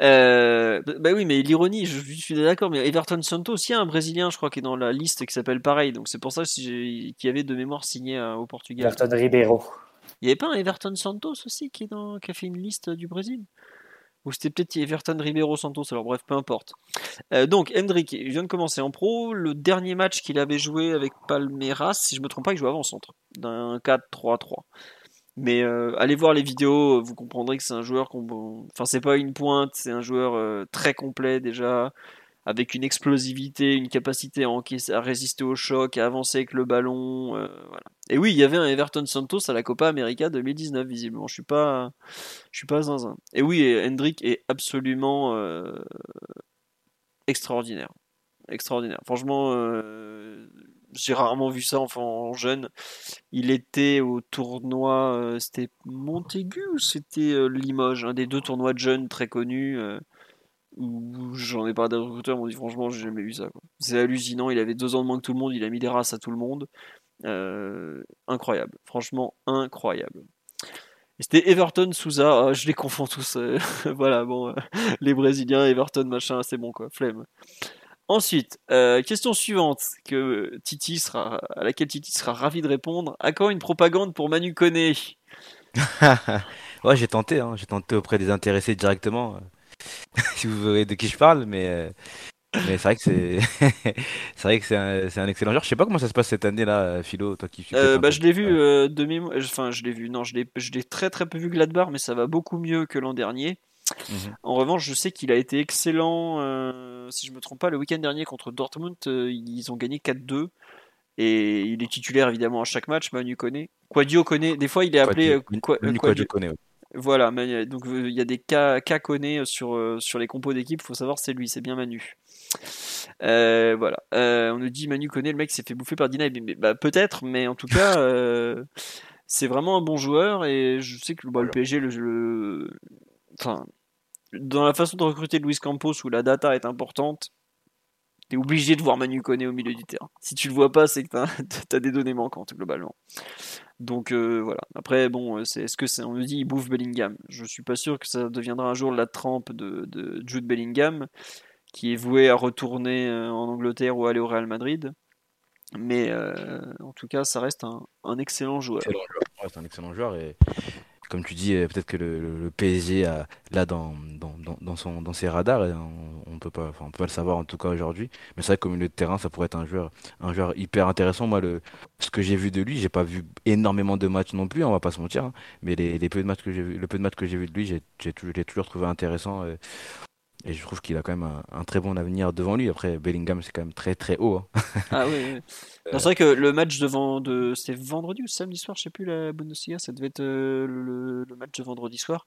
Euh, bah oui, mais l'ironie, je, suis d'accord, mais Everton Santos, aussi un Brésilien, je crois, qui est dans la liste qui s'appelle pareil. Donc c'est pour ça qu'il y avait de mémoire signé euh, au Portugal. Everton Ribeiro. Il n'y avait pas un Everton Santos aussi qui, est dans, qui a fait une liste du Brésil? Ou c'était peut-être Everton Ribeiro Santos, alors bref, peu importe. Euh, donc, Hendrik, il vient de commencer en pro. Le dernier match qu'il avait joué avec Palmeiras, si je me trompe pas, il jouait avant-centre, d'un 4-3-3. Mais euh, allez voir les vidéos, vous comprendrez que c'est un joueur qu'on. Enfin, c'est pas une pointe, c'est un joueur euh, très complet déjà, avec une explosivité, une capacité à, résister au choc, à avancer avec le ballon. Euh. Et oui, il y avait un Everton Santos à la Copa América 2019, visiblement. Je suis pas, je suis pas zinzin. Et oui, Hendrik est absolument extraordinaire, extraordinaire. Franchement j'ai rarement vu ça en jeune. Il était au tournoi, euh, c'était Montaigu ou c'était euh, Limoges, un des deux tournois de jeunes très connus. Euh, où j'en ai parlé d'un recruteur, m'ont dit franchement, j'ai jamais vu ça. C'est hallucinant. Il avait deux ans de moins que tout le monde, il a mis des races à tout le monde. incroyable, franchement incroyable. C'était Everton Souza, ah, je les confonds tous. voilà, bon, les Brésiliens, Everton, machin, c'est bon quoi, flemme. Ensuite, euh, question suivante que Titi sera, à laquelle Titi sera ravi de répondre. À quand une propagande pour Manu Koné Ouais, j'ai tenté, hein. j'ai tenté auprès des intéressés directement. Euh, si vous verrez de qui je parle, mais, euh, mais c'est vrai que c'est c'est vrai que c'est un, un, excellent joueur. Je sais pas comment ça se passe cette année-là, Philo, toi qui. bah, je l'ai vu de Enfin, je l'ai vu. Non, je l'ai, je l'ai très très peu vu Gladbach, mais ça va beaucoup mieux que l'an dernier. Mhm. En revanche, je sais qu'il a été excellent, euh, si je me trompe pas, le week-end dernier contre Dortmund, euh, ils ont gagné 4-2. Et il est titulaire évidemment à chaque match, Manu connaît. Quadio connaît, des fois il est appelé Quadio, connaît. Voilà, donc il y a des cas, cas sur, euh, sur les compos d'équipe, il faut savoir c'est lui, c'est bien Manu. voilà, on nous dit Manu connaît, le mec s'est fait bouffer par Dina, bah, peut-être, mais en tout cas, c'est vraiment un bon joueur et je sais que bah, le PSG, le, enfin, dans la façon de recruter Luis Campos où la data est importante, t'es obligé de voir Manu Koné au milieu du terrain. Si tu le vois pas, c'est que t'as as des données manquantes globalement. Donc euh, voilà. Après, bon, euh, c'est est-ce que c'est on nous dit il bouffe Bellingham. Je suis pas sûr que ça deviendra un jour la trempe de, Jude Bellingham, qui est voué à retourner euh, en Angleterre ou aller au Real Madrid. Mais en tout cas, ça reste un, excellent joueur. Excellent joueur. reste un excellent joueur et comme tu dis, euh, peut-être que le, PSG a là dans, dans, son, dans ses radars, on, ne peut pas, on peut pas le savoir en tout cas aujourd'hui. Mais c'est vrai qu'au milieu de terrain, ça pourrait être un joueur, un joueur hyper intéressant. Moi, le, ce que j'ai vu de lui, j'ai pas vu énormément de matchs non plus, on va pas se mentir. Hein. mais les, peu de matchs que j'ai vu, le peu de matchs que j'ai vu de lui, j'ai, toujours trouvé intéressant. Euh, et je trouve qu'il a quand même un, très bon avenir devant lui. Après, Bellingham, c'est quand même très très haut. Hein. Ah oui. c'est vrai que le match devant de, c'était vendredi ou samedi soir, je sais plus la Bundesliga, ça devait être euh, le, match de vendredi soir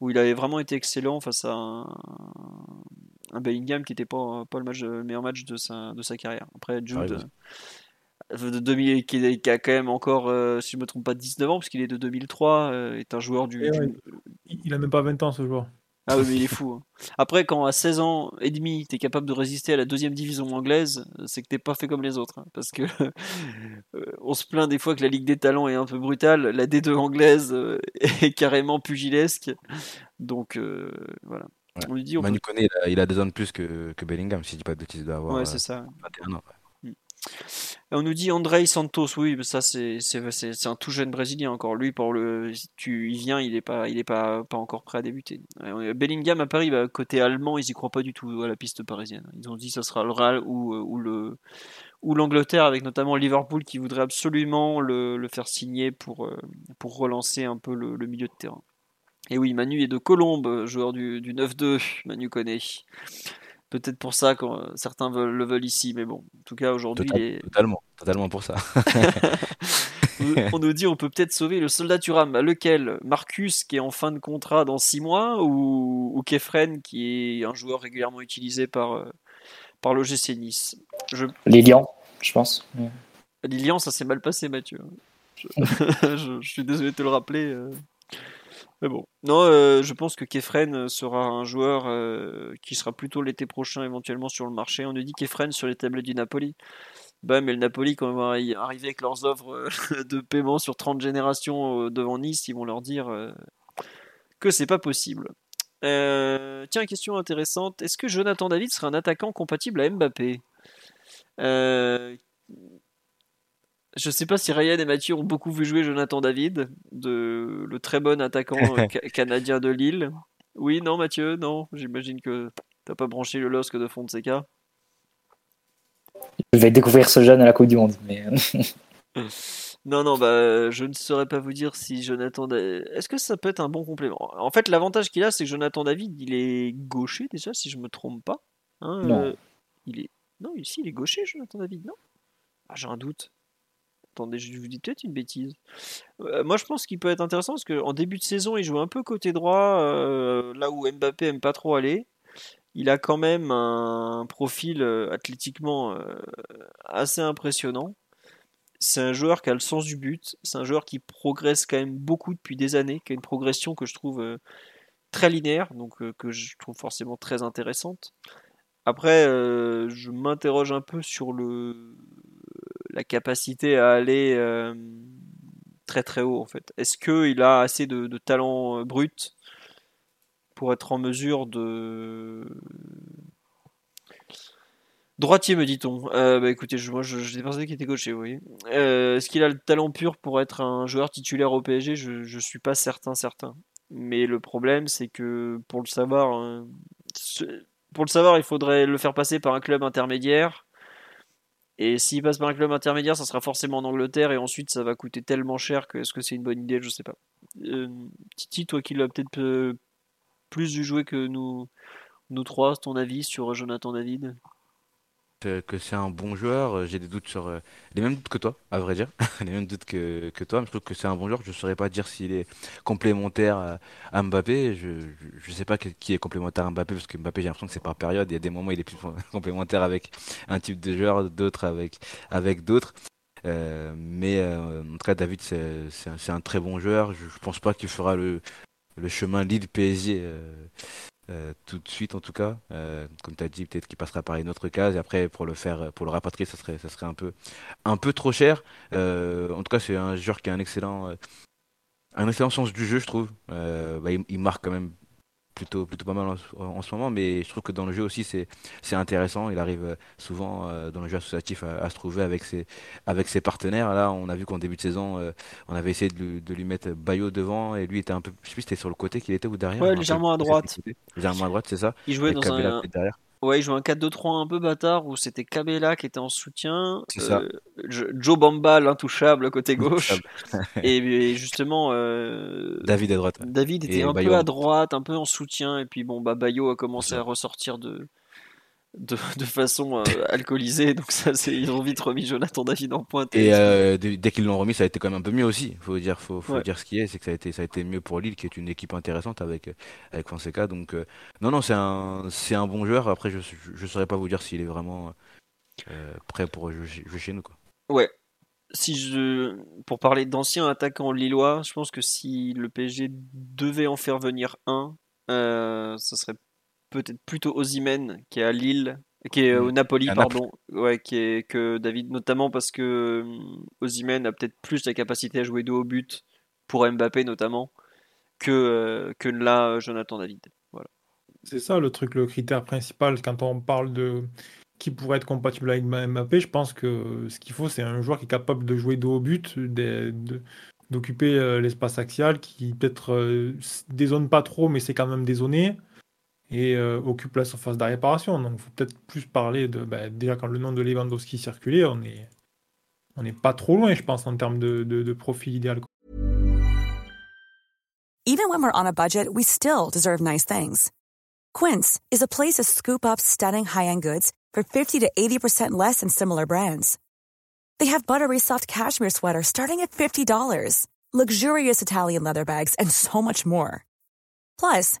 où il avait vraiment été excellent face à un, Bellingham qui n'était pas, pas le, match, meilleur match de sa, de sa carrière. Après, Jude. Euh, de 2000, qui, a quand même encore, euh, si je me trompe pas, 19 ans, parce qu'il est de 2003, est un joueur du, du... Il a même pas 20 ans ce joueur. Ah oui, mais il est fou. Hein. Après, quand à 16 ans et demi, t'es capable de résister à la deuxième division anglaise, c'est que t'es pas fait comme les autres. Hein, parce que euh, on se plaint des fois que la Ligue des Talents est un peu brutale. La D2 anglaise euh, est carrément pugilesque. Donc euh, voilà. On lui dit, Manu peut... il a, deux ans de plus que, que Bellingham, si je dis pas de bêtises, d'avoir ouais, c'est ça. 21 ans. On nous dit Andrei Santos, oui, ça c'est un tout jeune Brésilien encore. Lui, pour le, tu, il vient, il n'est pas, il est pas, pas encore prêt à débuter. Bellingham à Paris, bah, côté allemand, ils y croient pas du tout à la piste parisienne. Ils ont dit ça sera le Real ou, ou le ou l'Angleterre, avec notamment Liverpool qui voudrait absolument le, faire signer pour, euh, pour relancer un peu le, milieu de terrain. Et oui, Manu est de Colombe, joueur du, du 9-2, Manu connaît. Peut-être pour ça que certains le veulent ici, mais bon, en tout cas aujourd'hui. Totalement, totalement pour ça. on nous dit on peut peut-être sauver le soldat Turam. Lequel? Marcus qui est en fin de contrat dans 6 mois ou, ou Kefren qui est un joueur régulièrement utilisé par, euh, par le GC Nice? Je... Lilian, je pense. Lilian, ça s'est mal passé, Mathieu. Je... je, suis désolé de te le rappeler. Euh. Mais bon, non, euh, je pense que Kefren sera un joueur euh, qui sera plutôt l'été prochain éventuellement sur le marché. On nous dit Kefren sur les tablettes du Napoli. Bah, mais le Napoli, quand ils vont arriver avec leurs offres euh, de paiement sur 30 générations devant Nice, ils vont leur dire que c'est pas possible. tiens, question intéressante. Est-ce que Jonathan David sera un attaquant compatible à Mbappé? Je sais pas si Ryan et Mathieu ont beaucoup vu jouer Jonathan David, de, le très bon attaquant euh, canadien de Lille. Oui, non, Mathieu, non. J'imagine que t'as pas branché le LOSC de Fonseca. Je vais découvrir ce jeune à la Coupe du Monde. Mais... Non, non, bah, je ne saurais pas vous dire si Jonathan. David... Est-ce que ça peut être un bon complément? En fait, l'avantage qu'il a, c'est que Jonathan David, il est gaucher déjà, si je me trompe pas. Hein, non. Euh, il est. Non, ici, il est gaucher, Jonathan David, non? Ah, J'ai un doute. Attendez, je vous dis peut-être une bêtise. Euh, moi, je pense qu'il peut être intéressant parce qu'en début de saison, il joue un peu côté droit, euh, là où Mbappé aime pas trop aller. Il a quand même un profil euh, athlétiquement assez impressionnant. C'est un joueur qui a le sens du but. C'est un joueur qui progresse quand même beaucoup depuis des années, qui a une progression que je trouve très linéaire, donc que je trouve forcément très intéressante. Après, je m'interroge un peu sur le la capacité à aller euh, très très haut en fait. Est-ce qu'il a assez de, talent euh, brut pour être en mesure de Droitier, me dit-on. Euh, bah écoutez, je, moi j'ai pensé qu'il était gaucher, oui. Est-ce qu'il a le talent pur pour être un joueur titulaire au PSG je, je suis pas certain, certain. Mais le problème, c'est que pour le savoir, pour le savoir, il faudrait le faire passer par un club intermédiaire et s'il passe par un club intermédiaire, ça sera forcément en Angleterre et ensuite ça va coûter tellement cher que est-ce que c'est une bonne idée Je sais pas. Euh, Titi, toi qui l'as peut-être euh, plus vu jouer que nous, nous trois, ton avis sur Jonathan David? Que c'est un bon joueur. Euh, j'ai des doutes sur euh, les mêmes doutes que toi, à vrai dire, les mêmes doutes que, toi. Je trouve que c'est un bon joueur. Je ne saurais pas dire s'il est complémentaire à, Mbappé. Je ne sais pas qui est complémentaire à Mbappé parce que Mbappé, j'ai l'impression que c'est par période. Il y a des moments où il est plus complémentaire avec un type de joueur, d'autres avec avec d'autres. Euh, mais en tout cas, David, c'est un, très bon joueur. Je, ne pense pas qu'il fera le, chemin lead PSG euh, tout de suite en tout cas. Euh, comme tu as dit, peut-être qu'il passera par une autre case. Et après, pour le faire, pour le rapatrier, ça serait, ça serait un peu, un peu trop cher. Euh, en tout cas, c'est un joueur qui a un excellent, un excellent sens du jeu, je trouve. Bah, il, marque quand même plutôt, plutôt pas mal en, ce moment, mais je trouve que dans le jeu aussi c'est, c'est intéressant. Il arrive euh, souvent euh, dans le jeu associatif à, se trouver avec ses, avec ses partenaires. Là, on a vu qu'en début de saison, euh, on avait essayé de, lui mettre Bayo devant et lui était un peu, je sais plus, c'était sur le côté qu'il était ou derrière. Ouais, légèrement à droite. Légèrement à droite, c'est ça. Il jouait dans un. Derrière. Ouais, il jouait un 4-2-3 un peu bâtard où c'était Cabella qui était en soutien. Euh, Joe Bamba, l'intouchable, côté gauche. et, justement. Euh, David à droite. David était un peu à droite, un peu en soutien. Et puis bon, bah, Bayo a commencé à ressortir de, de, façon euh, alcoolisée. Donc ça, c'est, ils ont vite remis Jonathan David en pointe. Et euh, dès qu'ils l'ont remis, ça a été quand même un peu mieux aussi. Faut dire, faut, faut dire ce qui est, c'est que ça a été, ça a été mieux pour Lille, qui est une équipe intéressante avec avec Fonseca. Donc euh, non, non, c'est un, c'est un bon joueur. Après, je, je saurais pas vous dire s'il est vraiment prêt pour jouer, chez nous, quoi. Ouais. Si je, pour parler d'anciens attaquants lillois, je pense que si le PSG devait en faire venir un, ce serait peut-être plutôt Ozymen qui est à Lille, qui est au mm. Napoli, pardon, ouais, qui est que David, notamment parce que hum, Ozymen a peut-être plus la capacité à jouer de haut but pour Mbappé notamment que euh, que là Jonathan David. Voilà. C'est ça le truc, le critère principal quand on parle de qui pourrait être compatible avec Mbappé. Je pense que ce qu'il faut, c'est un joueur qui est capable de jouer de haut but, d'occuper euh, l'espace axial, qui peut-être euh, dézone pas trop, mais c'est quand même dézoné et euh, occupe la surface de réparation. Donc, il faut peut-être plus parler de. Bah, déjà, quand le nom de Lewandowski circulait, on est, on n'est pas trop loin, je pense, en termes de, de, de profil idéal. Even when we're on a budget, we still deserve nice things. Quince is a place to scoop up stunning high-end goods for 50 to 80% less than similar brands. They have buttery soft cashmere sweaters starting at $50, luxurious Italian leather bags, and so much more. Plus,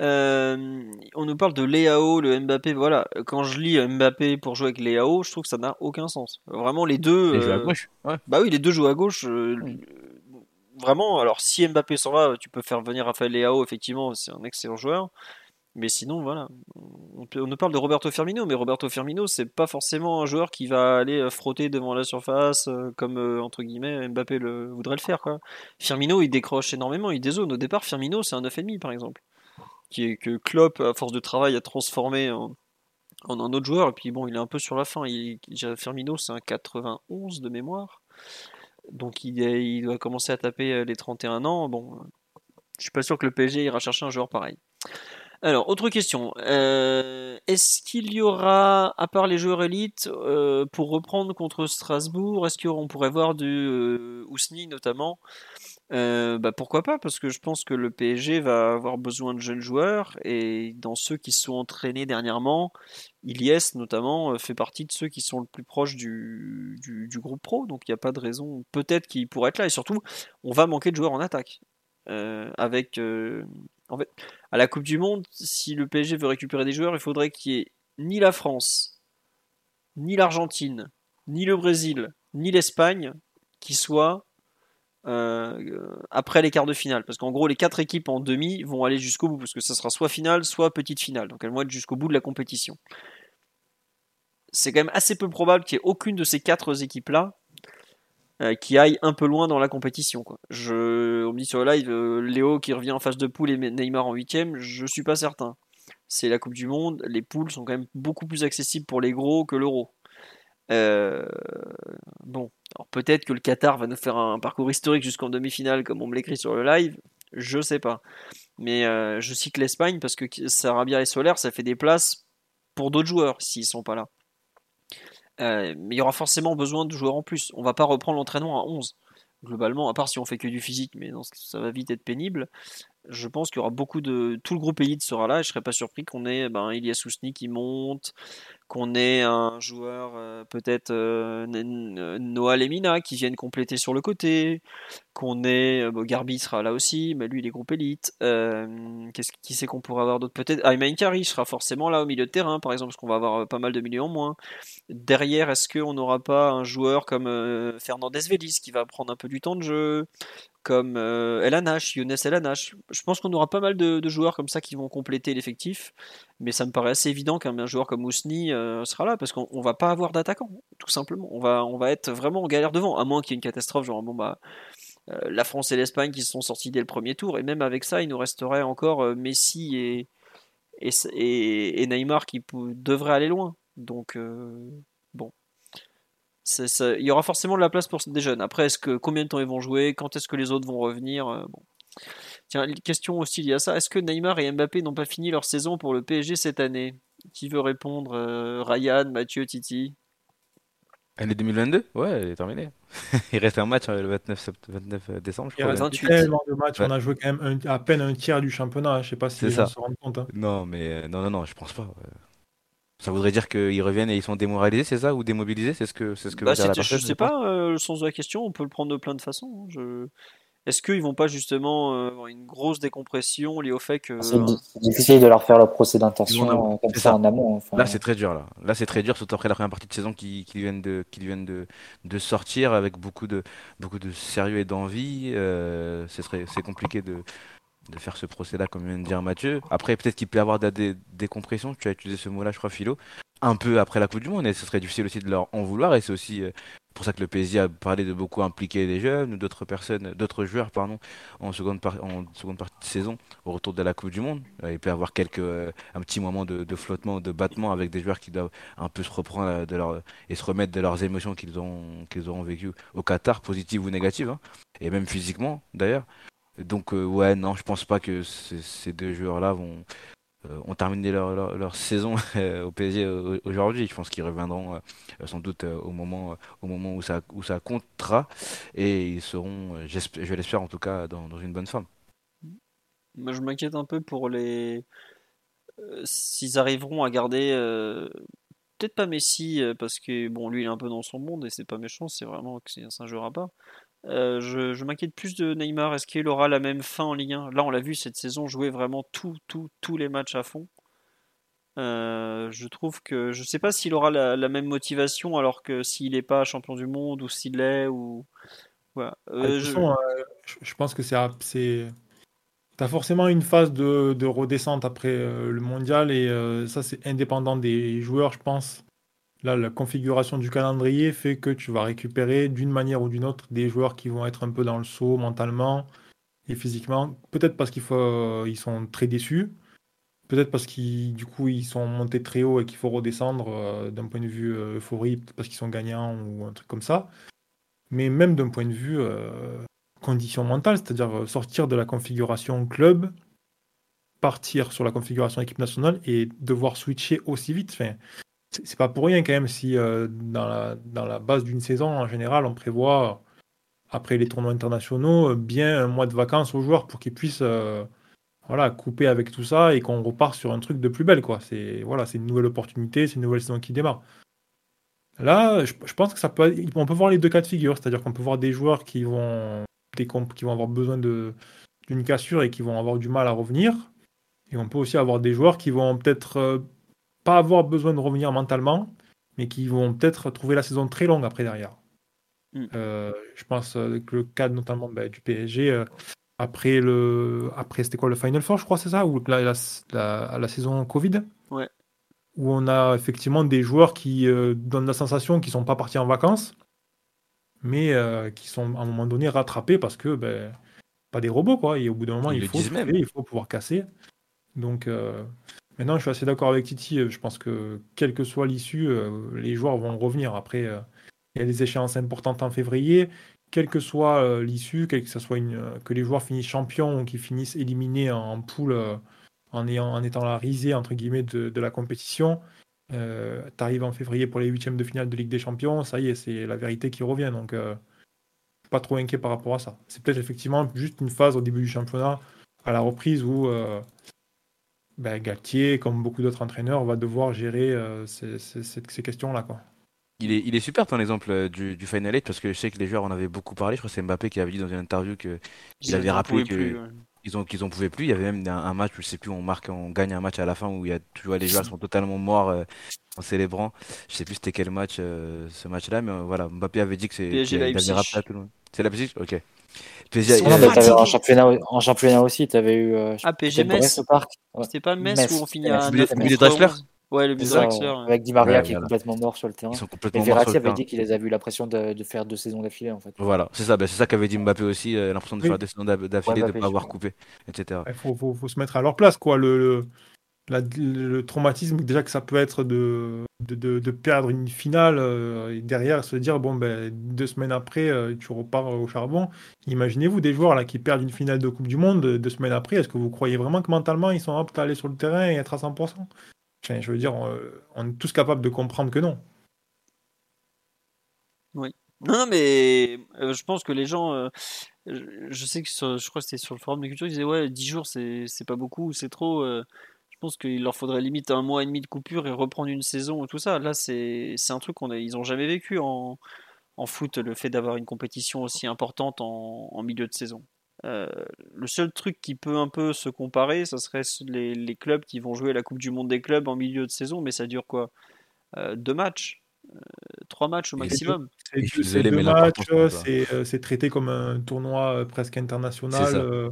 Euh, on nous parle de Léao, le Mbappé. Voilà, quand je lis Mbappé pour jouer avec Léao, je trouve que ça n'a aucun sens. Vraiment, les deux. À gauche. Ouais. Bah oui, les deux jouent à gauche. Vraiment, alors si Mbappé s'en va, tu peux faire venir Rafael Léao, effectivement, c'est un excellent joueur. Mais sinon, voilà. On, nous parle de Roberto Firmino, mais Roberto Firmino, c'est pas forcément un joueur qui va aller euh, frotter devant la surface euh, comme, euh, entre guillemets, Mbappé le, voudrait le faire. Quoi. Firmino, il décroche énormément, il dézone. Au départ, Firmino, c'est un 9,5 par exemple. Qui est, que Klopp, à force de travail, a transformé en, un autre joueur. Et puis bon, il est un peu sur la fin. Il, Firmino, c'est un 91 de mémoire. Donc il, doit commencer à taper les 31 ans. Bon, je suis pas sûr que le PSG ira chercher un joueur pareil. Alors, autre question. Euh, est-ce qu'il y aura, à part les joueurs élites, euh, pour reprendre contre Strasbourg, est-ce qu'on pourrait voir du euh, notamment bah, Pourquoi pas Parce que je pense que le PSG va avoir besoin de jeunes joueurs et dans ceux qui se sont entraînés dernièrement, Ilyes notamment fait partie de ceux qui sont le plus proches du, du groupe pro. Donc il n'y a pas de raison, peut-être qu'il pourrait être là. Et surtout, on va manquer de joueurs en attaque. avec en fait, à la Coupe du Monde, si le PSG veut récupérer des joueurs, il faudrait qu'il y ait ni la France, ni l'Argentine, ni le Brésil, ni l'Espagne qui soient euh, après les quarts de finale. Parce qu'en gros, les quatre équipes en demi vont aller jusqu'au bout, parce que ça sera soit finale, soit petite finale. Donc elles vont être jusqu'au bout de la compétition. C'est quand même assez peu probable qu'il y ait aucune de ces quatre équipes-là euh, qui aille un peu loin dans la compétition. On me dit sur le live, euh, Léo qui revient en phase de poule et Neymar en huitième, je suis pas certain. C'est la Coupe du Monde, les poules sont quand même beaucoup plus accessibles pour les gros que l'euro. Euh, bon, alors peut-être que le Qatar va nous faire un parcours historique jusqu'en demi-finale, comme on me l'écrit sur le live, je sais pas. Mais je cite l'Espagne parce que Sarabia et Solaire, ça fait des places pour d'autres joueurs s'ils sont pas là. Euh, mais il y aura forcément besoin de joueurs en plus. On va pas reprendre l'entraînement à 11. Globalement, à part si on fait que du physique, mais ça va vite être pénible. Je pense qu'il y aura beaucoup de. Tout le groupe élite sera là et je serais pas surpris qu'on ait ben, Ilias Sousni qui monte, qu'on ait un joueur euh, peut-être euh, Noah Lemina qui vienne compléter sur le côté, qu'on ait euh, Garbi sera là aussi, mais lui il est groupe élite. Qu'est-ce qui c'est qu'on pourrait avoir d'autre? Peut-être Ayman Kari sera forcément là au milieu de terrain par exemple, parce qu'on va avoir pas mal de milieux en moins. Derrière, est-ce qu'on n'aura pas un joueur comme Fernandez Vélis qui va prendre un peu du temps de jeu comme euh, Elanash, Younes Elanash. Je pense qu'on aura pas mal de, joueurs comme ça qui vont compléter l'effectif, mais ça me paraît assez évident qu'un joueur comme Ousni euh, sera là parce qu'on va pas avoir d'attaquant, tout simplement. On va, être vraiment en galère devant, à moins qu'il y ait une catastrophe, genre bon bah. Euh, la France et l'Espagne qui se sont sortis dès le premier tour, et même avec ça, il nous resterait encore euh, Messi et, et, Neymar qui devraient aller loin. Donc, bon, il y aura forcément de la place pour des jeunes. Après, est-ce que combien de temps ils vont jouer? Quand est-ce que les autres vont revenir? Bon. Tiens, question aussi il y a ça. Est-ce que Neymar et Mbappé n'ont pas fini leur saison pour le PSG cette année? Qui veut répondre euh, Ryan, Mathieu, Titi? Année 2022 Ouais, elle est terminée. il reste un match euh, le 29, 29 décembre, je il crois. Il reste tellement de matchs. On a joué quand même à peine un tiers du championnat. Je sais pas si les gens se rendent compte. Hein. Non, mais non, non, non, je pense pas. Ça voudrait dire qu'ils reviennent et ils sont démoralisés, c'est ça Ou démobilisés? C'est ce que, c'est ce que bah, dire la Je sais pas euh, le sens de la question, on peut le prendre de plein de façons. Hein, je... Est-ce qu'ils vont pas justement euh, avoir une grosse décompression liée au fait que. C'est difficile de leur faire le procès d'intention euh, comme ça, en amont. Là, c'est très dur. Là, là c'est très dur, surtout après la première partie de saison qui, qui viennent, de, qui viennent de, de sortir avec beaucoup de, beaucoup de sérieux et d'envie. c'est compliqué de, de faire ce procès-là, comme vient de dire Mathieu. Après, peut-être qu'il peut y avoir des décompressions, tu as utilisé ce mot-là, je crois, Philo, un peu après la Coupe du Monde, et ce serait difficile aussi de leur en vouloir, et c'est aussi euh, pour ça que le PSG a parlé de beaucoup impliquer des jeunes ou d'autres personnes, d'autres joueurs, pardon, en seconde, en seconde partie de saison, au retour de la Coupe du Monde. Euh, il peut y avoir quelques, euh, un petit moment de, de, flottement, de battement avec des joueurs qui doivent un peu se reprendre de leur, et se remettre de leurs émotions qu'ils ont, auront vécues au Qatar, positives ou négatives, hein, et même physiquement d'ailleurs. Donc euh, ouais, non, je pense pas que ces deux joueurs-là vont euh, ont terminé leur, saison au PSG aujourd'hui. Je pense qu'ils reviendront euh, sans doute au moment où ça comptera et ils seront, je l'espère en tout cas, dans, une bonne forme. Moi, je m'inquiète un peu pour les s'ils arriveront à garder peut-être pas Messi euh, parce que bon, lui il est un peu dans son monde et c'est pas méchant, c'est vraiment que c'est un jeu à part. Euh, je, je m'inquiète plus de Neymar. Est-ce qu'il aura la même fin en Ligue 1 Là, on l'a vu cette saison jouer vraiment tout, tout, tous les matchs à fond. Euh, je trouve que je sais pas s'il aura la, la, même motivation alors que s'il n'est pas champion du monde ou s'il l'est ou voilà. Euh, je... Façon, je... je... pense que c'est c'est t'as forcément une phase de, de redescente après le mondial et ça c'est indépendant des joueurs je pense Là, la configuration du calendrier fait que tu vas récupérer d'une manière ou d'une autre des joueurs qui vont être un peu dans le saut mentalement et physiquement. Peut-être parce qu'ils ils sont très déçus. Peut-être parce qu'ils sont montés très haut et qu'il faut redescendre euh, d'un point de vue euh, euphorie, parce qu'ils sont gagnants ou un truc comme ça. Mais même d'un point de vue euh, condition mentale, c'est-à-dire sortir de la configuration club, partir sur la configuration équipe nationale et devoir switcher aussi vite. C'est pas pour rien quand même si euh, dans, la, base d'une saison, en général, on prévoit, après les tournois internationaux, bien un mois de vacances aux joueurs pour qu'ils puissent euh, voilà, couper avec tout ça et qu'on repart sur un truc de plus belle. C'est voilà, une nouvelle opportunité, c'est une nouvelle saison qui démarre. Là, je, pense que ça peut, on peut voir les deux cas de figure, c'est-à-dire qu'on peut voir des joueurs qui vont, des, qui vont avoir besoin d'une cassure et qui vont avoir du mal à revenir. Et on peut aussi avoir des joueurs qui vont peut-être euh, pas avoir besoin de revenir mentalement, mais qui vont peut-être trouver la saison très longue après derrière. Mm. Euh, je pense euh, que le cas notamment bah, du PSG, euh, après le, après c'était quoi le Final Four, je crois, c'est ça, ou la, la, la, saison Covid, ouais. où on a effectivement des joueurs qui donnent la sensation qu'ils sont pas partis en vacances, mais qui sont à un moment donné rattrapés parce que ben, pas des robots quoi. Et au bout d'un moment, il faut, il faut pouvoir casser. Donc Maintenant, je suis assez d'accord avec Titi. Euh, je pense que quelle que soit l'issue, euh, les joueurs vont revenir. Après, euh, il y a des échéances importantes en février. Quelle que soit l'issue, que, soit que les joueurs finissent champions ou qu'ils finissent éliminés en, poule en, étant la risée entre guillemets de, la compétition, euh, tu arrives en février pour les huitièmes de finale de Ligue des Champions, ça y est, c'est la vérité qui revient. Donc, euh, pas trop inquiet par rapport à ça. C'est peut-être effectivement juste une phase au début du championnat, à la reprise où ben, Galtier, comme beaucoup d'autres entraîneurs, va devoir gérer euh, ces, ces, ces questions-là. Quoi. Il est, il est super ton exemple euh, du, du Final 8 parce que je sais que les joueurs en avaient beaucoup parlé. Je crois que c'est Mbappé qui avait dit dans une interview qu'il avait rappelé que ils ont qu'ils en pouvaient plus. Il y avait même un, match, je sais plus, on marque, on gagne un match à la fin où il y a toujours les joueurs sont totalement morts euh, en célébrant. Je sais plus c'était quel match ce match-là, mais voilà, Mbappé avait dit que c'est qu'il avait rappelé à ok. PSG, euh, en, championnat, en championnat aussi, tu avais eu. Euh, ah, PSG Metz. C'était pas Metz, Metz, où on finit à. Le but de Draxler Ouais, le but de Draxler. Avec Di Maria ouais, qui est complètement mort sur le terrain. Ils sont complètement et Verratti avait dit qu'il les a vu la pression de, de faire deux saisons d'affilée en fait. Voilà, c'est ça, ben, c'est ça qu'avait dit Mbappé aussi, euh, l'impression de oui. faire deux saisons d'affilée, de ne pas avoir coupé, etc. Il faut, faut, faut, se mettre à leur place, quoi. Le, le, le traumatisme déjà que ça peut être de, de, perdre une finale euh, et derrière se dire bon ben deux semaines après euh, tu repars au charbon. Imaginez-vous des joueurs là qui perdent une finale de Coupe du Monde deux semaines après. Est-ce que vous croyez vraiment que mentalement ils sont aptes à aller sur le terrain et être à 100% enfin, Je veux dire, on, est tous capables de comprendre que non. Oui. Non, mais euh, je pense que les gens, euh, je, sais que je crois que c'était sur le forum de culture, ils disaient ouais 10 jours c'est pas beaucoup, c'est trop. Je pense qu'il leur faudrait limite un mois et demi de coupure et reprendre une saison ou tout ça. Là, c'est un truc qu'on ils n'ont jamais vécu en, en, foot, le fait d'avoir une compétition aussi importante en, en milieu de saison. Euh, le seul truc qui peut un peu se comparer, ce serait les, les, clubs qui vont jouer la Coupe du Monde des clubs en milieu de saison, mais ça dure quoi? Euh, Deux matchs. Euh, Trois matchs au maximum. C'est deux matchs, euh, c'est traité comme un tournoi euh, presque international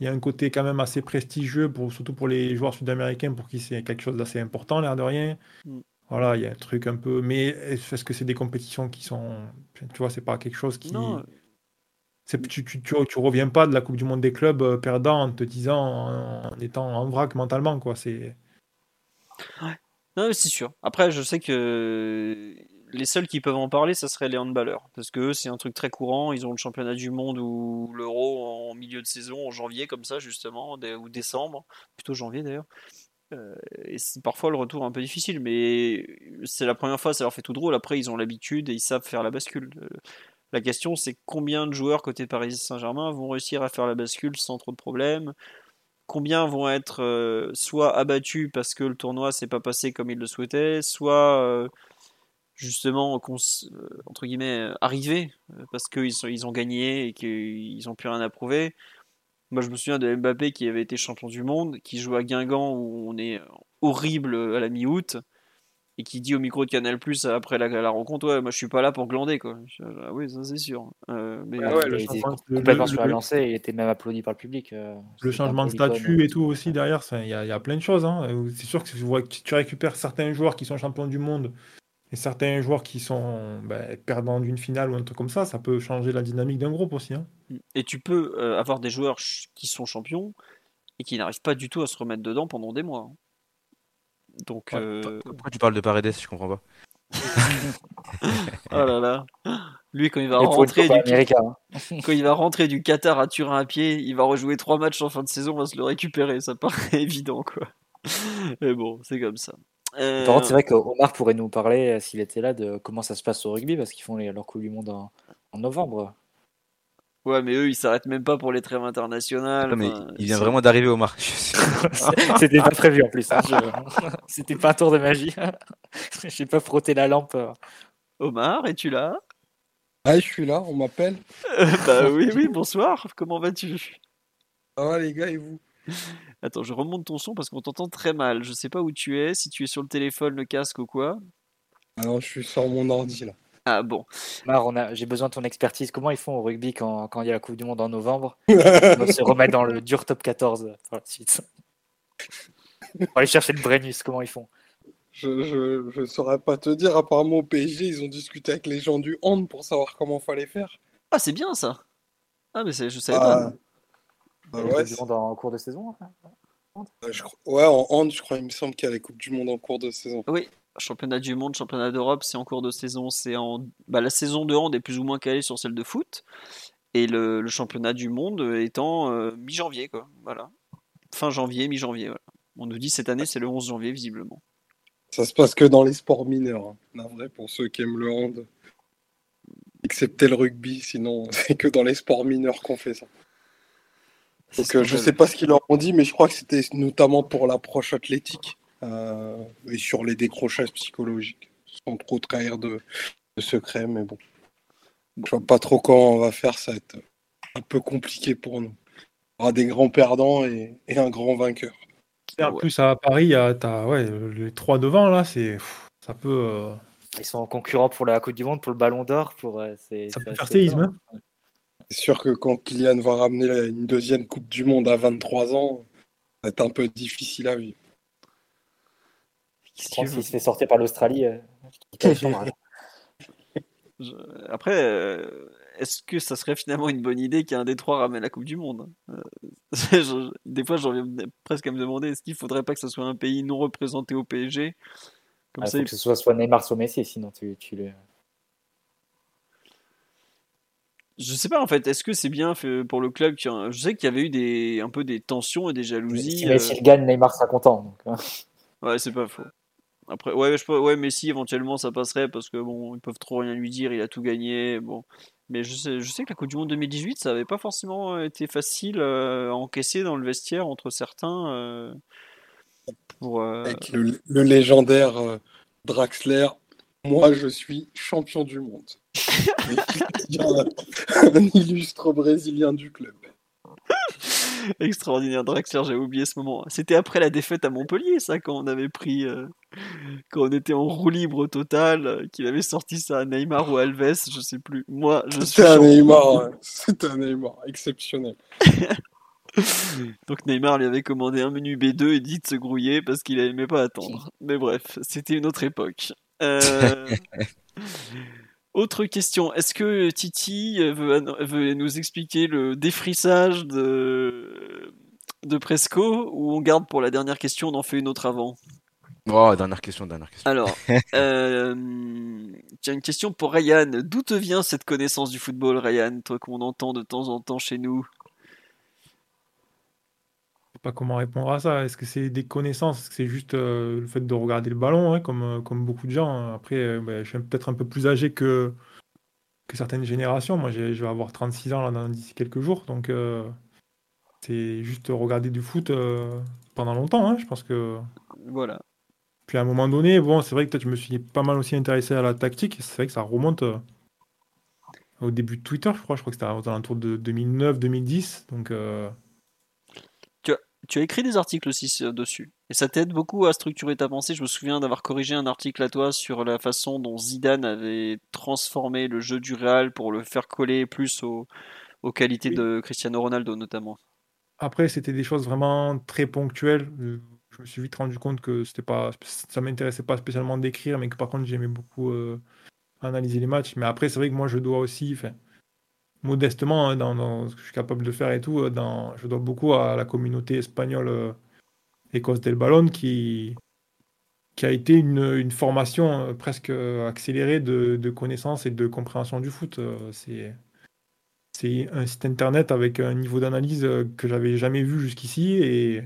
il y a un côté quand même assez prestigieux, pour, surtout pour les joueurs sud-américains, pour qui c'est quelque chose d'assez important, l'air de rien. Mm. Voilà, il y a un truc un peu. Mais est-ce que c'est des compétitions qui sont. Tu vois, c'est pas quelque chose qui. Non. Tu, tu, tu, tu, reviens pas de la Coupe du Monde des clubs euh, perdant en te disant, en, en étant en vrac mentalement, quoi. C'est. Ouais. Non, c'est sûr. Après, je sais que les seuls qui peuvent en parler, ça serait les handballeurs. Parce que c'est un truc très courant. Ils ont le championnat du monde ou l'euro en milieu de saison, en janvier, comme ça, justement, ou décembre. Plutôt janvier, d'ailleurs. Euh, et c'est parfois le retour un peu difficile, mais c'est la première fois, ça leur fait tout drôle. Après, ils ont l'habitude et ils savent faire la bascule. Euh, la question, c'est combien de joueurs côté Paris Saint-Germain vont réussir à faire la bascule sans trop de problèmes? Combien vont être euh, soit abattus parce que le tournoi s'est pas passé comme ils le souhaitaient, soit justement entre guillemets arrivés parce qu'ils ils ont gagné et qu'ils ont plus rien à prouver. Moi, je me souviens de Mbappé qui avait été champion du monde, qui joue à Guingamp où on est horrible à la mi-août et qui dit au micro de Canal Plus après la, rencontre ouais moi je suis pas là pour glander quoi ah oui ça c'est sûr euh, mais ouais, le il était complètement sur la lancée il était même applaudi par le public euh, le changement de statut et tout aussi derrière il y, y, a plein de choses hein. c'est sûr que si tu récupères certains joueurs qui sont champions du monde et certains joueurs qui sont ben, perdants d'une finale ou un truc comme ça ça peut changer la dynamique d'un groupe aussi hein. et tu peux euh, avoir des joueurs qui sont champions et qui n'arrivent pas du tout à se remettre dedans pendant des mois. Donc, euh, Pourquoi tu parles de Paredes Je comprends pas. oh là là. Lui, quand il va rentrer du hein. quand il va rentrer du Qatar à Turin à pied, il va rejouer trois matchs en fin de saison, on va se le récupérer. Ça paraît évident, quoi. Mais bon, c'est comme ça. Euh... c'est vrai qu'Omar pourrait nous parler, euh, s'il était là, de comment ça se passe au rugby, parce qu'ils font leur Coupe du Monde en novembre. Ouais, mais eux, ils s'arrêtent même pas pour les trêves internationales. mais il vient vraiment d'arriver, Omar. C'était pas prévu en plus. Hein, C'était pas un tour de magie. J'ai pas frotté la lampe. Omar, es-tu là? Ah, je suis là, on m'appelle. bah oui, oui, bonsoir. Comment vas-tu? Ça va, les gars, et vous? Attends, je remonte ton son parce qu'on t'entend très mal. Je sais pas où tu es, si tu es sur le téléphone, le casque ou quoi. Alors, je suis sur mon ordi là. Ah bon. j'ai besoin de ton expertise. Comment ils font au rugby quand, il y a la Coupe du Monde en novembre? On se remettre dans le dur top 14 pour la suite. On va aller chercher le Brennus. Comment ils font? Je ne saurais pas te dire. Apparemment, au PSG, ils ont discuté avec les gens du hand pour savoir comment fallait faire. Ah, c'est bien ça. Ah, mais je savais pas. Bah ouais, du monde en cours de saison Ouais, en hand, je crois, il me semble qu'il y a la Coupe du Monde en cours de saison. Oui, championnat du monde, championnat d'Europe, c'est en cours de saison. C'est en bah, la saison de hand est plus ou moins calée sur celle de foot, et le, championnat du monde étant euh, mi-janvier, quoi. Voilà, fin janvier, mi-janvier. On nous dit cette année c'est le 11 janvier visiblement. Ça se passe que dans les sports mineurs, hein. vrai pour ceux qui aiment le hand, excepté le rugby. Sinon, c'est que dans les sports mineurs qu'on fait ça. Donc, euh, je sais pas ce qu'ils leur ont dit, mais je crois que c'était notamment pour l'approche athlétique. Euh, et sur les décrochages psychologiques, sans trop trahir de, secrets, mais bon. Je vois pas trop comment on va faire, ça va être un peu compliqué pour nous. On aura des grands perdants et, un grand vainqueur. En plus, à Paris, as, ouais, les trois devant, là, c'est ça peut. Euh, Ils sont concurrents pour la Coupe du Monde, pour le Ballon d'Or. Pour, euh, ça peut faire séisme. Hein. C'est sûr que quand Kylian va ramener une deuxième Coupe du Monde à 23 ans, ça va être un peu difficile à vivre. S'il se fait sortir par l'Australie, euh, Après, euh, est-ce que ça serait finalement une bonne idée qu'un des trois ramène la Coupe du Monde euh, Des fois, j'en viens presque à me demander est-ce qu'il faudrait pas que ce soit un pays non représenté au PSG Comme ah, faut que ce soit soit Neymar, soit Messi, sinon tu, tu le. Je sais pas en fait, est-ce que c'est bien fait pour le club Je sais qu'il y avait eu des, un peu des tensions et des jalousies. Si Messi gagne, Neymar sera content. Hein. Ouais, c'est pas faux. Après, ouais, je, ouais, Messi éventuellement ça passerait parce que bon, ils peuvent trop rien lui dire, il a tout gagné. Bon, mais je sais, je sais que la Coupe du Monde 2018, ça avait pas forcément euh, été facile euh, à encaisser dans le vestiaire entre certains. Euh, pour, Avec le, légendaire Draxler, moi je suis champion du monde. un illustre brésilien du club. Extraordinaire, Draxler, j'ai oublié ce moment. C'était après la défaite à Montpellier, ça, quand on avait pris. Euh, quand on était en roue libre total, euh, qu'il avait sorti ça à Neymar ou Alves, je sais plus. Moi, je suis. C'était un Neymar, c'était un Neymar, exceptionnel. Donc Neymar lui avait commandé un menu B2 et dit de se grouiller parce qu'il n'aimait pas attendre. Mais bref, c'était une autre époque. Euh... Autre question, est-ce que Titi veut, nous expliquer le défrissage de, de Presco ou on garde pour la dernière question, on en fait une autre avant? Oh, dernière question, dernière question. Alors, euh, tiens, une question pour Ryan. D'où te vient cette connaissance du football, Ryan, toi qu'on entend de temps en temps chez nous pas comment répondre à ça. Est-ce que c'est des connaissances? Est-ce que c'est juste euh, le fait de regarder le ballon, hein, comme, euh, comme beaucoup de gens Après, euh, bah, je suis peut-être un peu plus âgé que, que certaines générations. Moi, je vais avoir 36 ans là, dans d'ici quelques jours. Donc, c'est juste regarder du foot pendant longtemps. Hein. Je pense que. Voilà. Puis à un moment donné, bon, c'est vrai que peut-être je me suis pas mal aussi intéressé à la tactique. C'est vrai que ça remonte au début de Twitter, je crois. Je crois que c'était aux alentours de 2009-2010. Donc. Tu as écrit des articles aussi dessus. Et ça t'aide beaucoup à structurer ta pensée. Je me souviens d'avoir corrigé un article à toi sur la façon dont Zidane avait transformé le jeu du Real pour le faire coller plus aux, qualités de Cristiano Ronaldo notamment. Après, c'était des choses vraiment très ponctuelles. Je me suis vite rendu compte que c'était pas, ça m'intéressait pas spécialement d'écrire, mais que par contre j'aimais beaucoup euh, analyser les matchs. Mais après, c'est vrai que moi je dois aussi, modestement, hein, dans, ce que je suis capable de faire et tout, euh, je dois beaucoup à la communauté espagnole euh, Écosse del Ballon qui, qui a été une, formation euh, presque accélérée de, connaissances et de compréhension du foot. C'est, c'est un site internet avec un niveau d'analyse que j'avais jamais vu jusqu'ici et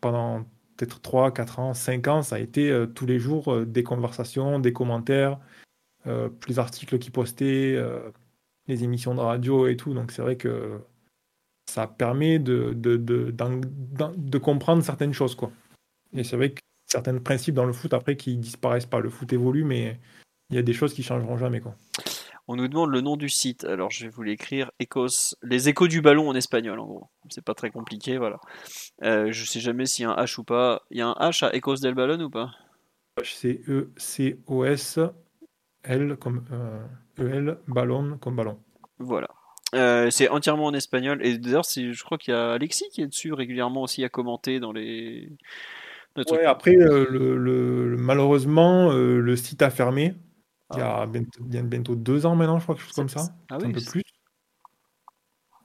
pendant peut-être 3, 4 ans, 5 ans, ça a été tous les jours des conversations, des commentaires, plus articles qui postaient les émissions de radio et tout. Donc c'est vrai que ça permet de, de, de, de, comprendre certaines choses. Quoi. Et c'est vrai que certains principes dans le foot après qui disparaissent pas. Le foot évolue, mais il y a des choses qui changeront jamais. Quoi. On nous demande le nom du site. Alors je vais vous l'écrire. Les échos du ballon en espagnol en gros. C'est pas très compliqué, voilà. Euh, je sais jamais s'il y a un H ou pas. Il y a un H à Ecos del Ballon ou pas? C E C O S L comme euh, EL, ballon comme ballon. Voilà. Euh, c'est entièrement en espagnol. Et d'ailleurs, je crois qu'il y a Alexis qui est dessus régulièrement aussi à commenter dans les. Ouais, après, euh, le, malheureusement, euh, le site a fermé. Il y a ah. bientôt, deux ans maintenant, je crois, quelque chose comme ça. Ah un peu plus.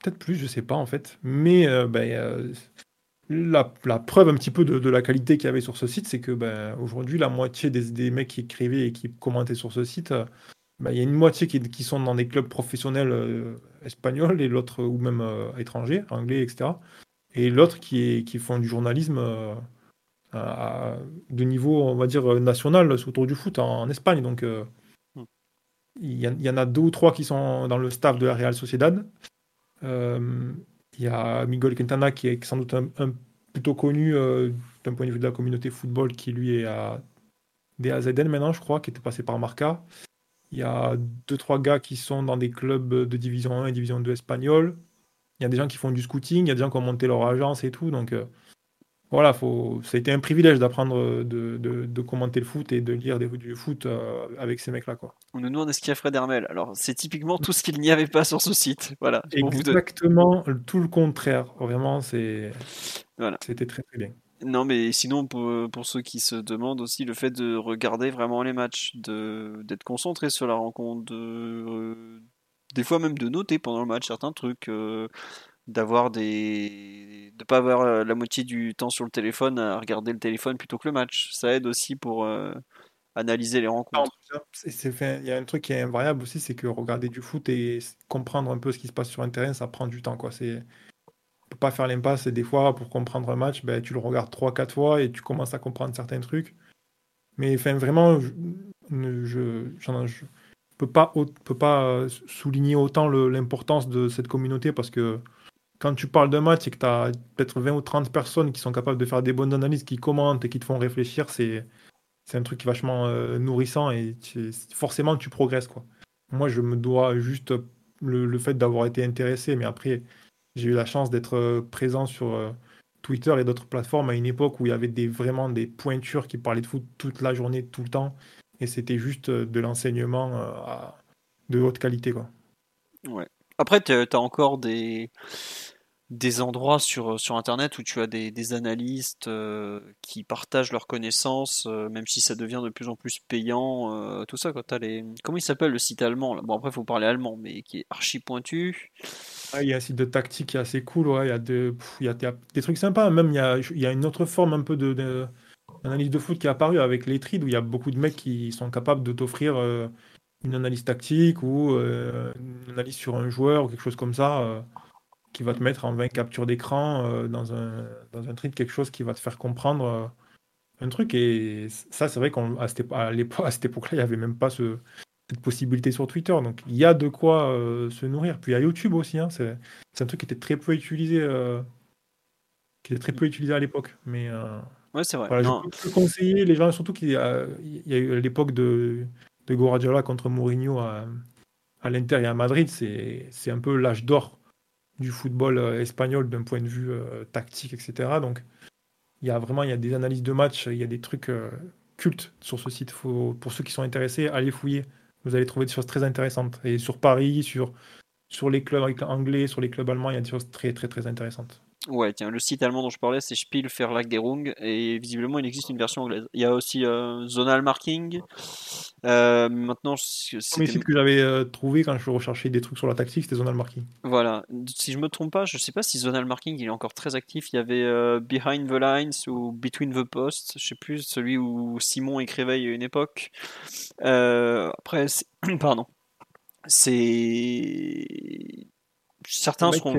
Peut-être plus, je sais pas en fait. Mais ben, la, preuve un petit peu de, la qualité qu'il y avait sur ce site, c'est que ben, aujourd'hui, la moitié des, des, mecs qui écrivaient et qui commentaient sur ce site bah, il y a une moitié qui, sont dans des clubs professionnels euh, espagnols et l'autre, ou même euh, étrangers, anglais, etc. Et l'autre qui, qui font du journalisme euh, de niveau, on va dire, national autour du foot en, Espagne. Donc, hmm. il y, en a deux ou trois qui sont dans le staff de la Real Sociedad. Il y a Miguel Quintana qui est sans doute un, plutôt connu d'un point de vue de la communauté football qui lui est à DAZN maintenant, je crois, qui était passé par Marca. Il y a deux, trois gars qui sont dans des clubs de division 1 et division 2 espagnol. Il y a des gens qui font du scouting, il y a des gens qui ont monté leur agence et tout. Donc euh, voilà, faut... ça a été un privilège d'apprendre de, de, commenter le foot et de lire des, du foot euh, avec ces mecs-là. Quoi. On nous demande ce qu'il y a Fred Hermel? Alors c'est typiquement tout ce qu'il n'y avait pas sur ce site. Voilà, Exactement tout le contraire. Vraiment, c'est... Voilà. c'était très très bien. Non, mais sinon, pour, pour, ceux qui se demandent aussi, le fait de regarder vraiment les matchs, d'être concentré sur la rencontre, de, euh, des fois même de noter pendant le match certains trucs, euh, d'avoir des. de pas avoir euh, la moitié du temps sur le téléphone à regarder le téléphone plutôt que le match. Ça aide aussi pour analyser les rencontres. Il y a un truc qui est invariable aussi, c'est que regarder du foot et comprendre un peu ce qui se passe sur un terrain, ça prend du temps. Quoi. C'est peux pas faire l'impasse et des fois pour comprendre un match ben, tu le regardes 3-4 fois et tu commences à comprendre certains trucs. Mais enfin vraiment je je, peux pas pas euh, souligner autant l'importance de cette communauté parce que quand tu parles d'un match et que tu as peut-être 20 ou 30 personnes qui sont capables de faire des bonnes analyses qui commentent et qui te font réfléchir c'est c'est un truc qui est vachement euh, nourrissant et forcément tu progresses quoi. Moi je me dois juste le, le fait d'avoir été intéressé mais après j'ai eu la chance d'être euh, présent sur euh, Twitter et d'autres plateformes à une époque où il y avait vraiment des pointures qui parlaient de foot toute la journée, tout le temps. Et c'était juste euh, de l'enseignement de haute qualité. Ouais. Après, tu as encore des, des endroits sur, sur Internet où tu as des, des analystes qui partagent leurs connaissances, même si ça devient de plus en plus payant, tout ça. Quand as les... Comment il s'appelle le site allemand Bon, après, il faut parler allemand, mais qui est archi pointu. Il y a de tactique qui est assez cool, il, y a des trucs sympas. Même, il y a, une autre forme un peu de, d'analyse de, foot qui est apparue avec les trids, où il y a beaucoup de mecs qui sont capables de t'offrir une analyse tactique ou une analyse sur un joueur ou quelque chose comme ça qui va te mettre en 20 captures d'écran euh, dans, un, dans quelque chose qui va te faire comprendre euh, un truc. Et ça, c'est vrai qu'à cette, cette époque-là, il n'y avait même pas ce, cette possibilité sur Twitter. Donc il y a de quoi euh, se nourrir. Puis il y a YouTube aussi. Hein, c'est un truc qui était très peu utilisé qui était très peu utilisé à l'époque. Mais ouais, c'est vrai. je peux conseiller les gens, surtout qu'il y, a eu l'époque de, de Guardiola contre Mourinho à, à l'Inter et à Madrid, c'est un peu l'âge d'or du football espagnol d'un point de vue tactique, etc. Donc, il y a vraiment il y a des analyses de match, il y a des trucs cultes sur ce site. Faut, pour ceux qui sont intéressés, allez fouiller. Vous allez trouver des choses très intéressantes. Et sur Paris, sur, sur les clubs anglais, sur les clubs allemands, il y a des choses très très très intéressantes. Ouais, tiens, le site allemand dont je parlais, c'est Spielverlagerung, et visiblement, il existe une version anglaise. Il y a aussi euh, Zonal Marking. Euh, maintenant, c'est le site que j'avais euh, trouvé quand je recherchais des trucs sur la tactique, c'était Zonal Marking. Voilà. Si je me trompe pas, je sais pas si Zonal Marking il est encore très actif. Il y avait Behind the Lines ou Between the Posts, je sais plus, celui où Simon écrivait il y a une époque. après, pardon. C'est. Certains seront.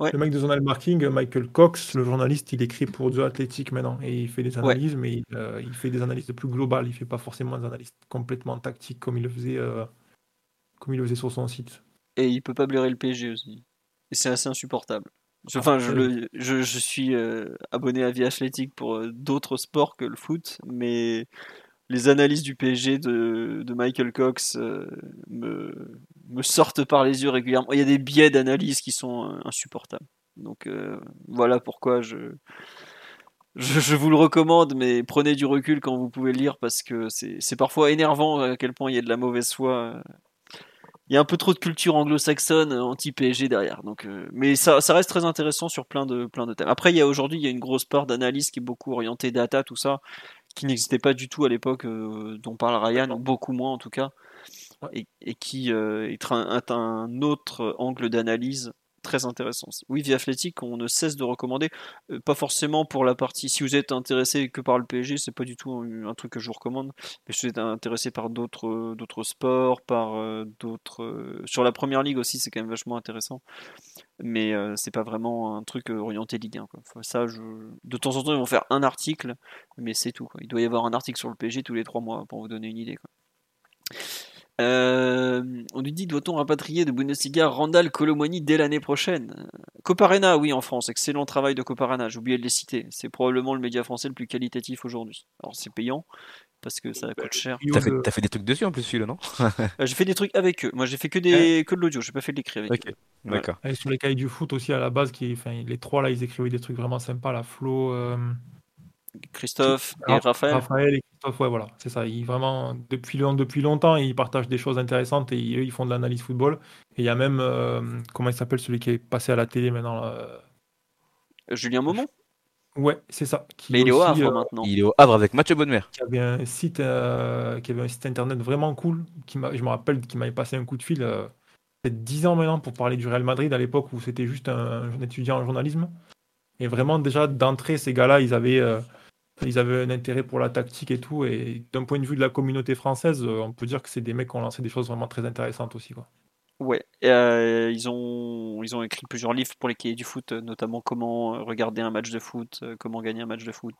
Le mec de Zonal Marking, Michael Cox, le journaliste, il écrit pour The Athletic maintenant et il fait des analyses, mais euh, il, fait des analyses plus globales. Il fait pas forcément des analyses complètement tactiques comme il le faisait, euh, comme il le faisait sur son site. Et il peut pas blairer le PSG aussi. Et c'est assez insupportable. Enfin, je, je, je, suis euh, abonné à Vie Athletic pour d'autres sports que le foot, mais les analyses du PSG de, de Michael Cox me, me sortent par les yeux régulièrement. Il y a des biais d'analyse qui sont euh, insupportables. Donc euh, voilà pourquoi je, je, vous le recommande, mais prenez du recul quand vous pouvez le lire parce que c'est parfois énervant à quel point il y a de la mauvaise foi. Il y a un peu trop de culture anglo-saxonne anti-PSG derrière. Donc, euh, mais ça, ça, reste très intéressant sur plein de, plein de thèmes. Après, il y a aujourd'hui, il y a une grosse part d'analyse qui est beaucoup orientée data, tout ça, qui n'existait pas du tout à l'époque dont parle Ryan, beaucoup moins en tout cas et, qui euh, est un, autre angle d'analyse très intéressant. Oui, Via Athletic, on ne cesse de recommander, euh, pas forcément pour la partie. Si vous êtes intéressé que par le PSG, c'est pas du tout un, truc que je vous recommande. Mais si vous êtes intéressé par d'autres d'autres sports, par euh, d'autres sur la première ligue aussi, c'est quand même vachement intéressant. Mais c'est pas vraiment un truc orienté Ligue 1. Ça, de temps en temps, ils vont faire un article, mais c'est tout. Il doit y avoir un article sur le PSG tous les trois mois pour vous donner une idée. Euh, on lui dit doit-on rapatrier de Bundesliga Randall Colomoni dès l'année prochaine? Coparena, oui, en France. Excellent travail de Coparena. J'ai oublié de les citer. C'est probablement le média français le plus qualitatif aujourd'hui. Alors, c'est payant parce que ça coûte cher. T'as fait, as fait des trucs dessus en plus, celui-là, non? Euh, J'ai fait des trucs avec eux. Moi, j'ai fait que, des, que de l'audio. J'ai pas fait de l'écrit avec eux. D'accord. Sur les cahiers du foot aussi, à la base, qui, les trois là, ils écrivaient des trucs vraiment sympas. La Flo. Euh, Christophe et Raphaël. Raphaël et Christophe, ouais, voilà, c'est ça. Ils, vraiment, depuis, depuis longtemps, ils partagent des choses intéressantes et ils, ils font de l'analyse football. Et il y a même, euh, comment il s'appelle celui qui est passé à la télé maintenant euh, Julien Momon Ouais, c'est ça. Mais il est au Havre euh, maintenant. Il est au Havre avec Mathieu Bonnemer. Qui avait un site, qui avait un site internet vraiment cool. Qui je me rappelle qu'il m'avait passé un coup de fil. peut-être 10 ans maintenant pour parler du Real Madrid à l'époque où c'était juste un, un, étudiant en journalisme. Et vraiment, déjà d'entrée, ces gars-là, ils avaient ils avaient un intérêt pour la tactique et tout. Et d'un point de vue de la communauté française, euh, on peut dire que c'est des mecs qui ont lancé des choses vraiment très intéressantes aussi. Quoi. Ouais, euh, ils, ont, ils ont écrit plusieurs livres pour les cahiers du foot, notamment comment regarder un match de foot, euh, comment gagner un match de foot.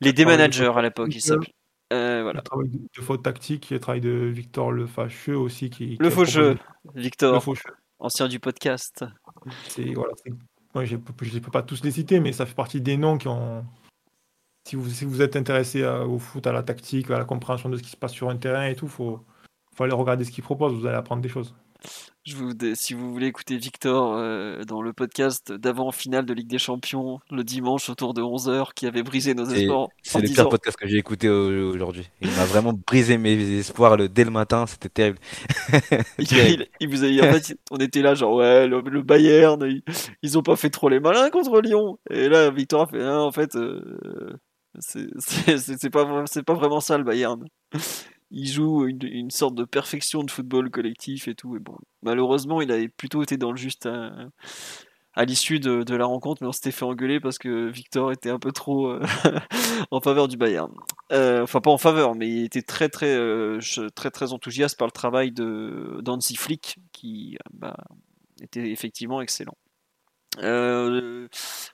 Les démanagers à l'époque, ils s'appellent. voilà. Le travail de, de faute tactique, le travail de Victor Le Fâcheux aussi. Qui, le Faucheux, Victor, ancien du podcast. Voilà, Moi, je ne peux pas tous les citer, mais ça fait partie des noms qui ont, si vous, si vous êtes intéressé au foot, à la tactique, à la compréhension de ce qui se passe sur un terrain et tout, il faut, faut aller regarder ce qu'il propose, vous allez apprendre des choses. Je vous, si vous voulez écouter Victor euh, dans le podcast d'avant-finale de Ligue des Champions le dimanche autour de 11h qui avait brisé nos espoirs. C'est le pire podcast que j'ai écouté aujourd'hui. Il m'a vraiment brisé mes espoirs le, dès le matin, c'était terrible. il, vous a, en fait, on était là genre ouais, le, Bayern, ils, ont pas fait trop les malins contre Lyon. Et là, Victor a fait hein, en fait. Euh, c'est pas, pas vraiment ça le Bayern. Il joue une, sorte de perfection de football collectif et tout. Et bon, malheureusement, il avait plutôt été dans le juste à, l'issue de, la rencontre, mais on s'était fait engueuler parce que Victor était un peu trop euh, en faveur du Bayern. Euh, enfin, pas en faveur, mais il était très très euh, très très enthousiaste par le travail de Flick, qui bah, était effectivement excellent. Euh,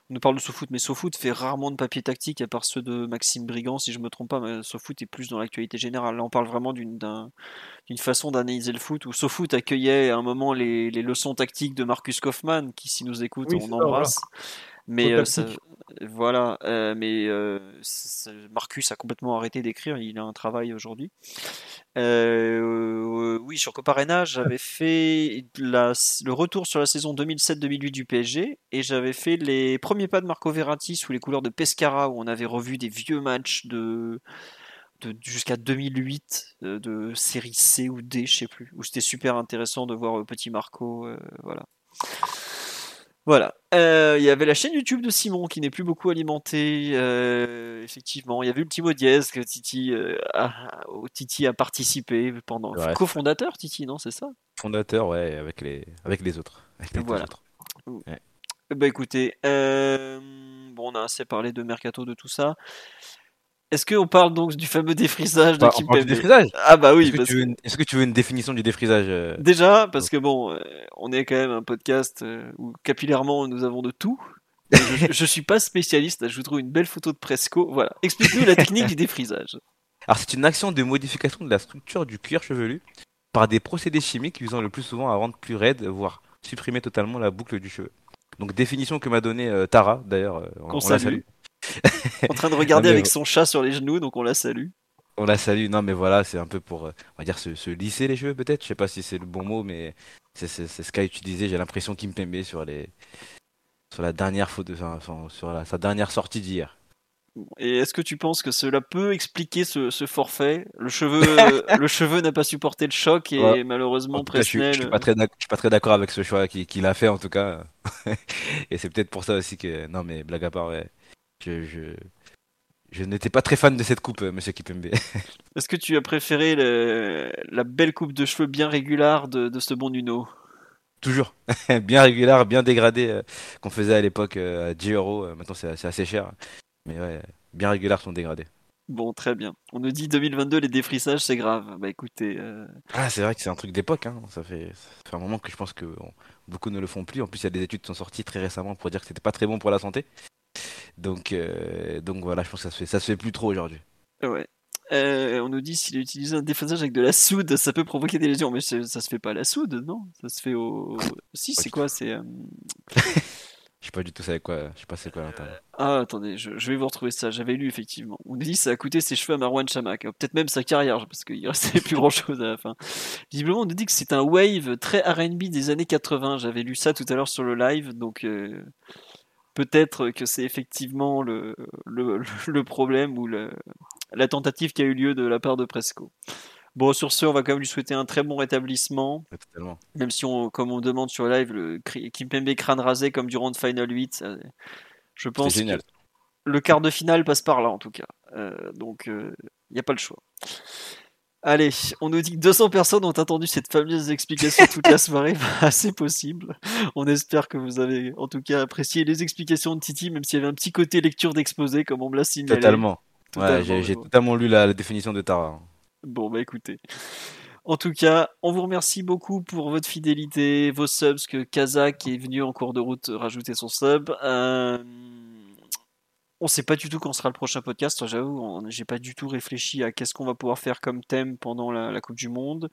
on nous parle de SoFoot, mais SoFoot fait rarement de papier tactique à part ceux de Maxime Brigand, si je me trompe pas. Mais SoFoot est plus dans l'actualité générale. Là, on parle vraiment d'une façon d'analyser le foot où SoFoot accueillait à un moment les, leçons tactiques de Marcus Kaufmann, qui, si nous écoute, on embrasse. Mais voilà, mais Marcus a complètement arrêté d'écrire. Il a un travail aujourd'hui. oui, sur Coparena, j'avais fait le retour sur la saison 2007-2008 du PSG et j'avais fait les premiers pas de Marco Verratti sous les couleurs de Pescara où on avait revu des vieux matchs de jusqu'à 2008 euh, de série C ou D, je sais plus, où c'était super intéressant de voir euh, petit Marco, euh, voilà. Voilà. Il y avait la chaîne YouTube de Simon qui n'est plus beaucoup alimentée. effectivement, il y avait le petit mot dièse que Titi, a, Titi a participé pendant. Co-fondateur, Titi, non C'est ça? Fondateur, ouais, avec les, avec les autres. voilà. Bah écoutez, bon, on a assez parlé de Mercato, de tout ça. Est-ce qu'on parle donc du fameux défrisage de bah, Kim défrisage Ah bah oui. Est-ce que, tu veux une définition du défrisage euh? Déjà, parce que bon, euh, on est quand même un podcast euh, où capillairement nous avons de tout. Je, je, suis pas spécialiste, je vous trouve une belle photo de Presco. Voilà, explique-nous la technique du défrisage. Alors c'est une action de modification de la structure du cuir chevelu par des procédés chimiques visant le plus souvent à rendre plus raide, voire supprimer totalement la boucle du cheveu. Donc définition que m'a donnée Tara, d'ailleurs, on, on la salue en train de regarder avec son chat sur les genoux, donc on la salue. On la salue, non mais voilà, c'est un peu pour, euh, on va dire, se, lisser les cheveux peut-être, je sais pas si c'est le bon mot, mais c'est ce qu'a utilisé, j'ai l'impression qu'il me sur les sur la dernière faute sur sa dernière sortie d'hier. Et est-ce que tu penses que cela peut expliquer ce, forfait? Le cheveu, le cheveu n'a pas supporté le choc et malheureusement Presnel. Je, suis pas très, suis pas très d'accord avec ce choix qu'il a fait en tout cas. et c'est peut-être pour ça aussi que non mais blague à part, ouais. Je, je, n'étais pas très fan de cette coupe, euh, monsieur Kipembe. Est-ce que tu as préféré la belle coupe de cheveux bien régulière de, ce bon Nuno? Toujours. bien régulière, bien dégradée euh, qu'on faisait à l'époque euh, à 10 euros. Maintenant, c'est assez cher. Mais ouais, bien régulière sont dégradées. Bon, très bien. On nous dit 2022, les défrissages, c'est grave. Bah écoutez. Ah, c'est vrai que c'est un truc d'époque. Hein. Ça, fait... ça, fait, un moment que je pense que beaucoup ne le font plus. En plus, il y a des études qui sont sorties très récemment pour dire que c'était pas très bon pour la santé. Donc, euh, donc voilà, je pense que ça se fait, ça se fait plus trop aujourd'hui. Ouais. Euh, on nous dit s'il utilise un déphasage avec de la soude, ça peut provoquer des lésions. Mais ça, se fait pas à la soude, non? Ça se fait au. si, c'est quoi? C'est. Euh, je sais pas du tout c'est quoi. Je sais pas c'est quoi l'intérieur. Ah attendez, je, vais vous retrouver ça. J'avais lu effectivement. On nous dit ça a coûté ses cheveux à Marwan Chamak, peut-être même sa carrière parce qu'il restait plus grand chose à la fin. Visiblement, on nous dit que c'est un wave très R&B des années 80. J'avais lu ça tout à l'heure sur le live, donc peut-être que c'est effectivement le, le, problème ou le, la tentative qui a eu lieu de la part de Presco. Bon, sur ce, on va quand même lui souhaiter un très bon rétablissement. Même si, on, comme on demande sur live, le Kimpembe crâne rasé comme durant le Final 8, je pense que le quart de finale passe par là en tout cas. Euh, donc, il euh, n'y a pas le choix. Allez, on nous dit que 200 personnes ont attendu cette fameuse explication toute la soirée. Bah, c'est possible. On espère que vous avez en tout cas apprécié les explications de Titi, même s'il y avait un petit côté lecture d'exposé, comme on me l'a signalé. Totalement. j'ai totalement lu la, définition de Tara. Bon, bah écoutez. En tout cas, on vous remercie beaucoup pour votre fidélité, vos subs, que Kazak est venu en cours de route rajouter son sub. Euh... On sait pas du tout quand sera le prochain podcast. J'avoue, j'ai pas du tout réfléchi à qu'est-ce qu'on va pouvoir faire comme thème pendant la, Coupe du Monde.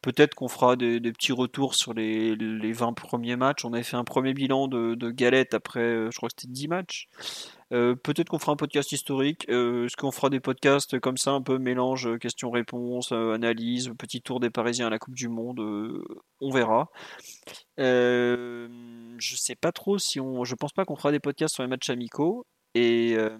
Peut-être qu'on fera des, petits retours sur les, 20 premiers matchs. On avait fait un premier bilan de, Galette après, euh, je crois que c'était 10 matchs. Euh, peut-être qu'on fera un podcast historique. Euh, est-ce qu'on fera des podcasts comme ça, un peu mélange questions-réponses, analyse, petit tour des Parisiens à la Coupe du Monde On verra. je sais pas trop si on. Je pense pas qu'on fera des podcasts sur les matchs amicaux. Et euh,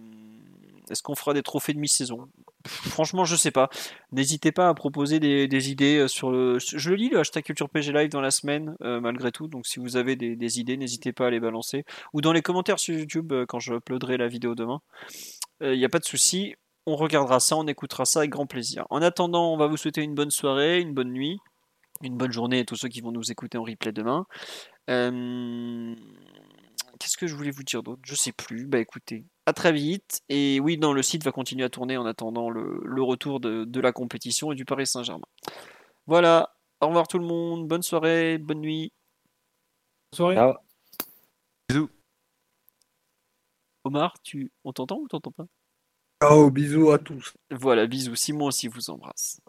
est-ce qu'on fera des trophées de mi-saison? Franchement, je sais pas. N'hésitez pas à proposer des, idées euh, sur le. Je lis le hashtag Culture PG Live dans la semaine, euh, malgré tout. Donc, si vous avez des, idées, n'hésitez pas à les balancer. Ou dans les commentaires sur YouTube quand je uploaderai la vidéo demain. Il n'y a pas de souci. On regardera ça, on écoutera ça avec grand plaisir. En attendant, on va vous souhaiter une bonne soirée, une bonne nuit, une bonne journée à tous ceux qui vont nous écouter en replay demain. Qu'est-ce que je voulais vous dire d'autre? Je sais plus. Bah écoutez, à très vite. Et oui, non, le site va continuer à tourner en attendant le, retour de, la compétition et du Paris Saint-Germain. Voilà. Au revoir tout le monde. Bonne soirée, bonne nuit. Bonne soirée. Bisous. Omar, tu... on t'entend ou t'entends pas? Ciao, bisous à tous. Voilà, bisous. Simon aussi vous embrasse.